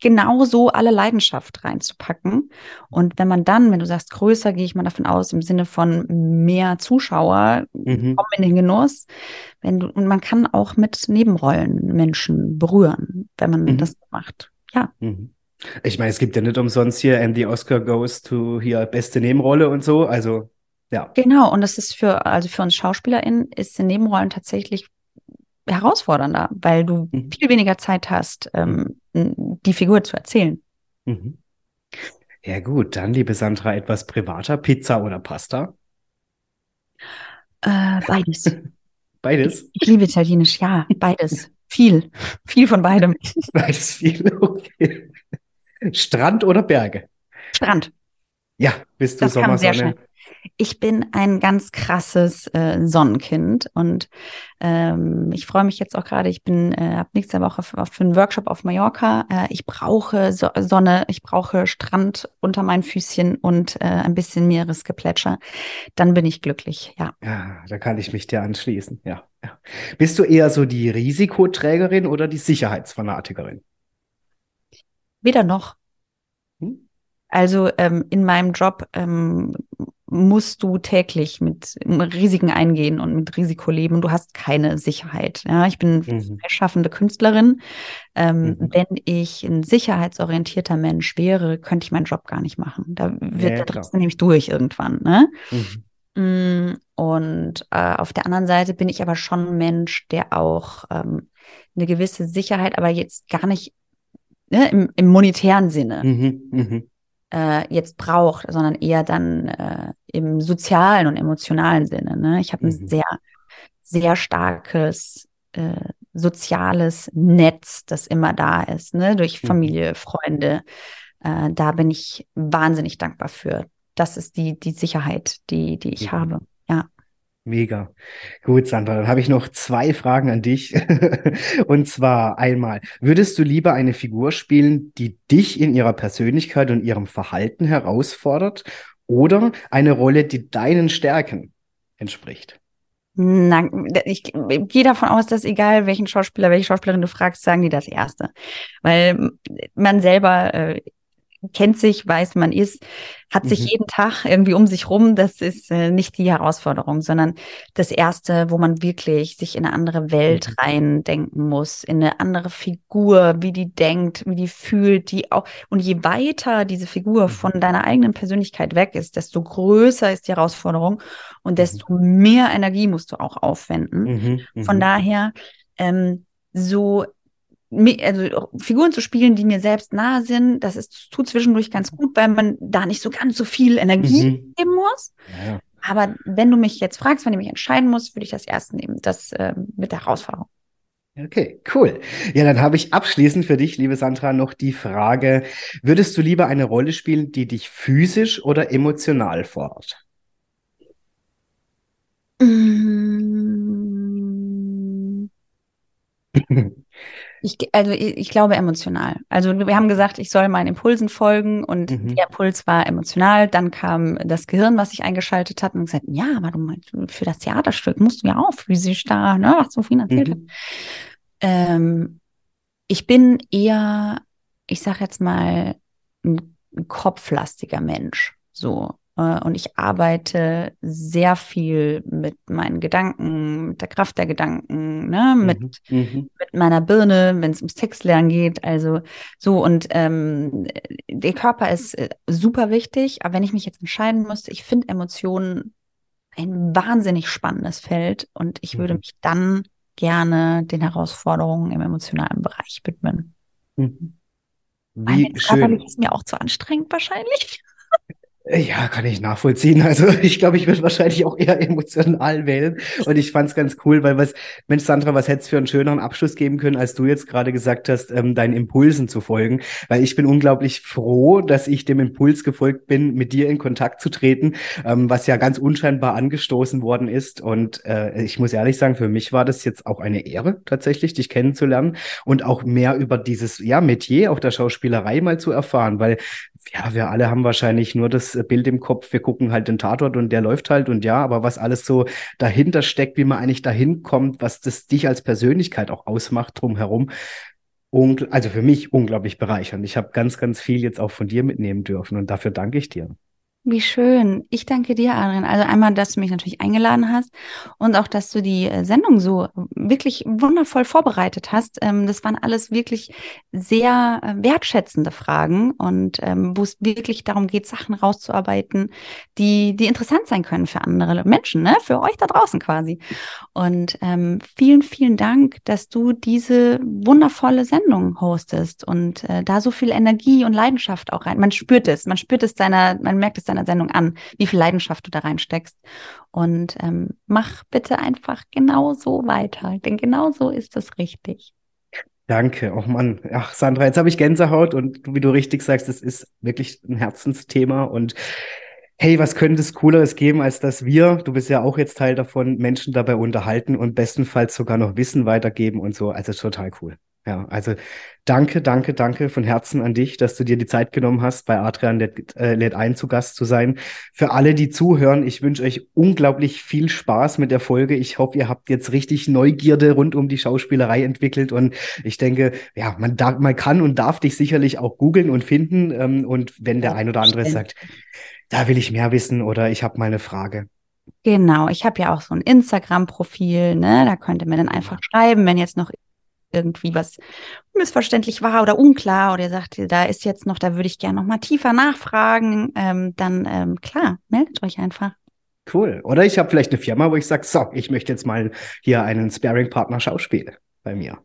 genauso alle Leidenschaft reinzupacken. Und wenn man dann, wenn du sagst größer, gehe ich mal davon aus, im Sinne von mehr Zuschauer, mhm. kommen in den Genuss. Wenn du, und man kann auch mit Nebenrollen Menschen berühren, wenn man mhm. das macht. Ja. Mhm. Ich meine, es gibt ja nicht umsonst hier, and the Oscar goes to hier beste Nebenrolle und so. Also, ja. Genau. Und das ist für, also für uns SchauspielerInnen ist in Nebenrollen tatsächlich herausfordernder, weil du mhm. viel weniger Zeit hast, ähm, die Figur zu erzählen. Mhm. Ja gut, dann, liebe Sandra, etwas privater, Pizza oder Pasta? Äh, beides. beides? Ich, ich, liebe Italienisch, ja, beides. viel, viel von beidem. Beides viel, okay. Strand oder Berge? Strand. Ja, bist du das Sommersonne? Ich bin ein ganz krasses äh, Sonnenkind und ähm, ich freue mich jetzt auch gerade. Ich bin äh, ab nächster Woche für, für einen Workshop auf Mallorca. Äh, ich brauche so Sonne, ich brauche Strand unter meinen Füßchen und äh, ein bisschen Meeresgeplätscher. Dann bin ich glücklich. Ja. Ja, da kann ich mich dir anschließen. Ja. ja. Bist du eher so die Risikoträgerin oder die Sicherheitsfanatikerin? Weder noch. Hm? Also ähm, in meinem Job ähm, musst du täglich mit Risiken eingehen und mit Risiko leben. Du hast keine Sicherheit. Ja, ich bin mhm. freischaffende Künstlerin. Ähm, mhm. Wenn ich ein sicherheitsorientierter Mensch wäre, könnte ich meinen Job gar nicht machen. Da wird ja, der Dresden nämlich durch irgendwann. Ne? Mhm. Mm, und äh, auf der anderen Seite bin ich aber schon ein Mensch, der auch ähm, eine gewisse Sicherheit, aber jetzt gar nicht ne, im, im monetären Sinne. Mhm, mhm äh, jetzt braucht, sondern eher dann äh, im sozialen und emotionalen Sinne. Ne? Ich habe ein mhm. sehr, sehr starkes äh, soziales Netz, das immer da ist, ne? durch mhm. Familie, Freunde. Äh, da bin ich wahnsinnig dankbar für. Das ist die, die Sicherheit, die, die ich mhm. habe. Mega. Gut, Sandra, dann habe ich noch zwei Fragen an dich. und zwar einmal, würdest du lieber eine Figur spielen, die dich in ihrer Persönlichkeit und ihrem Verhalten herausfordert oder eine Rolle, die deinen Stärken entspricht? Na, ich gehe davon aus, dass egal welchen Schauspieler, welche Schauspielerin du fragst, sagen die das Erste. Weil man selber äh, kennt sich, weiß, man ist, hat mhm. sich jeden Tag irgendwie um sich rum. Das ist äh, nicht die Herausforderung, sondern das Erste, wo man wirklich sich in eine andere Welt mhm. reindenken muss, in eine andere Figur, wie die denkt, wie die fühlt, die auch. Und je weiter diese Figur mhm. von deiner eigenen Persönlichkeit weg ist, desto größer ist die Herausforderung und mhm. desto mehr Energie musst du auch aufwenden. Mhm. Von daher, ähm, so also Figuren zu spielen, die mir selbst nahe sind, das ist, tut zwischendurch ganz gut, weil man da nicht so ganz so viel Energie mhm. geben muss. Ja. Aber wenn du mich jetzt fragst, wenn ich mich entscheiden muss, würde ich das erste nehmen, das äh, mit der Herausforderung. Okay, cool. Ja, dann habe ich abschließend für dich, liebe Sandra, noch die Frage, würdest du lieber eine Rolle spielen, die dich physisch oder emotional fordert? Mm. Ich, also ich, ich, glaube emotional. Also wir haben gesagt, ich soll meinen Impulsen folgen und mhm. der Impuls war emotional. Dann kam das Gehirn, was sich eingeschaltet hat und gesagt, ja, aber du meinst, für das Theaterstück musst du ja auch physisch da, ne, was so finanziert mhm. Ähm, ich bin eher, ich sag jetzt mal, ein kopflastiger Mensch. So. Äh, und ich arbeite sehr viel mit meinen Gedanken, mit der Kraft der Gedanken, ne? mit, mhm. mhm. mit meiner Birne, wenn es ums Textlernen geht. Also so, und ähm, der Körper ist äh, super wichtig, aber wenn ich mich jetzt entscheiden müsste, ich finde Emotionen ein wahnsinnig spannendes Feld und ich mhm. würde mich dann gerne den Herausforderungen im emotionalen Bereich widmen. Mhm. Wie schön. ist mir auch zu anstrengend wahrscheinlich. Ja, kann ich nachvollziehen. Also ich glaube, ich würde wahrscheinlich auch eher emotional wählen. Und ich fand es ganz cool, weil was, Mensch, Sandra, was hättest für einen schöneren Abschluss geben können, als du jetzt gerade gesagt hast, ähm, deinen Impulsen zu folgen. Weil ich bin unglaublich froh, dass ich dem Impuls gefolgt bin, mit dir in Kontakt zu treten, ähm, was ja ganz unscheinbar angestoßen worden ist. Und äh, ich muss ehrlich sagen, für mich war das jetzt auch eine Ehre, tatsächlich, dich kennenzulernen und auch mehr über dieses ja, Metier, auch der Schauspielerei mal zu erfahren, weil ja, wir alle haben wahrscheinlich nur das äh, Bild im Kopf, wir gucken halt den Tatort und der läuft halt und ja, aber was alles so dahinter steckt, wie man eigentlich dahin kommt, was das dich als Persönlichkeit auch ausmacht drumherum, also für mich unglaublich bereichernd. Ich habe ganz, ganz viel jetzt auch von dir mitnehmen dürfen und dafür danke ich dir. Wie schön. Ich danke dir, Adrian. Also einmal, dass du mich natürlich eingeladen hast und auch, dass du die äh, Sendung so wirklich wundervoll vorbereitet hast. Ähm, das waren alles wirklich sehr äh, wertschätzende Fragen und ähm, wo es wirklich darum geht, Sachen rauszuarbeiten, die, die interessant sein können für andere Menschen, ne? für euch da draußen quasi. Und ähm, vielen, vielen Dank, dass du diese wundervolle Sendung hostest und äh, da so viel Energie und Leidenschaft auch rein. Man spürt es, man spürt es deiner, man merkt es deiner deiner Sendung an, wie viel Leidenschaft du da reinsteckst. Und ähm, mach bitte einfach genau so weiter, denn genau so ist es richtig. Danke, oh Mann. Ach, Sandra, jetzt habe ich Gänsehaut und wie du richtig sagst, es ist wirklich ein Herzensthema und hey, was könnte es Cooleres geben, als dass wir, du bist ja auch jetzt Teil davon, Menschen dabei unterhalten und bestenfalls sogar noch Wissen weitergeben und so. Also total cool. Ja, also danke, danke, danke von Herzen an dich, dass du dir die Zeit genommen hast, bei Adrian äh, lädt ein zu Gast zu sein. Für alle, die zuhören, ich wünsche euch unglaublich viel Spaß mit der Folge. Ich hoffe, ihr habt jetzt richtig Neugierde rund um die Schauspielerei entwickelt und ich denke, ja, man, darf, man kann und darf dich sicherlich auch googeln und finden. Ähm, und wenn der ein oder andere sagt, da will ich mehr wissen oder ich habe mal eine Frage, Genau, ich habe ja auch so ein Instagram-Profil, ne? Da könnte man dann einfach schreiben, wenn jetzt noch irgendwie was missverständlich war oder unklar oder ihr sagt, da ist jetzt noch, da würde ich gerne noch mal tiefer nachfragen, ähm, dann ähm, klar, meldet euch einfach. Cool. Oder ich habe vielleicht eine Firma, wo ich sage, so, ich möchte jetzt mal hier einen Sparing-Partner Schauspiel bei mir.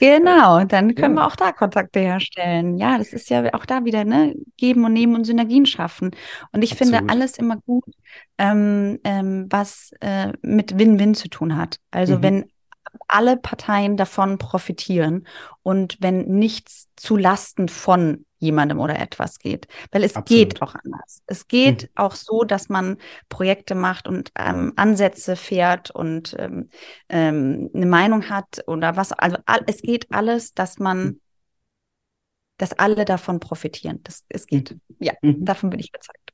Genau, dann können ja. wir auch da Kontakte herstellen. Ja, das ist ja auch da wieder, ne, geben und nehmen und Synergien schaffen. Und ich Absolut. finde alles immer gut, ähm, ähm, was äh, mit Win-Win zu tun hat. Also mhm. wenn alle Parteien davon profitieren und wenn nichts zu Lasten von jemandem oder etwas geht. Weil es Absolut. geht auch anders. Es geht mhm. auch so, dass man Projekte macht und ähm, Ansätze fährt und ähm, ähm, eine Meinung hat oder was. Also all, es geht alles, dass man, mhm. dass alle davon profitieren. Das, es geht. Mhm. Ja, mhm. davon bin ich überzeugt.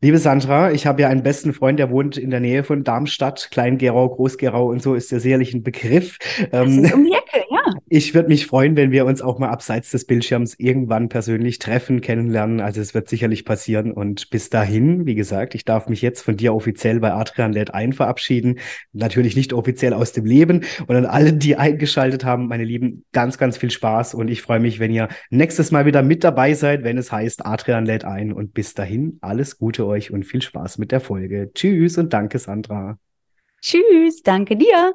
Liebe Sandra, ich habe ja einen besten Freund, der wohnt in der Nähe von Darmstadt, Klein-Gerau, Groß-Gerau und so ist ja sicherlich ein Begriff. Das ähm, ist um die Ecke, ja. Ich würde mich freuen, wenn wir uns auch mal abseits des Bildschirms irgendwann persönlich treffen, kennenlernen. Also es wird sicherlich passieren. Und bis dahin, wie gesagt, ich darf mich jetzt von dir offiziell bei Adrian Led ein verabschieden. Natürlich nicht offiziell aus dem Leben. Und an alle, die eingeschaltet haben, meine Lieben, ganz, ganz viel Spaß. Und ich freue mich, wenn ihr nächstes Mal wieder mit dabei seid, wenn es heißt Adrian Led ein. Und bis dahin, Gute euch und viel Spaß mit der Folge. Tschüss und danke, Sandra. Tschüss, danke dir.